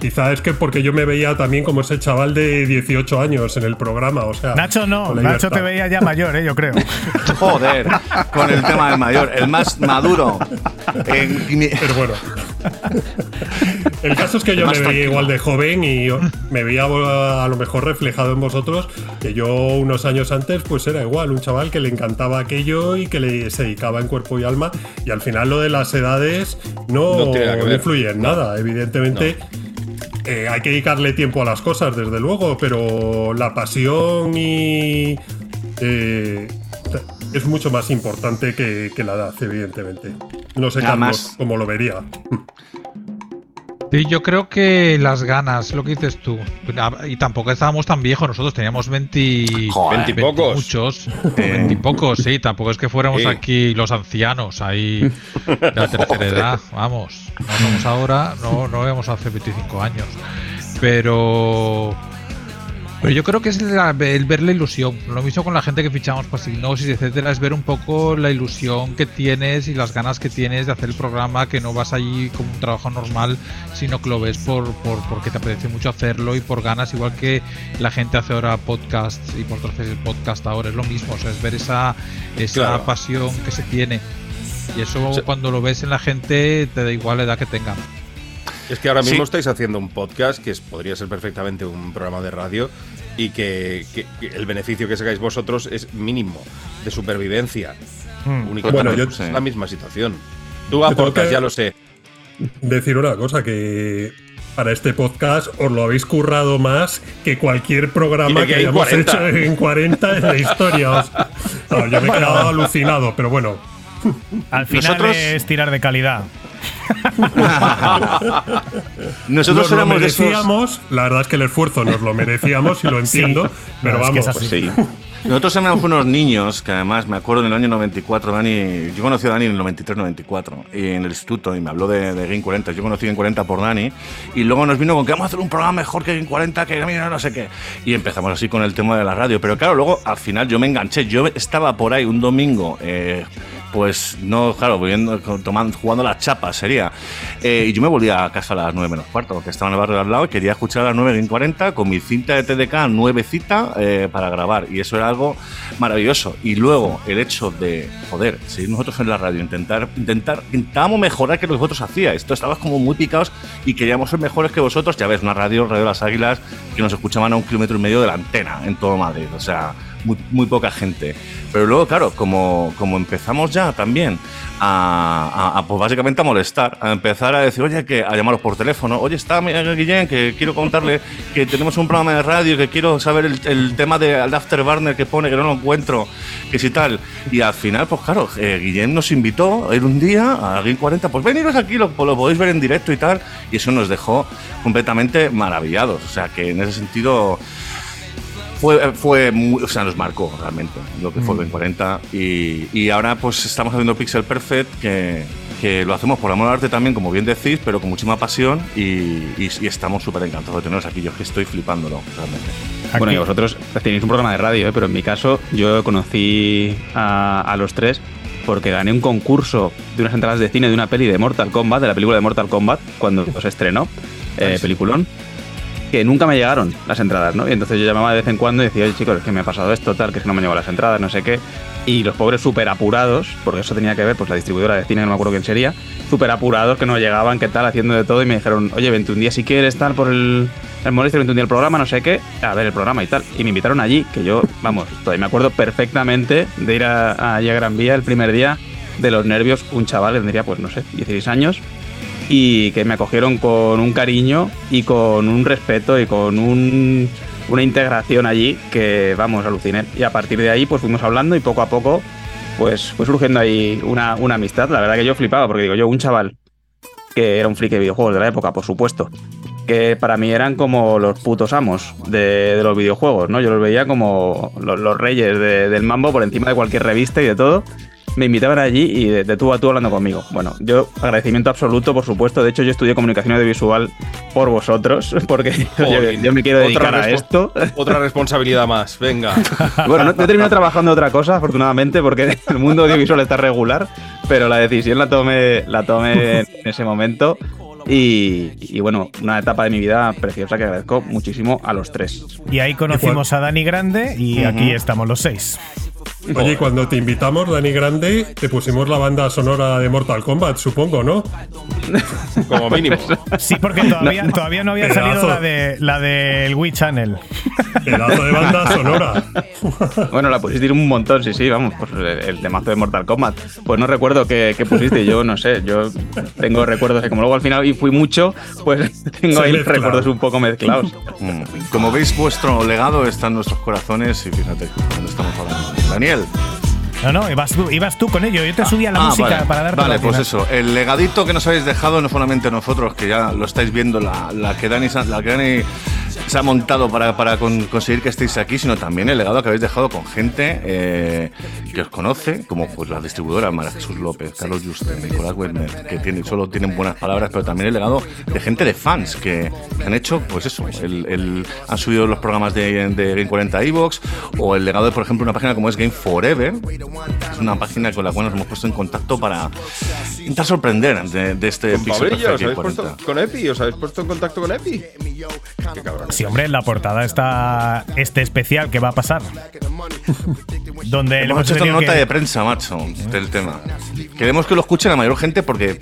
Speaker 7: quizá es que porque yo me veía también como ese chaval de 18 años en el programa. O sea,
Speaker 1: Nacho no, Nacho te veía ya mayor, eh, yo creo.
Speaker 2: Joder, con el tema del mayor, el más maduro. en-
Speaker 7: Pero bueno. El caso es que yo me veía
Speaker 2: tranquilo.
Speaker 7: igual de joven y yo- me veía a lo mejor reflejado en vosotros que yo unos años antes pues era igual, un chaval que le encantaba aquello y que le se dedicaba en cuerpo y alma y al final lo de las edades no,
Speaker 5: No
Speaker 7: influye en nada, evidentemente. eh, hay que dedicarle tiempo a las cosas, desde luego, pero la pasión y eh, es mucho más importante que, que la edad, evidentemente. No sé,
Speaker 2: Además-
Speaker 7: Carlos, cómo lo vería.
Speaker 8: Sí, yo creo que las ganas, lo que dices tú. Y tampoco estábamos tan viejos, nosotros teníamos 20,
Speaker 5: Joder. 20 y pocos.
Speaker 8: muchos. 20 y pocos, sí, tampoco es que fuéramos
Speaker 5: Sí.
Speaker 8: aquí los ancianos, ahí de la tercera edad, vamos. No somos ahora, no, no vemos hace 25 años. Pero. Pero yo creo que es la- el ver la ilusión. Lo mismo con la gente que fichamos para Signosis, etcétera, es ver un poco la ilusión que tienes y las ganas que tienes de hacer el programa, que no vas allí como un trabajo normal, sino que lo ves por, por porque te apetece mucho hacerlo y por ganas, igual que la gente hace ahora podcasts y vosotros hacéis el podcast ahora, es lo mismo, o sea, es ver esa, esa
Speaker 5: Claro.
Speaker 8: pasión que se tiene. Y eso cuando lo ves en la gente, te da igual la edad que tengan.
Speaker 5: Es que ahora
Speaker 8: Sí.
Speaker 5: mismo estáis haciendo un podcast que es- podría ser perfectamente un programa de radio y que, que- que el beneficio que sacáis vosotros es mínimo de supervivencia. Únicamente
Speaker 7: Bueno, yo-
Speaker 5: es la misma situación. Tú aportas, ya lo sé.
Speaker 7: Decir una cosa, que para este podcast os lo habéis currado más que cualquier programa que
Speaker 5: que hay
Speaker 7: hayamos
Speaker 5: 40.
Speaker 7: hecho en 40 en la historia. No, yo me he quedado alucinado, pero bueno.
Speaker 1: Al final
Speaker 7: Nosotros-
Speaker 1: es tirar de calidad.
Speaker 2: Nosotros
Speaker 7: nos lo
Speaker 2: de esos-
Speaker 7: merecíamos, la verdad es que el esfuerzo nos lo merecíamos y lo entiendo,
Speaker 2: Sí.
Speaker 7: pero
Speaker 2: No, es que
Speaker 7: vamos.
Speaker 2: es así. Nosotros éramos unos niños que además me acuerdo en el año 94, Dani, yo conocí a Dani en el 93-94 y en el instituto y me habló de, de Game 40. Yo conocí Game 40 por Dani y luego nos vino con que vamos a hacer un programa mejor que Game 40, que mira, no sé qué. Y empezamos así con el tema de la radio. Pero claro, luego al final yo me enganché. Yo estaba por ahí un domingo. eh, pues no, claro, viviendo, tomando, jugando las chapas sería. Eh, y yo me volvía a casa a las 9 menos cuarto, porque estaba en el barrio de al lado y quería escuchar a las 9 en 40 con mi cinta de TDK nuevecita eh, para grabar. Y eso era algo maravilloso. Y luego el hecho de, joder, seguir nosotros en la radio, intentar, intentar, intentábamos mejorar que lo que vosotros hacíais. Esto estabas como muy picados y queríamos ser mejores que vosotros. Ya ves, una radio, Radio de las Águilas, que nos escuchaban a un kilómetro y medio de la antena en todo Madrid. O sea, muy, muy poca gente. Pero luego, claro, como, como empezamos ya también a, a- a, pues básicamente a molestar, a empezar a decir, oye, que a llamaros por teléfono, oye, está Miguel Guillén, que quiero contarle que tenemos un programa de radio, que quiero saber el, el tema del Afterburner que pone, que no lo encuentro, que si tal. Y al final, pues claro, eh, Guillén nos invitó a ir un día a Game 40, pues veniros aquí, lo, lo podéis ver en directo y tal, y eso nos dejó completamente maravillados. O sea, que en ese sentido fue, fue muy- o sea, nos marcó realmente lo que fue
Speaker 1: Mm.
Speaker 2: el 40 y, y ahora pues estamos haciendo Pixel Perfect que, que lo hacemos por amor al arte también, como bien decís, pero con muchísima pasión y, y- y estamos súper encantados de teneros aquí. Yo es que estoy flipándolo realmente.
Speaker 3: Bueno, y vosotros tenéis un programa de radio, ¿eh? pero en mi caso yo conocí a, a los tres porque gané un concurso de unas entradas de cine de una peli de Mortal Kombat, de la película de Mortal Kombat, cuando se estrenó, eh, peliculón, que nunca me llegaron las entradas, ¿no? Y entonces yo llamaba de vez en cuando y decía, oye chicos, es que me ha pasado esto, tal, que es que no me llegado las entradas, no sé qué. Y los pobres súper apurados, porque eso tenía que ver, pues la distribuidora de cine, no me acuerdo quién sería, súper apurados que no llegaban, qué tal, haciendo de todo, y me dijeron, oye, vente un día si quieres, tal, por el, el Morisco, vente un día el programa, no sé qué, a ver el programa y tal. Y me invitaron allí, que yo, vamos, todavía me acuerdo perfectamente de ir a, a Gran Vía el primer día de los nervios, un chaval, tendría, pues no sé, 16 años, y que me acogieron con un cariño y con un respeto y con un- una integración allí que, vamos, aluciné. Y a partir de ahí, pues fuimos hablando y poco a poco, pues fue surgiendo ahí una, una amistad. La verdad que yo flipaba, porque digo, yo, un chaval que era un friki de videojuegos de la época, por supuesto, que para mí eran como los putos amos de, los videojuegos, ¿no? Yo los veía como los, reyes de- del mambo por encima de cualquier revista y de todo. Me invitaban allí y de, de tú a tú hablando conmigo. Bueno, yo agradecimiento absoluto, por supuesto. De hecho, yo estudié comunicación audiovisual por vosotros, porque yo, yo me quiero dedicar a esto.
Speaker 5: Otra responsabilidad más, venga.
Speaker 3: Bueno, no, no he terminado trabajando otra cosa, afortunadamente, porque el mundo audiovisual está regular, pero la decisión la tomé, la tomé en ese momento. Y, y bueno, una etapa de mi vida preciosa que agradezco muchísimo a los tres.
Speaker 1: Y ahí conocimos a Dani Grande y
Speaker 3: Ujú.
Speaker 1: aquí estamos los seis.
Speaker 7: Oye, cuando te invitamos, Dani Grande, te pusimos la banda sonora de Mortal Kombat, supongo, ¿no?
Speaker 5: Como mínimo.
Speaker 1: Sí, porque todavía no, todavía no había
Speaker 7: Pedazo.
Speaker 1: salido la de la del Wii Channel.
Speaker 7: Pedazo de banda sonora.
Speaker 3: Bueno, la pusisteis un montón, sí, sí, vamos, pues el, temazo de Mortal Kombat. Pues no recuerdo qué, qué pusiste, yo no sé, yo tengo recuerdos que como luego al final y fui mucho, pues tengo
Speaker 2: Se
Speaker 3: ahí
Speaker 2: mezcla.
Speaker 3: recuerdos un poco mezclados.
Speaker 2: Mm. Como veis, vuestro legado está en nuestros corazones y fíjate cuando estamos hablando. Daniel.
Speaker 1: No, no, ibas tú, ibas tú con ello. Yo te subía la
Speaker 2: Ah,
Speaker 1: música
Speaker 2: vale.
Speaker 1: para darte
Speaker 2: Vale, pues eso. El legadito que nos habéis dejado, no solamente nosotros, que ya lo estáis viendo, la, la que Dani, la que Dani se ha montado para, para con- conseguir que estéis aquí, sino también el legado que habéis dejado con gente eh, que os conoce, como pues la distribuidora María Jesús López, Carlos Juste, Nicolás Werner, que tiene, solo tienen buenas palabras, pero también el legado de gente de fans que han hecho, pues eso, el, el- han subido los programas de, de Game 40 Evox, o el legado de, por ejemplo, una página como es Game Forever, es una página con la cual nos hemos puesto en contacto para intentar sorprender de, de este
Speaker 5: Con
Speaker 2: Pixel
Speaker 5: Pabrillo,
Speaker 2: Perfect
Speaker 5: ¿os habéis
Speaker 2: 40.
Speaker 5: puesto con Epi? ¿Os habéis puesto en contacto con Epi? Qué cabrón.
Speaker 1: Sí, hombre, en la portada está este especial que va a pasar. Donde
Speaker 2: Hemos
Speaker 1: hemos
Speaker 2: hecho esta nota
Speaker 1: que-
Speaker 2: de prensa, macho, del tema. Queremos que lo escuche la mayor gente porque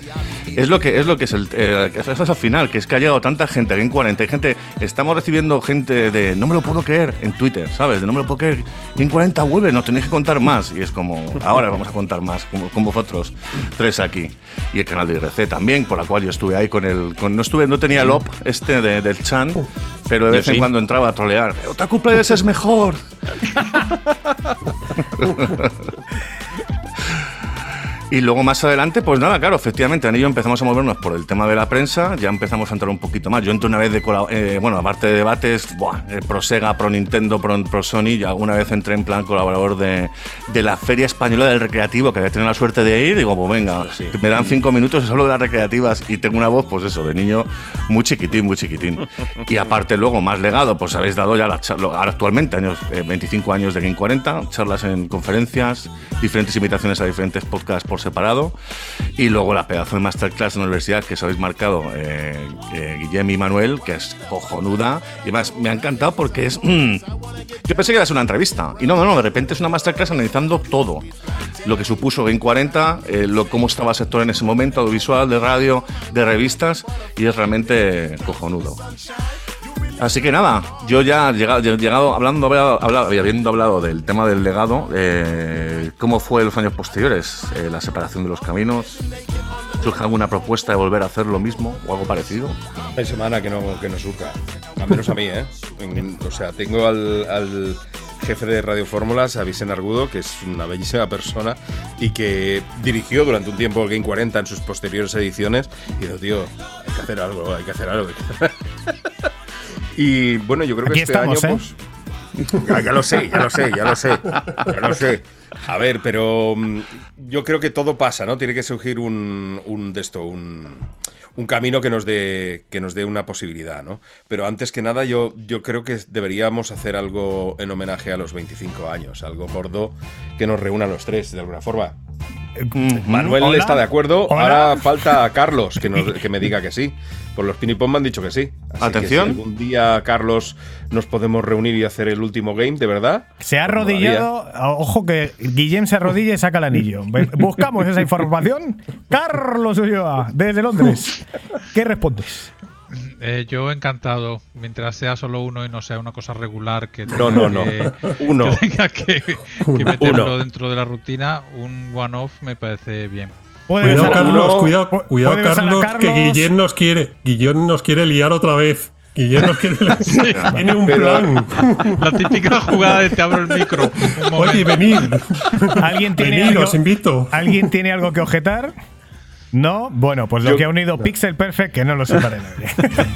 Speaker 2: es lo que es lo que es el eh, eso es al final, que es que ha llegado tanta gente, Game 40, hay gente, estamos recibiendo gente de no me lo puedo creer en Twitter, ¿sabes? De no me lo puedo creer, Game 40 vuelve, nos tenéis que contar más y es como ahora vamos a contar más como, con vosotros tres aquí y el canal de IRC también, por la cual yo estuve ahí con el con, no estuve no tenía el op este de- del Chan, pero de
Speaker 3: Yo
Speaker 2: vez en
Speaker 3: sí.
Speaker 2: cuando entraba a trolear. Otaku Players es mejor. Y luego más adelante, pues nada, claro, efectivamente, Anillo empezamos a movernos por el tema de la prensa, ya empezamos a entrar un poquito más. Yo entré una vez de, eh, bueno, aparte de debates, buah, eh, pro Sega, pro Nintendo, pro, pro Sony, y alguna vez entré en plan colaborador de, de la Feria Española del Recreativo, que había tenido la suerte de ir, digo, pues venga, me dan cinco minutos hablo de las recreativas y tengo una voz, pues eso, de niño muy chiquitín, muy chiquitín. Y aparte luego, más legado, pues habéis dado ya la charla, ahora actualmente, años, eh, 25 años de Game 40, charlas en conferencias, diferentes invitaciones a diferentes podcasts por separado, y luego la pedazo de masterclass en la universidad que os habéis marcado eh, eh, Guillem y Manuel, que es cojonuda, y además me ha encantado porque es... mm, yo pensé que iba a ser una entrevista, y no, no, no, de repente es una masterclass analizando todo, lo que supuso Game 40, eh, lo, cómo estaba el sector en ese momento, audiovisual, de radio, de revistas, y es realmente cojonudo. Así que nada, yo ya llegado, llegado hablando, hablado, habiendo hablado del tema del legado, eh, ¿cómo fue los años posteriores? Eh, la separación de los caminos. ¿Surge alguna propuesta de volver a hacer lo mismo o algo parecido?
Speaker 5: Hay semana que no, que no surca. Al menos a mí, ¿eh? O sea, tengo al, al jefe de Radio Fórmulas, a Vicente Argudo, que es una bellísima persona y que dirigió durante un tiempo el Game 40 en sus posteriores ediciones. Y digo, tío, hay que hacer algo, hay que hacer algo. Y bueno, yo creo que este
Speaker 1: estamos,
Speaker 5: año,
Speaker 1: ¿eh?
Speaker 5: pues, ya, ya lo sé, ya lo sé, ya lo sé, ya lo sé. A ver, pero mm, yo creo que todo pasa, ¿no? Tiene que surgir un, un de esto, un, un camino que nos dé que nos dé una posibilidad, ¿no? Pero antes que nada, yo, yo creo que deberíamos hacer algo en homenaje a los 25 años, algo gordo que nos reúna a los tres, de alguna forma. Manuel
Speaker 1: Hola.
Speaker 5: está de acuerdo.
Speaker 1: Hola.
Speaker 5: Ahora falta a Carlos que, nos- que me diga que sí. Por los Pinipom me han dicho que sí. Así
Speaker 2: Atención.
Speaker 5: Que si algún día, Carlos, nos podemos reunir y hacer el último game, de verdad.
Speaker 1: Se ha
Speaker 5: Pues
Speaker 1: arrodillado. Ojo que Guillem se arrodilla y saca el anillo. Buscamos esa información. Carlos Ulloa, desde Londres. ¿Qué respondes?
Speaker 8: Eh, yo encantado, mientras sea solo uno y no sea una cosa regular que
Speaker 5: No,
Speaker 8: tenga
Speaker 5: no, no.
Speaker 8: que-
Speaker 5: Uno.
Speaker 8: que tenga que, meterlo
Speaker 5: Uno.
Speaker 8: dentro de la rutina, un one-off me parece bien.
Speaker 7: Cuidado, Carlos, cuidado, cuidado, Carlos, que. Guillén nos quiere. Guillén nos quiere liar otra vez. Guillermo nos quiere tiene un
Speaker 5: Pero-
Speaker 7: plan.
Speaker 8: La típica jugada de te abro el micro.
Speaker 7: Oye, venid.
Speaker 1: ¿Alguien tiene,
Speaker 7: Venid,
Speaker 1: algo,
Speaker 7: os invito.
Speaker 1: ¿Alguien tiene algo que objetar? ¿No? Bueno, pues lo
Speaker 5: Yo-
Speaker 1: que ha unido Pixel Perfect, que no lo sepa nadie.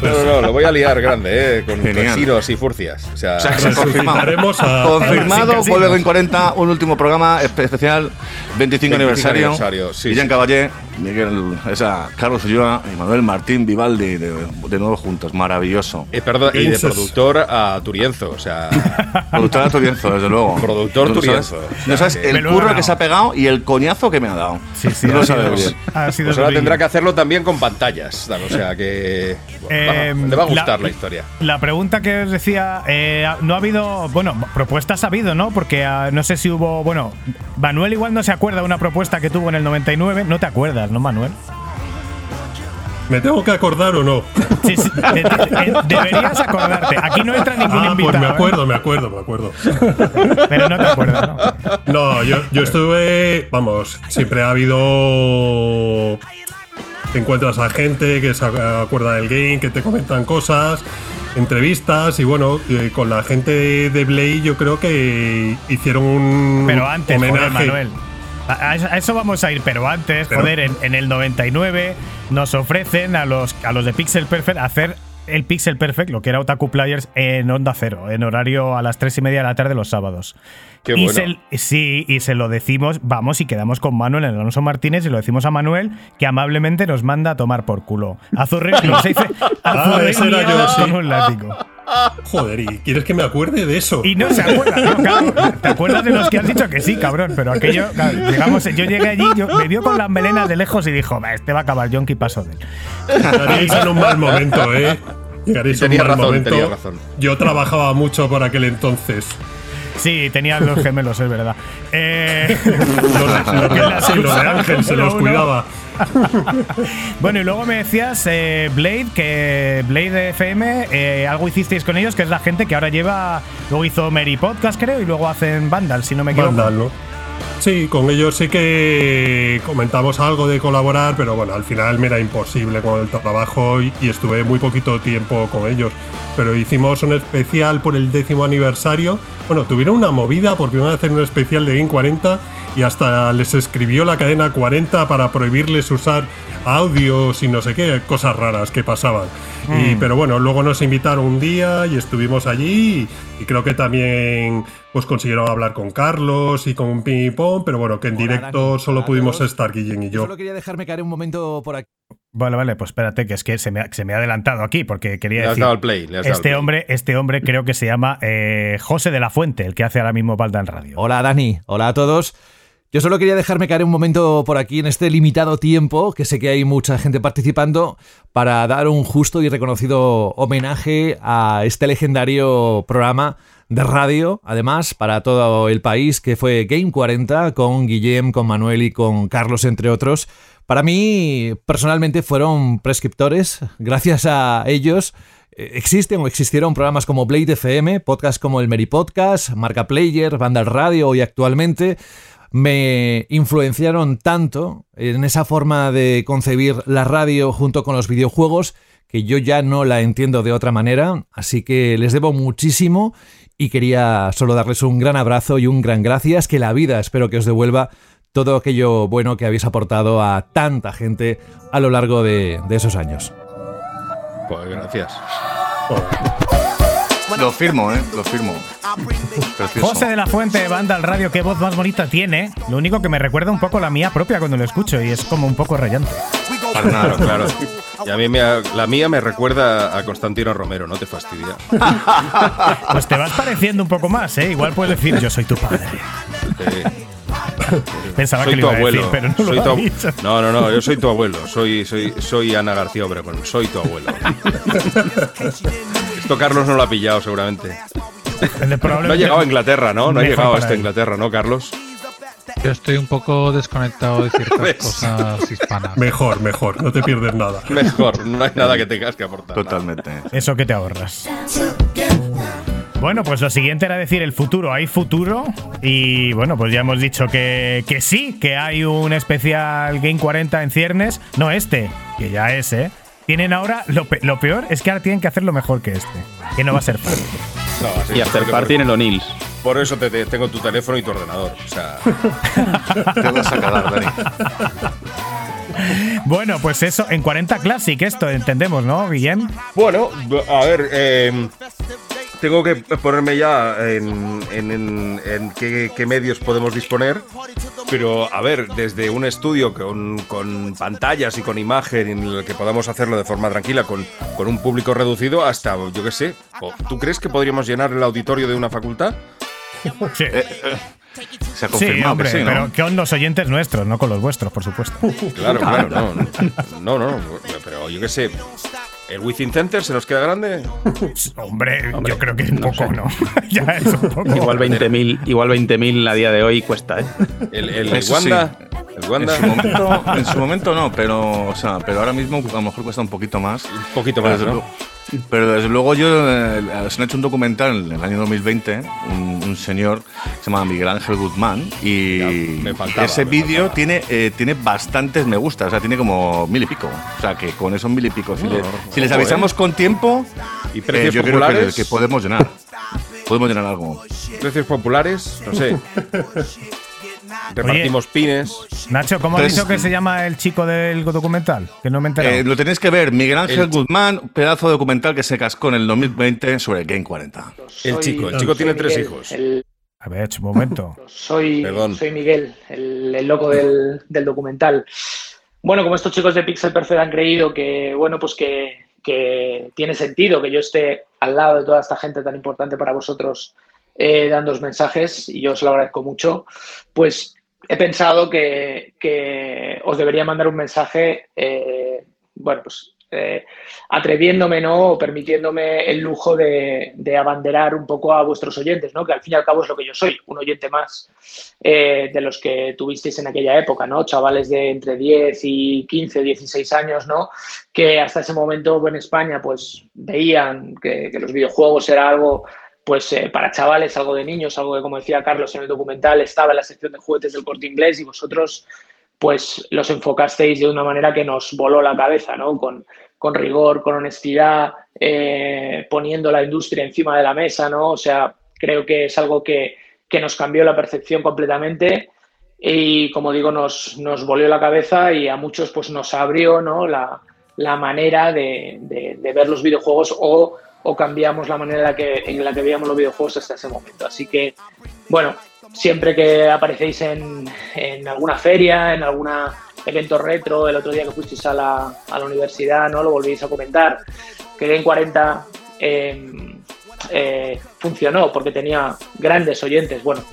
Speaker 5: No, no, no, lo voy a liar grande, ¿eh? Con resinos y furcias. O sea,
Speaker 2: O sea, se
Speaker 7: a-
Speaker 2: Confirmado, vuelve en 40, un último programa espe- especial, 25,
Speaker 5: 25
Speaker 2: aniversario.
Speaker 5: aniversario, sí,
Speaker 2: Guillén
Speaker 5: sí.
Speaker 2: Caballé, Miguel, esa, Carlos Ulloa y Manuel Martín Vivaldi, de, de nuevo juntos, maravilloso.
Speaker 5: eh, perdón, y de productor a Turienzo. O sea,
Speaker 2: Productor Turienzo, desde luego.
Speaker 5: Productor
Speaker 2: No sabes-
Speaker 5: Turienzo.
Speaker 2: No sabes
Speaker 5: Que-
Speaker 2: el curro que se ha pegado y el coñazo que me ha dado.
Speaker 1: Sí, sí,
Speaker 2: no lo bien.
Speaker 1: ha sido
Speaker 5: pues ahora tendrá que hacerlo también con pantallas. O sea que. bueno,
Speaker 1: Eh,
Speaker 5: le va a gustar
Speaker 1: la-
Speaker 5: la, historia.
Speaker 1: La pregunta que os decía, eh, no ha habido, bueno, propuestas ha habido, ¿no? Porque ah, no sé si hubo, bueno, Manuel igual no se acuerda de una propuesta que tuvo en el 99, no te acuerdas, ¿no, Manuel?
Speaker 7: ¿Me tengo que acordar o no?
Speaker 1: Sí, sí, de- de- deberías acordarte. Aquí no entra ningún
Speaker 7: Ah,
Speaker 1: invitado.
Speaker 7: pues me
Speaker 1: ¿eh?
Speaker 7: acuerdo, me acuerdo, me acuerdo.
Speaker 1: Pero no te acuerdas, ¿no?
Speaker 7: No, yo, yo estuve, vamos, siempre ha habido... Te encuentras a gente que se acuerda del game, que te comentan cosas, entrevistas y bueno, eh, con la gente de Blade yo creo que hicieron un
Speaker 1: Pero antes, joder,
Speaker 7: homenaje.
Speaker 1: Manuel. A, eso- a eso vamos a ir, pero antes,
Speaker 7: Pero-
Speaker 1: joder, en, en el 99 nos ofrecen a los, a los de Pixel Perfect hacer el Pixel Perfect, lo que era Otaku Players, en Onda Cero, en horario a las 3 y media de la tarde los sábados.
Speaker 5: Qué
Speaker 1: y
Speaker 5: bueno.
Speaker 1: se- sí, y se lo decimos, vamos y quedamos con Manuel en Alonso Martínez y lo decimos a Manuel, que amablemente nos manda a tomar por culo. Azurri nos dice
Speaker 7: Ah, yo, sí.
Speaker 1: con un látigo.
Speaker 7: Joder, ¿y quieres que me acuerde de eso?
Speaker 1: Y no se acuerda, ¿no? Claro, te acuerdas de los que has dicho que sí, cabrón, pero aquello, claro, llegamos, yo llegué allí, yo, me vio con las melenas de lejos y dijo, "Va, este va a acabar Yonki paso de él.
Speaker 7: Llegaréis en un mal momento, ¿eh? Llegaréis en un mal
Speaker 5: razón,
Speaker 7: momento.
Speaker 5: tenía razón.
Speaker 7: Yo trabajaba mucho por aquel entonces.
Speaker 1: Sí, tenían los gemelos, es verdad. Eh,
Speaker 7: Los, de, sí, los de Ángel se los
Speaker 1: Uno.
Speaker 7: cuidaba.
Speaker 1: bueno, y luego me decías eh, Blade, que Blade FM, eh, algo hicisteis con ellos, que es la gente que ahora lleva, luego hizo Mary Podcast, creo, y luego hacen Vandal, si no me equivoco.
Speaker 7: Vandal, ¿no? Sí, con ellos sí que comentamos algo de colaborar, pero bueno, al final me era imposible con el trabajo y, y estuve muy poquito tiempo con ellos. Pero hicimos un especial por el décimo aniversario. Bueno, tuvieron una movida porque iban a hacer un especial de Game 40 y hasta les escribió la cadena 40 para prohibirles usar audios y no sé qué, cosas raras que pasaban. Y,
Speaker 1: Mm.
Speaker 7: pero bueno, luego nos invitaron un día y estuvimos allí y, y creo que también pues consiguieron hablar con Carlos y con Ping Pong, pero bueno, que en directo solo pudimos estar Guillén y yo.
Speaker 25: Solo quería dejarme caer un momento por aquí.
Speaker 1: Vale, vale, pues espérate, que es que se me ha, se me ha adelantado aquí, porque quería
Speaker 5: Le has
Speaker 1: decir.
Speaker 5: dado play, le has dado
Speaker 1: este
Speaker 5: play.
Speaker 1: hombre, este hombre creo que se llama eh, José de la Fuente, el que hace ahora mismo Baldan Radio.
Speaker 25: Hola Dani, hola a todos. Yo solo quería dejarme caer un momento por aquí en este limitado tiempo, que sé que hay mucha gente participando, para dar un justo y reconocido homenaje a este legendario programa de radio, además, para todo el país, que fue Game 40, con Guillem, con Manuel y con Carlos, entre otros. Para mí, personalmente, fueron prescriptores. Gracias a ellos eh, existen o existieron programas como Blade FM, podcasts como el Meri Podcast, Marca Player, Vandal Radio y actualmente me influenciaron tanto en esa forma de concebir la radio junto con los videojuegos que yo ya no la entiendo de otra manera, así que les debo muchísimo y quería solo darles un gran abrazo y un gran gracias, que la vida espero que os devuelva todo aquello bueno que habéis aportado a tanta gente a lo largo de, de esos años.
Speaker 5: Pues gracias.
Speaker 2: Lo firmo, ¿eh? Lo firmo. Precioso.
Speaker 1: José de la Fuente, banda al radio, qué voz más bonita tiene. Lo único que me recuerda un poco la mía propia cuando lo escucho y es como un poco rayante.
Speaker 5: Claro, claro. Y a mí me, la mía me recuerda a Constantino Romero, no te fastidia.
Speaker 1: Pues te vas pareciendo un poco más, ¿eh? Igual puedes decir, yo soy tu padre.
Speaker 5: Eh,
Speaker 1: Pensaba
Speaker 5: soy
Speaker 1: que
Speaker 5: tu
Speaker 1: lo iba a
Speaker 5: abuelo.
Speaker 1: decir, pero no
Speaker 5: soy
Speaker 1: lo
Speaker 5: tu
Speaker 1: dicho.
Speaker 5: No, no, no, yo soy tu abuelo. Soy, soy, soy Ana García Obregón. Soy tu abuelo. Esto Carlos no lo ha pillado, seguramente. No ha llegado a Inglaterra, ¿no? No ha llegado hasta. Inglaterra, ¿no, Carlos?
Speaker 8: Yo estoy un poco desconectado de ciertas
Speaker 5: ¿Ves?
Speaker 8: cosas hispanas.
Speaker 7: Mejor, mejor, no te pierdes nada.
Speaker 5: Mejor, no hay nada que tengas que aportar.
Speaker 2: Totalmente.
Speaker 1: Eso que te ahorras. Bueno, pues lo siguiente era decir el futuro. Hay futuro. Y bueno, pues ya hemos dicho que, que sí, que hay un especial Game 40 en ciernes. No este, que ya es, ¿eh? Tienen ahora, lo, pe- lo peor es que ahora tienen que hacerlo mejor que este. Que no va a ser fácil.
Speaker 5: No,
Speaker 3: Y
Speaker 5: porque
Speaker 3: Party en el O'Neill's.
Speaker 5: Por eso te, te- tengo tu teléfono y tu ordenador. O sea,
Speaker 2: Te vas a quedar, Dani.
Speaker 1: Bueno, pues eso, en 40 Classic esto, entendemos, ¿no, Guillem?
Speaker 5: Bueno, a ver, eh, tengo que ponerme ya en, en- en- en qué, qué medios podemos disponer. Pero, a ver, desde un estudio con, con pantallas y con imagen en el que podamos hacerlo de forma tranquila con, con un público reducido hasta, yo qué sé, ¿tú crees que podríamos llenar el auditorio de una facultad?
Speaker 1: Sí.
Speaker 2: Se ha
Speaker 1: Sí,
Speaker 2: confirmado
Speaker 1: hombre,
Speaker 2: que sí, ¿no?
Speaker 1: pero con los oyentes nuestros, no con los vuestros, por supuesto.
Speaker 5: Claro, claro, no, no, no, no, pero yo qué sé, ¿el Within Center se nos queda grande?
Speaker 1: Hombre, yo creo que un poco, ¿no? ya es un poco.
Speaker 3: Igual 20.000 igual 20.000 a día de hoy cuesta, ¿eh?
Speaker 5: El, el Wanda,
Speaker 2: sí.
Speaker 5: el Wanda.
Speaker 2: En su, momento, en su momento no, pero, o sea, pero ahora mismo a lo mejor cuesta un poquito más. Un
Speaker 5: poquito
Speaker 2: pero
Speaker 5: más,
Speaker 2: desde
Speaker 5: ¿no?
Speaker 2: Pero desde luego yo, eh, se han hecho un documental en el año 2020, un, un señor que se llama Miguel Ángel Guzmán, y
Speaker 5: me faltaba,
Speaker 2: ese vídeo tiene, eh, tiene bastantes me gusta, o sea, tiene como mil y pico. O sea, que con esos mil y pico, si,
Speaker 5: No,
Speaker 2: le- si les
Speaker 5: eh.
Speaker 2: avisamos con tiempo,
Speaker 5: ¿Y precios
Speaker 2: eh, yo creo que,
Speaker 5: populares?
Speaker 2: que podemos llenar. Podemos llenar algo.
Speaker 5: Precios populares, no sé. Repartimos pines.
Speaker 1: Nacho, ¿cómo has dicho que se llama el chico del documental? Que no me.
Speaker 2: Eh, lo tenéis que ver, Miguel Ángel
Speaker 5: El-
Speaker 2: Guzmán, pedazo de documental que se cascó en el 2020 sobre el Game 40.
Speaker 5: El chico, el chico tiene tres hijos.
Speaker 1: A ver, un momento.
Speaker 26: Soy,
Speaker 5: Perdón.
Speaker 26: soy Miguel, el, el loco del, del documental. Bueno, como estos chicos de Pixel Perfect han creído que, bueno, pues que, que tiene sentido que yo esté al lado de toda esta gente tan importante para vosotros eh, dándoos mensajes, y yo os lo agradezco mucho, pues he pensado que, que os debería mandar un mensaje, eh, bueno, pues eh, atreviéndome, ¿no? O permitiéndome el lujo de, de abanderar un poco a vuestros oyentes, ¿no? Que al fin y al cabo es lo que yo soy, un oyente más eh, de los que tuvisteis en aquella época, ¿no? Chavales de entre 10 y 15, 16 años, ¿no? Que hasta ese momento en España, pues veían que, que los videojuegos era algo pues eh, para chavales, algo de niños, algo que, como decía Carlos en el documental, estaba en la sección de juguetes del corte inglés y vosotros pues los enfocasteis de una manera que nos voló la cabeza, ¿no? Con, con rigor, con honestidad, eh, poniendo la industria encima de la mesa, ¿no? O sea, creo que es algo que, que nos cambió la percepción completamente y, como digo, nos, nos volvió la cabeza y a muchos pues nos abrió, ¿no? La, la manera de, de- de ver los videojuegos o, o cambiamos la manera en la, que, en la que veíamos los videojuegos hasta ese momento. Así que, bueno, siempre que aparecéis en, en alguna feria, en algún evento retro, el otro día que fuisteis a la, a la universidad, ¿no? Lo volvéis a comentar. Que en 40 eh, eh, funcionó porque tenía grandes oyentes. Bueno,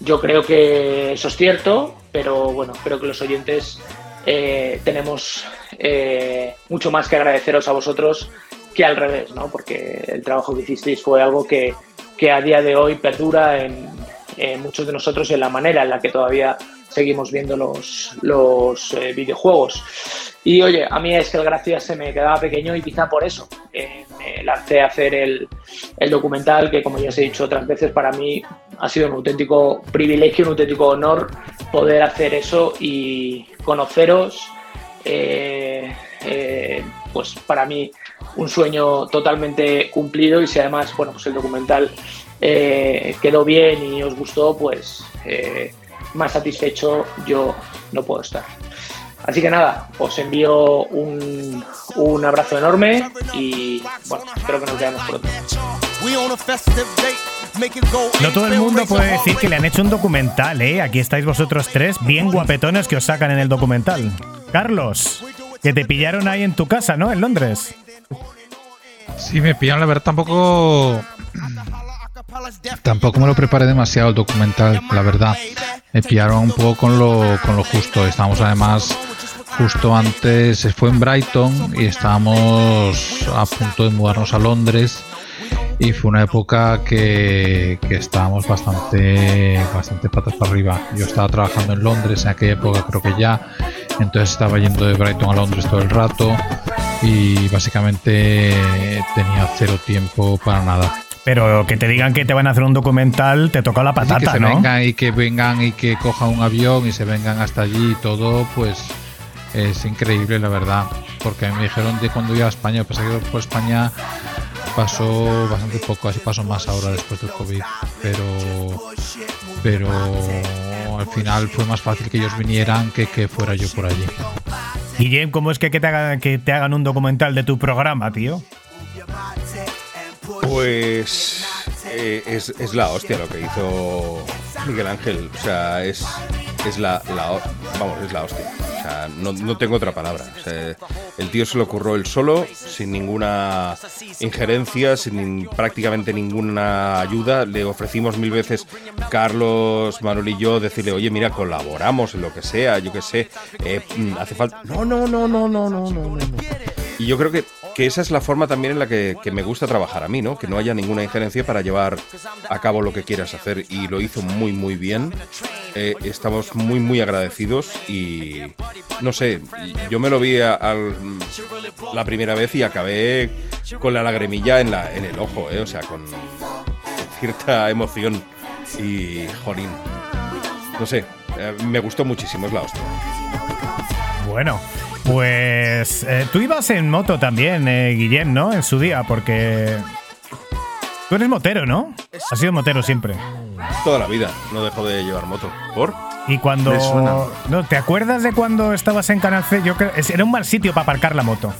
Speaker 26: yo creo que eso es cierto, pero bueno, creo que los oyentes eh, tenemos eh, mucho más que agradeceros a vosotros que al revés, ¿no? Porque el trabajo que hicisteis fue algo que, que a día de hoy perdura en, en muchos de nosotros y en la manera en la que todavía seguimos viendo los, los eh, videojuegos. Y oye, a mí es que el Gracias se me quedaba pequeño y quizá por eso eh, me lancé a hacer el, el documental que, como ya os he dicho otras veces, para mí ha sido un auténtico privilegio, un auténtico honor poder hacer eso y conoceros. eh, eh, pues para mí un sueño totalmente cumplido y si además, bueno, pues el documental eh, quedó bien y os gustó, pues eh, más satisfecho yo no puedo estar. Así que nada, os envío un, un abrazo enorme y bueno, espero que nos veamos pronto.
Speaker 1: No todo el mundo puede decir que le han hecho un documental, ¿eh? Aquí estáis vosotros tres, bien guapetones que os sacan en el documental. Carlos, que te pillaron ahí en tu casa, ¿no? En Londres.
Speaker 8: Sí, me pillaron, la verdad, tampoco. Tampoco me lo preparé demasiado el documental, la verdad. Me pillaron un poco con lo, con lo justo. Estábamos además justo antes, fue en Brighton y estábamos a punto de mudarnos a Londres. Y fue una época que, que estábamos bastante, bastante patas para arriba. Yo estaba trabajando en Londres en aquella época, creo que ya. Entonces estaba yendo de Brighton a Londres todo el rato y básicamente tenía cero tiempo para nada.
Speaker 1: Pero que te digan que te van a hacer un documental, te toca la patata,
Speaker 8: que se
Speaker 1: ¿no?
Speaker 8: vengan y que vengan y que cojan un avión y se vengan hasta allí y todo, pues es increíble, la verdad. Porque me dijeron de cuando iba a España, pensé que por España pasó bastante poco, así pasó más ahora después del COVID. Pero, pero al final fue más fácil que ellos vinieran que que fuera yo por allí.
Speaker 1: Guillem, ¿cómo es que, que te hagan, que te hagan un documental de tu programa, tío?
Speaker 5: Pues eh, es, es la hostia lo que hizo Miguel Ángel. O sea, es, es la, la vamos, es la hostia. O sea, no, no tengo otra palabra. El tío se lo curró él solo, sin ninguna injerencia, sin prácticamente ninguna ayuda. Le ofrecimos mil veces, Carlos, Manuel y yo, decirle, oye, mira, colaboramos en lo que sea, yo qué sé, eh, mm, hace falta. No, no, no, no, no, no. no. Y yo creo que, que esa es la forma también en la que, que me gusta trabajar a mí, ¿no? Que no haya ninguna injerencia para llevar a cabo lo que quieras hacer. Y lo hizo muy, muy bien. Eh, estamos muy, muy agradecidos y no sé, yo me lo vi a- la primera vez y acabé con la lagrimilla en, la, en el ojo, ¿eh? O sea, con cierta emoción y jolín. No sé, eh, me gustó muchísimo, es la hostia.
Speaker 1: Bueno, pues eh, tú ibas en moto también, eh, Guillem, ¿no? En su día, porque tú eres motero, ¿no? Has sido motero siempre.
Speaker 5: Toda la vida, no dejo de llevar moto. ¿Por?
Speaker 1: Y cuando
Speaker 5: Me suena.
Speaker 1: no, ¿te acuerdas de cuando estabas en Canal C? Yo creo era un mal sitio para aparcar la moto.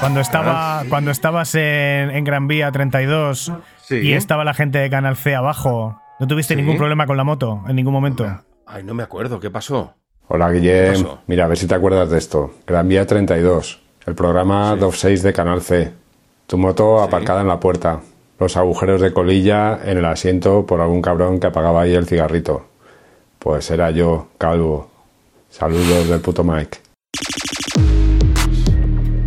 Speaker 1: Cuando estaba
Speaker 5: Ah, sí.
Speaker 1: cuando estabas en, en Gran Vía 32
Speaker 5: Sí.
Speaker 1: y estaba la gente de Canal C abajo. ¿No tuviste
Speaker 5: Sí.
Speaker 1: ningún problema con la moto en ningún momento?
Speaker 5: Ay, no me acuerdo, ¿qué pasó?
Speaker 27: Hola
Speaker 5: ¿Qué
Speaker 27: Guillem, mira a ver si te acuerdas de esto. Gran Vía 32, el programa DOF 6 de Canal C. Tu moto aparcada en la puerta, los agujeros de colilla en el asiento por algún cabrón que apagaba ahí el cigarrito. Pues era yo, Calvo. Saludos del puto Mike.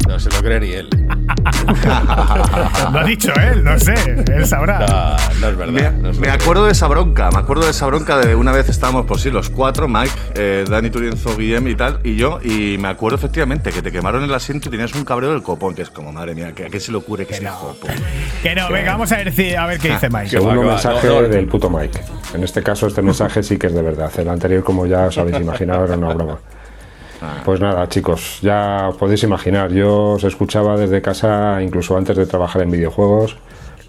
Speaker 5: No se lo cree ni él.
Speaker 1: Lo ha dicho él, no sé, él sabrá.
Speaker 5: No, no es verdad.
Speaker 2: Me,
Speaker 5: no es
Speaker 2: me
Speaker 5: verdad.
Speaker 2: acuerdo de esa bronca, me acuerdo de esa bronca de una vez estábamos, por sí, los cuatro, Mike, eh, Dani Turienzo, Guillem y tal, y yo, y me acuerdo efectivamente que te quemaron el asiento y tenías un cabreo del copón, que es como, madre mía, ¿que ¿a qué se le ocurre que sea copón?
Speaker 1: Que no, venga, vamos a ver, si- a ver qué dice Mike.
Speaker 27: Segundo
Speaker 5: va,
Speaker 27: mensaje
Speaker 5: no, no.
Speaker 27: del puto Mike. En este caso, este mensaje sí que es de verdad. El anterior, como ya os habéis imaginado, era una broma. Pues nada, chicos, ya os podéis imaginar. Yo os escuchaba desde casa, incluso antes de trabajar en videojuegos.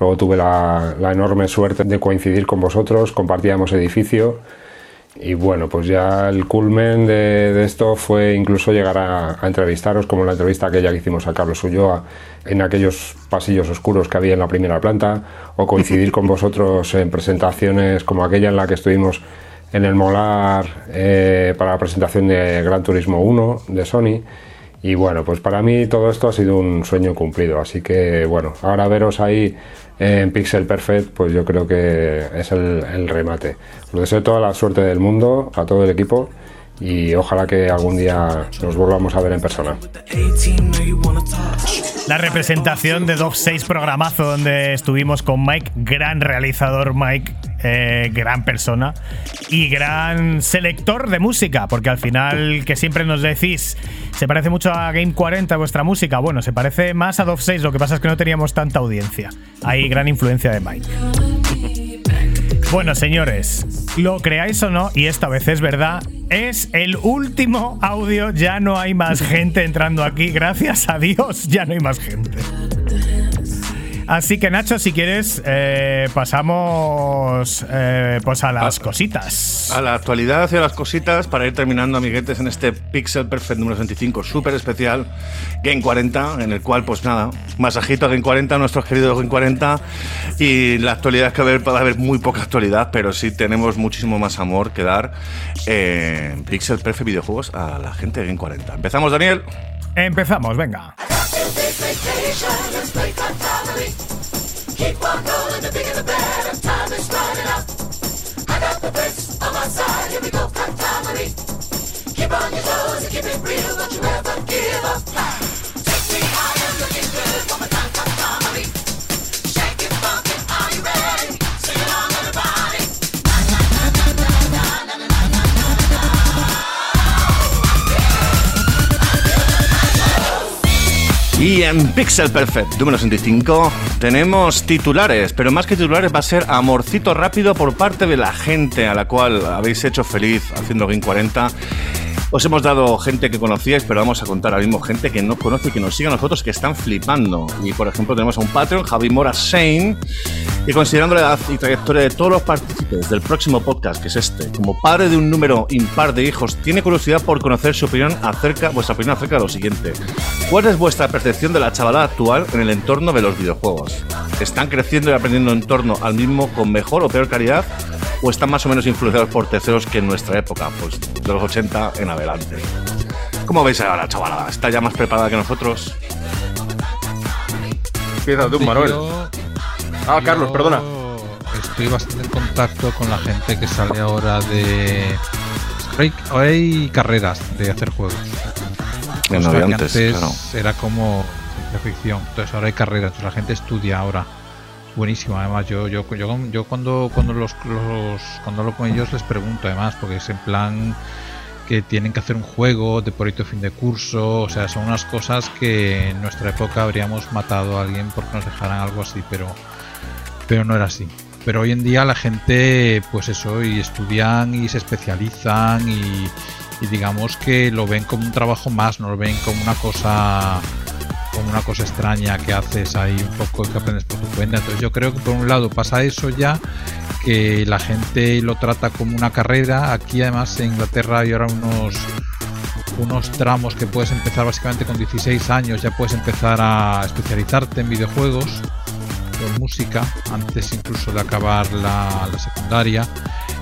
Speaker 27: Luego tuve la, enorme suerte de coincidir con vosotros, compartíamos edificio. Y bueno, pues ya el culmen de, de esto fue incluso llegar a, a entrevistaros, como la entrevista aquella que hicimos a Carlos Ulloa en aquellos pasillos oscuros que había en la primera planta, o coincidir con vosotros en presentaciones como aquella en la que estuvimos en el Molar eh, para la presentación de Gran Turismo 1 de Sony. Y bueno, pues para mí todo esto ha sido un sueño cumplido. Así que bueno, ahora veros ahí en Pixel Perfect, pues yo creo que es el, el remate. Os deseo toda la suerte del mundo a todo el equipo y ojalá que algún día nos volvamos a ver en persona.
Speaker 1: La representación de Dog 6 programazo donde estuvimos con Mike, gran realizador Mike, eh, gran persona y gran selector de música, porque al final que siempre nos decís, se parece mucho a Game 40 vuestra música, bueno, se parece más a Dog 6, lo que pasa es que no teníamos tanta audiencia. Hay gran influencia de Mike. Bueno, señores, lo creáis o no, y esta vez es verdad, es el último audio. Ya no hay más gente entrando aquí. Gracias a Dios, ya no hay más gente. Así que Nacho, si quieres, eh, pasamos eh, pues a las cositas.
Speaker 2: A la actualidad y a las cositas para ir terminando, amiguetes, en este Pixel Perfect número 25, súper especial, Game 40, en el cual, pues nada, masajito a Game 40, nuestros queridos Game 40. Y la actualidad es que haber, puede haber muy poca actualidad, pero sí tenemos muchísimo más amor que dar en Pixel Perfect videojuegos a la gente de Game 40. ¿Empezamos, Daniel?
Speaker 1: Empezamos, venga.
Speaker 21: Keep on rolling, the bigger the better. Time is running out. I got the blitz on my side. Here we go, Katamari. Keep on your toes and keep it real. Don't you ever give up.
Speaker 2: Y en Pixel Perfect número 65 tenemos titulares, pero más que titulares va a ser amorcito rápido por parte de la gente a la cual habéis hecho feliz haciendo Game 40. Os hemos dado gente que conocíais, pero vamos a contar ahora mismo gente que no conoce y que nos sigue a nosotros, que están flipando. Y por ejemplo, tenemos a un Patreon, Javi Mora Shane, y considerando la edad y trayectoria de todos los partícipes del próximo podcast, que es este, como padre de un número impar de hijos, tiene curiosidad por conocer su opinión acerca, vuestra opinión acerca de lo siguiente. ¿Cuál es vuestra percepción de la chavalada actual en el entorno de los videojuegos? ¿Están creciendo y aprendiendo en torno al mismo con mejor o peor calidad? ¿O están más o menos influenciados por terceros que en nuestra época, pues de los 80 en adelante? ¿Cómo veis ahora la chavalada? ¿Está ya más preparada que nosotros?
Speaker 5: Empieza tú, Manuel.
Speaker 8: Yo-
Speaker 5: Ah, Carlos, perdona.
Speaker 8: Estoy bastante en contacto con la gente que sale ahora de. Hay, hay carreras de hacer juegos.
Speaker 2: No antes,
Speaker 8: antes
Speaker 2: claro.
Speaker 8: era como ciencia ficción. Entonces ahora hay carreras, entonces la gente estudia ahora. Buenísimo, además yo yo, yo, yo cuando cuando los, los cuando hablo con ellos les pregunto además porque es en plan que tienen que hacer un juego de proyecto fin de curso, o sea, son unas cosas que en nuestra época habríamos matado a alguien porque nos dejaran algo así, pero pero no era así. Pero hoy en día la gente, pues eso, y estudian y se especializan y, y digamos que lo ven como un trabajo más, no lo ven como una cosa como una cosa extraña que haces ahí un poco que aprendes por tu cuenta. Entonces yo creo que por un lado pasa eso ya, que la gente lo trata como una carrera. Aquí además en Inglaterra hay ahora unos unos tramos que puedes empezar básicamente con 16 años, ya puedes empezar a especializarte en videojuegos o música, antes incluso de acabar la, la secundaria.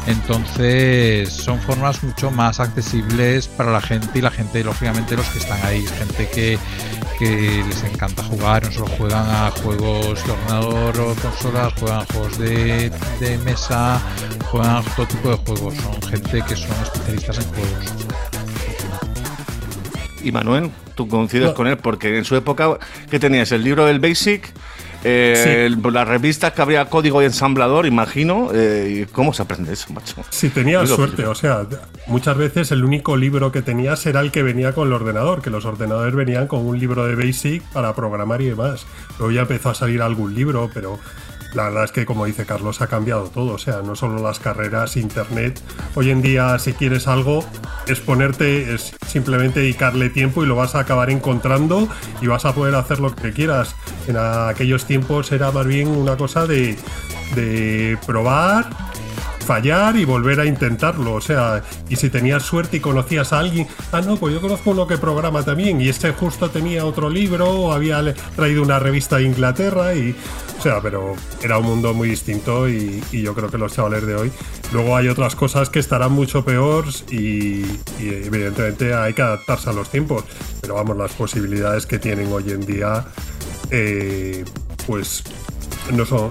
Speaker 8: Entonces son formas mucho más accesibles para la gente y la gente, lógicamente, los que están ahí, gente que, que les encanta jugar, no solo juegan a juegos de ordenador o consolas, juegan a juegos de, de mesa, juegan a todo tipo de juegos, son gente que son especialistas en juegos.
Speaker 2: Y Manuel, tú coincides
Speaker 7: No.
Speaker 2: con él porque en su época, ¿qué tenías? El libro del Basic, eh, el- las revistas que habría código y ensamblador, imagino. eh, ¿y ¿Cómo se aprende eso, macho? Yo lo
Speaker 7: suerte, o sea, muchas veces el único libro que tenías era el que venía con el ordenador, que los ordenadores venían con un libro de Basic para programar y demás. Luego ya empezó a salir algún libro, pero la verdad es que, como dice Carlos, ha cambiado todo. O sea, no solo las carreras, internet. Hoy en día, si quieres algo, es ponerte, es simplemente dedicarle tiempo y lo vas a acabar encontrando y vas a poder hacer lo que quieras. En aquellos tiempos era más bien una cosa de, de probar, fallar y volver a intentarlo. O sea, y si tenías suerte y conocías a alguien, ah, no, pues yo conozco uno que programa también, y este justo tenía otro libro, había traído una revista de Inglaterra, y. O sea, pero era un mundo muy distinto y, y yo creo que los chavales de hoy. Luego hay otras cosas que estarán mucho peor y, y evidentemente hay que adaptarse a los tiempos. Pero vamos, las posibilidades que tienen hoy en día, eh, pues no son,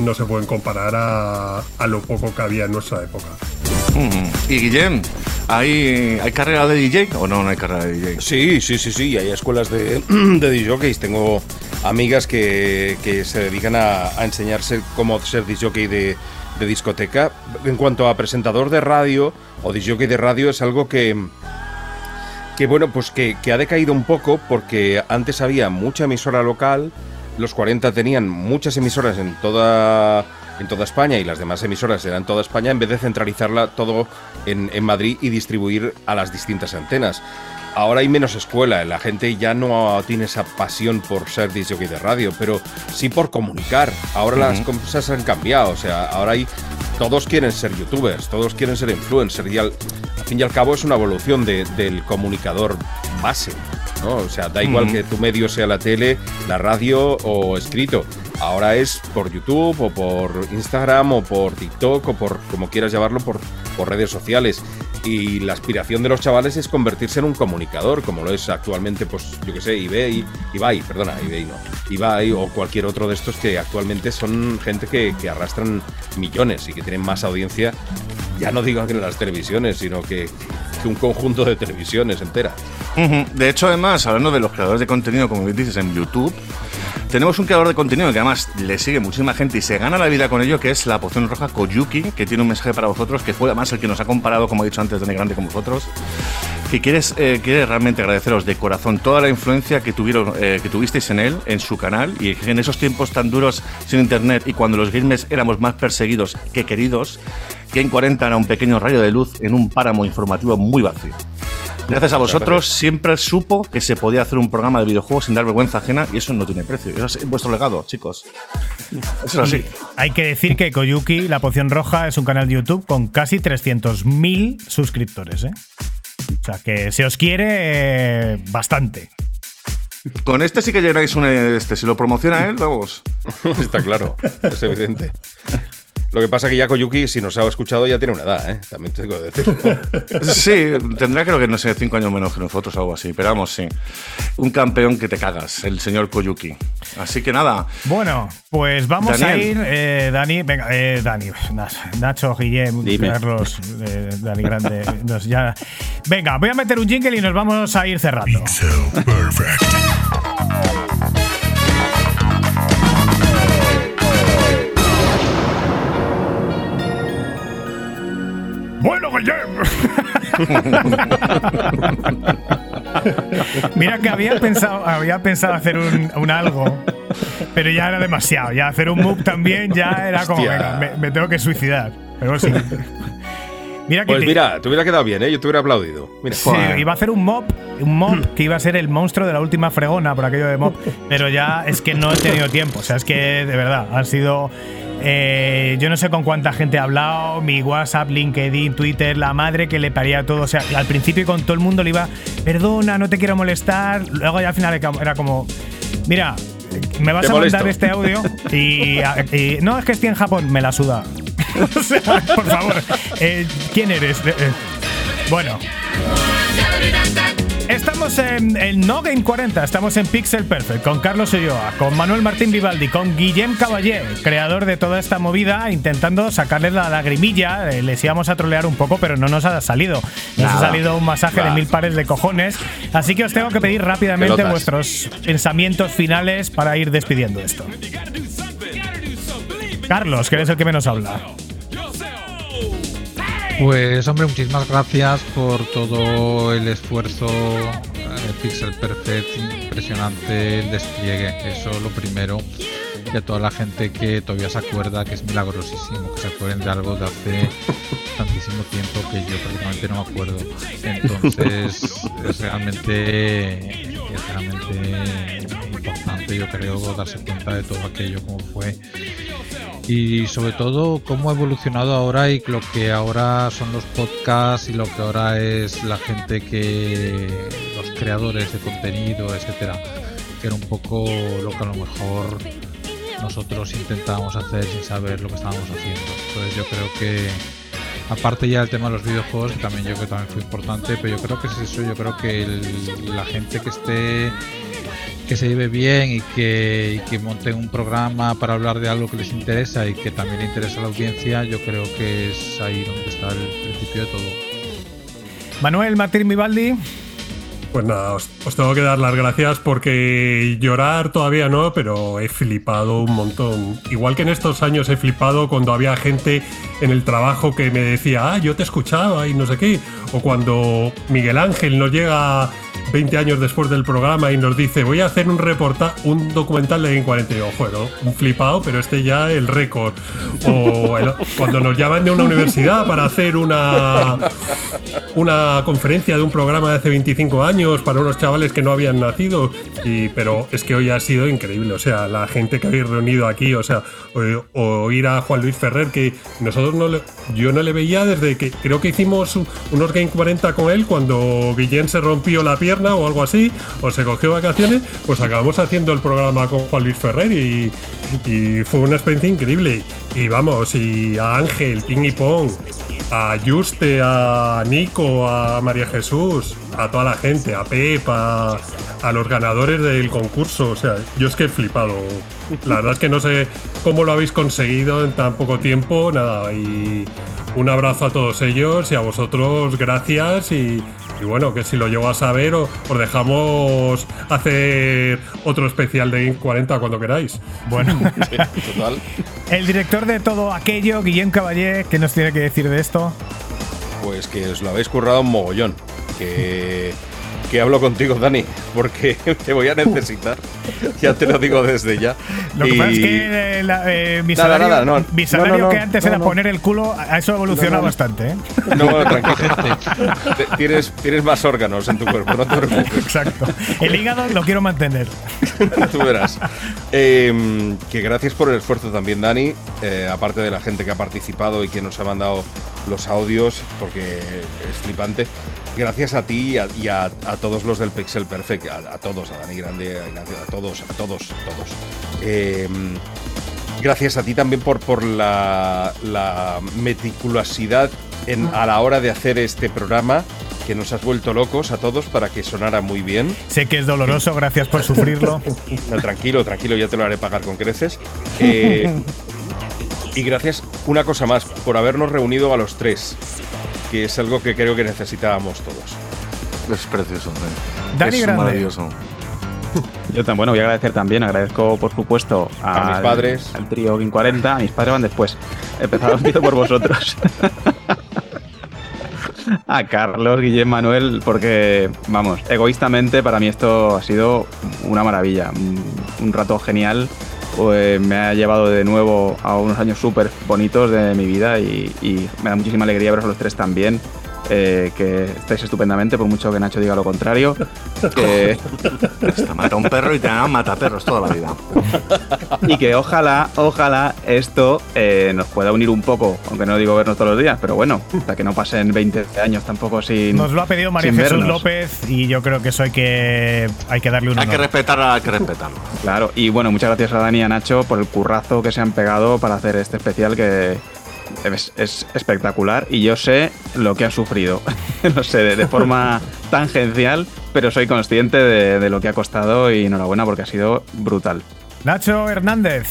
Speaker 7: no se pueden comparar a, a lo poco que había en nuestra época.
Speaker 2: Y Guillem, ¿hay, ¿hay carrera de DJ o no, no hay carrera de DJ?
Speaker 5: Sí, sí, sí, sí, hay escuelas de, de DJs. Tengo amigas que, que se dedican a, a enseñarse cómo ser DJ de, de discoteca. En cuanto a presentador de radio o DJ de radio, es algo que, que bueno, pues que, que ha decaído un poco porque antes había mucha emisora local, los 40 tenían muchas emisoras en toda en toda España y las demás emisoras eran toda España en vez de centralizarla todo en, en Madrid y distribuir a las distintas antenas. Ahora hay menos escuela, la gente ya no tiene esa pasión por ser disc jockey de radio, pero sí por comunicar. Ahora las cosas han cambiado, o sea, ahora hay todos quieren ser youtubers, todos quieren ser influencers y al, al fin y al cabo es una evolución de- del comunicador base, ¿no? O sea, da igual que tu medio sea la tele, la radio o escrito. Ahora es por YouTube o por Instagram o por TikTok o por como quieras llamarlo, por, redes sociales. Y la aspiración de los chavales es convertirse en un comunicador, como lo es actualmente, pues yo que sé, eBay, Ibai, perdona, eBay no, Ibai o cualquier otro de estos que actualmente son gente que, arrastran millones y que tienen más audiencia, ya no digo que en las televisiones, sino que, un conjunto de televisiones enteras.
Speaker 2: De hecho, además, hablando de los creadores de contenido, como dices, en YouTube, tenemos un creador de contenido que además le sigue muchísima gente y se gana la vida con ello, que es la poción roja Koyuki, que tiene un mensaje para vosotros, que fue además el que nos ha comparado, como he dicho antes, de grande con vosotros. Que quieres, eh, quiere realmente agradeceros de corazón toda la influencia que, tuvieron, eh, que tuvisteis en él, en su canal, y en esos tiempos tan duros sin internet y cuando los gamers éramos más perseguidos que queridos, que en 40 era un pequeño rayo de luz en un páramo informativo muy vacío. Gracias a vosotros siempre supo que se podía hacer un programa de videojuegos sin dar vergüenza ajena y eso no tiene precio. Eso es vuestro legado, chicos. Eso es así.
Speaker 1: Hay que decir que Koyuki, La Poción Roja, es un canal de YouTube con casi 300.000 suscriptores. ¿eh? O sea que se os quiere eh, bastante.
Speaker 2: Con este sí que llenáis un este. Si lo promociona él, vamos.
Speaker 5: Está claro, es evidente. Lo que pasa que ya Koyuki, si nos ha escuchado, ya tiene una edad, ¿eh? También tengo que decir.
Speaker 2: Sí, tendrá creo que no sé, cinco años menos que nosotros, algo así. Pero vamos, sí. Un campeón que te cagas, el señor Koyuki. Así que nada.
Speaker 1: Bueno, pues vamos
Speaker 2: Daniel.
Speaker 1: a ir, eh, Dani, venga, eh, Dani, Nach- Nacho, Guillem,
Speaker 3: Dime.
Speaker 1: Carlos, eh, Dani Grande, nos ya. Venga, voy a meter un jingle y nos vamos a ir cerrando. Bueno, Mira que había pensado, había pensado hacer un, un algo, pero ya era demasiado. Ya hacer un MOOC también ya era como,
Speaker 5: Hostia.
Speaker 1: venga, me, me tengo que suicidar. Pero sí. Mira que
Speaker 5: Pues
Speaker 1: te-
Speaker 5: mira, te hubiera quedado bien, ¿eh? Yo te hubiera aplaudido. Mira.
Speaker 1: Sí, iba a hacer un mob, un mob que iba a ser el monstruo de la última fregona por aquello de mob, pero ya es que no he tenido tiempo. O sea, es que de verdad han sido. Eh, yo no sé con cuánta gente he hablado, mi WhatsApp, LinkedIn, Twitter, la madre que le paría todo. O sea, al principio con todo el mundo le iba, perdona, no te quiero molestar. Luego ya al final era como, mira, me vas a mandar este audio y, y- no es que esté en Japón, me la suda. o sea, por favor, eh, ¿quién eres? Eh, bueno. Estamos en, en No Game 40, estamos en Pixel Perfect con Carlos Ulloa, con Manuel Martín Vivaldi, con Guillem Caballé, creador de toda esta movida, intentando sacarle la lagrimilla. Eh, Les íbamos a trolear un poco, pero no nos ha salido. Nos ha
Speaker 5: Nada.
Speaker 1: salido un masaje de
Speaker 5: Nada.
Speaker 1: mil pares de cojones. Así que os tengo que pedir rápidamente
Speaker 5: Pelotas.
Speaker 1: vuestros pensamientos finales para ir despidiendo esto. Carlos, que eres el que menos habla.
Speaker 8: Pues hombre, muchísimas gracias por todo el esfuerzo eh, Pixel Perfect, impresionante el despliegue, eso lo primero. Y a toda la gente que todavía se acuerda que es milagrosísimo, que se acuerden de algo de hace tantísimo tiempo que yo prácticamente no me acuerdo. Entonces es realmente, es realmente importante, yo creo, darse cuenta de todo aquello como fue y sobre todo cómo ha evolucionado ahora y lo que ahora son los podcasts y lo que ahora es la gente que los creadores de contenido, etcétera, que era un poco lo que a lo mejor nosotros intentábamos hacer sin saber lo que estábamos haciendo. Entonces yo creo que aparte ya del tema de los videojuegos, que también yo creo también fue importante, pero yo creo que es eso, yo creo que el- la gente que esté que se lleve bien y que, y que un programa para hablar de algo que les interesa y que también le interesa a la audiencia, yo creo que es ahí donde está el principio de todo.
Speaker 1: Manuel Martín Vivaldi.
Speaker 7: Pues nada, os, tengo que dar las gracias porque llorar todavía no, pero he flipado un montón. Igual que en estos años he flipado cuando había gente en el trabajo que me decía, ah, yo te escuchaba y no sé qué. O cuando Miguel Ángel nos llega 20 años después del programa y nos dice, voy a hacer un reporta un documental de Game 40. Y digo, bueno, un flipado, pero este ya el récord. O el- cuando nos llaman de una universidad para hacer una una conferencia de un programa de hace 25 años para unos chavales que no habían nacido. Y, pero es que hoy ha sido increíble. O sea, la gente que habéis reunido aquí, o sea, o, oír a Juan Luis Ferrer, que nosotros no le, yo no le veía desde que creo que hicimos un- unos Game 40 con él cuando Guillén se rompió la o algo así, o se cogió vacaciones, pues acabamos haciendo el programa con Juan Luis Ferrer y, fue una experiencia increíble. Y vamos, y a Ángel, Ping y Pong, a Juste, a Nico, a María Jesús, a toda la gente, a Pep, a, a los ganadores del concurso. O sea, yo es que he flipado. La verdad es que no sé cómo lo habéis conseguido en tan poco tiempo. Nada, y un abrazo a todos ellos y a vosotros, gracias. Y, y bueno, que si lo llego a saber, o- os dejamos hacer otro especial de Game 40 cuando queráis.
Speaker 1: Bueno,
Speaker 5: total.
Speaker 1: El director de todo aquello, Guillem Caballé, ¿qué nos tiene que decir de esto?
Speaker 5: Pues que os lo habéis currado un mogollón. Que, que hablo contigo, Dani, porque te voy a necesitar. Ya te lo digo desde ya.
Speaker 1: Lo que
Speaker 5: Y-
Speaker 1: pasa es que eh, la- eh, mi
Speaker 5: Nada,
Speaker 1: salario,
Speaker 5: nada, no.
Speaker 1: mi salario
Speaker 5: no, no,
Speaker 1: que antes era poner el culo, a eso evoluciona
Speaker 5: No, no.
Speaker 1: bastante. ¿eh?
Speaker 5: No, tranquilo. Tienes, tienes más órganos en tu cuerpo, no te preocupes.
Speaker 1: Exacto. El hígado lo quiero mantener.
Speaker 5: Tú verás. Eh, que gracias por el esfuerzo también, Dani. eh, aparte de la gente que ha participado y que nos ha mandado los audios, porque es flipante. Gracias a ti y a, y a- a todos los del Pixel Perfect, a, a todos, a Dani Grande, a Ignacio, a todos, a todos, a todos. Eh, gracias a ti también por, por la, la meticulosidad en- a la hora de hacer este programa, que nos has vuelto locos a todos para que sonara muy bien.
Speaker 1: Sé que es doloroso, gracias por sufrirlo.
Speaker 5: No, tranquilo, tranquilo, ya te lo haré pagar con creces. Eh, y gracias, una cosa más, por habernos reunido a los tres, que es algo que creo que necesitábamos todos.
Speaker 2: Es precioso. ¿eh?
Speaker 1: Dani
Speaker 2: es
Speaker 1: Grande.
Speaker 2: maravilloso.
Speaker 3: Yo también, bueno, voy a agradecer también, agradezco por supuesto
Speaker 5: A mis padres.
Speaker 3: al trío Game 40, a mis padres van después. Empezamos empiezo por vosotros. a Carlos, Guillem, Manuel, porque, vamos, egoístamente para mí esto ha sido una maravilla, un, un rato genial. Pues me ha llevado de nuevo a unos años súper bonitos de mi vida y, me da muchísima alegría veros a los tres también. Eh, que estáis estupendamente, por mucho que Nacho diga lo contrario. Que,
Speaker 2: Te mata un perro y te mata perros toda la vida.
Speaker 3: y que ojalá, ojalá esto eh, nos pueda unir un poco, aunque no digo vernos todos los días, pero bueno, hasta que no pasen 20 años tampoco sin.
Speaker 1: Nos lo ha pedido María Jesús
Speaker 3: vernos.
Speaker 1: López y yo creo que eso hay que, hay que darle un
Speaker 2: Hay que
Speaker 1: honor.
Speaker 2: respetarlo, hay que respetarlo.
Speaker 3: Claro, y bueno, muchas gracias a Dani y a Nacho por el currazo que se han pegado para hacer este especial que es, es espectacular y yo sé lo que ha sufrido, no sé, de, de forma tangencial, pero soy consciente de, de lo que ha costado y enhorabuena porque ha sido brutal.
Speaker 1: Nacho Hernández.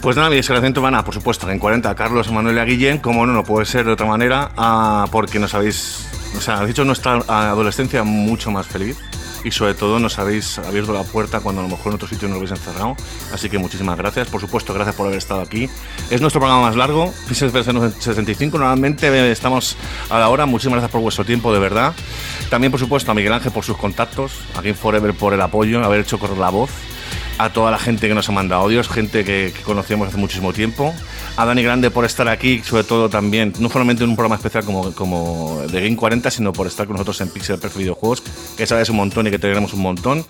Speaker 2: Pues nada, mi agradecimiento van a, por supuesto, en 40 a Carlos, Manuel y a Guillén, como no, no puede ser de otra manera, ah, porque nos habéis, o sea, habéis hecho nuestra adolescencia mucho más feliz y sobre todo nos habéis abierto la puerta cuando a lo mejor en otro sitio nos habéis encerrado. Así que muchísimas gracias. Por supuesto, gracias por haber estado aquí. Es nuestro programa más largo, Pixel 65. Normalmente estamos a la hora. Muchísimas gracias por vuestro tiempo, de verdad. También, por supuesto, a Miguel Ángel por sus contactos, a Game Forever por el apoyo, haber hecho correr la voz a toda la gente que nos ha mandado audios, gente que, que conocíamos hace muchísimo tiempo, a Dani Grande por estar aquí, sobre todo también, no solamente en un programa especial como, como de Game 40, sino por estar con nosotros en Pixel Perfect Videojuegos, que sabes un montón y que te un montón.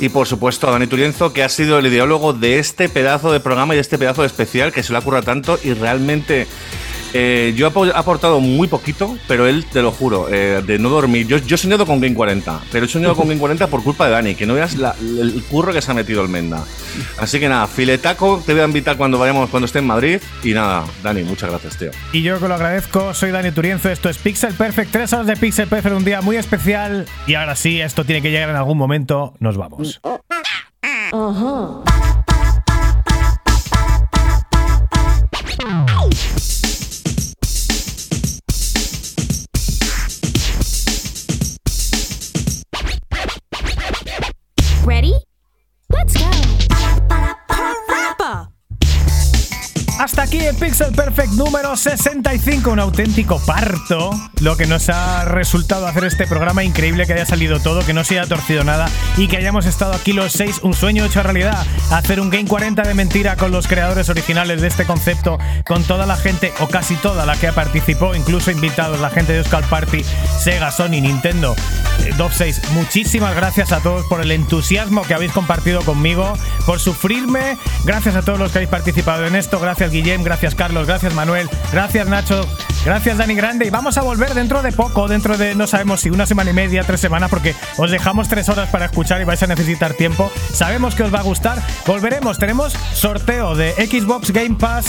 Speaker 2: Y por supuesto a Dani Turienzo, que ha sido el ideólogo de este pedazo de programa y de este pedazo de especial, que se lo ha currado tanto y realmente... eh, yo he apo- aportado muy poquito, pero él, te lo juro, eh, de no dormir. Yo, yo he soñado con Game 40, pero he soñado con Game 40 por culpa de Dani, que no veas la- el curro que se ha metido el Menda. Así que nada, filetaco, te voy a invitar cuando vayamos, cuando esté en Madrid. Y nada, Dani, muchas gracias, tío.
Speaker 1: Y yo que lo agradezco, soy Dani Turienzo, esto es Pixel Perfect, tres horas de Pixel Perfect, un día muy especial. Y ahora sí, esto tiene que llegar en algún momento, nos vamos.
Speaker 28: Ready?
Speaker 1: Hasta aquí el Pixel Perfect número 65, un auténtico parto, lo que nos ha resultado hacer este programa increíble, que haya salido todo, que no se haya torcido nada y que hayamos estado aquí los seis, un sueño hecho realidad, hacer un Game 40 de mentira con los creadores originales de este concepto, con toda la gente, o casi toda la que participó, incluso invitados, la gente de Euskal Party, Sega, Sony, Nintendo, eh, Dove 6. Muchísimas gracias a todos por el entusiasmo que habéis compartido conmigo, por sufrirme, gracias a todos los que habéis participado en esto, gracias Guillem, gracias Carlos, gracias Manuel, gracias Nacho, gracias Dani Grande y vamos a volver dentro de poco, dentro de no sabemos si una semana y media, tres semanas, porque os dejamos tres horas para escuchar y vais a necesitar tiempo. Sabemos que os va a gustar. Volveremos, tenemos sorteo de Xbox Game Pass,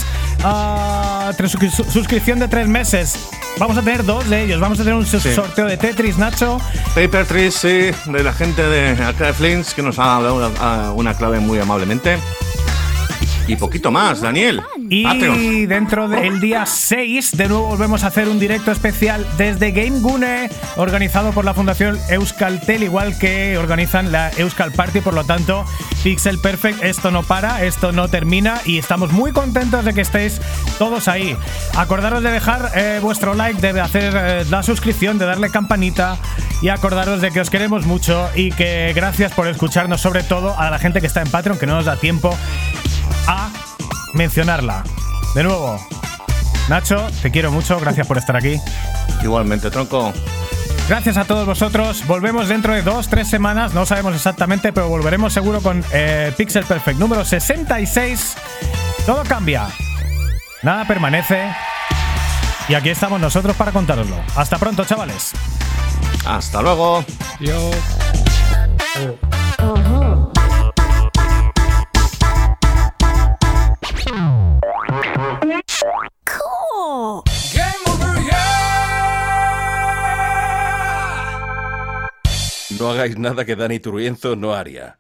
Speaker 1: tres- su- suscripción de tres meses. Vamos a tener dos de ellos. Vamos a tener un
Speaker 2: Sí.
Speaker 1: sorteo de Tetris, Nacho.
Speaker 2: Paper Trees, sí, de la gente de acá de que nos ha dado una clave muy amablemente. Y poquito más, Daniel.
Speaker 1: Y dentro del día 6, de nuevo volvemos a hacer un directo especial desde Game Gune, organizado por la Fundación Euskaltel, igual que organizan la Euskal Party. Por lo tanto, Pixel Perfect, esto no para, esto no termina y estamos muy contentos de que estéis todos ahí. Acordaros de dejar eh, vuestro like, de hacer eh, la suscripción, de darle campanita y acordaros de que os queremos mucho y que gracias por escucharnos, sobre todo a la gente que está en Patreon, que no nos da tiempo a mencionarla. De nuevo, Nacho, te quiero mucho, gracias por estar aquí.
Speaker 2: Igualmente, tronco.
Speaker 1: Gracias a todos vosotros. Volvemos dentro de dos, tres semanas, no sabemos exactamente, pero volveremos seguro con eh, Pixel Perfect número 66. Todo cambia, nada permanece. Y aquí estamos nosotros para contároslo. Hasta pronto, chavales.
Speaker 2: Hasta luego.
Speaker 8: Adiós.
Speaker 5: No hagáis nada que Dani Turienzo no haría.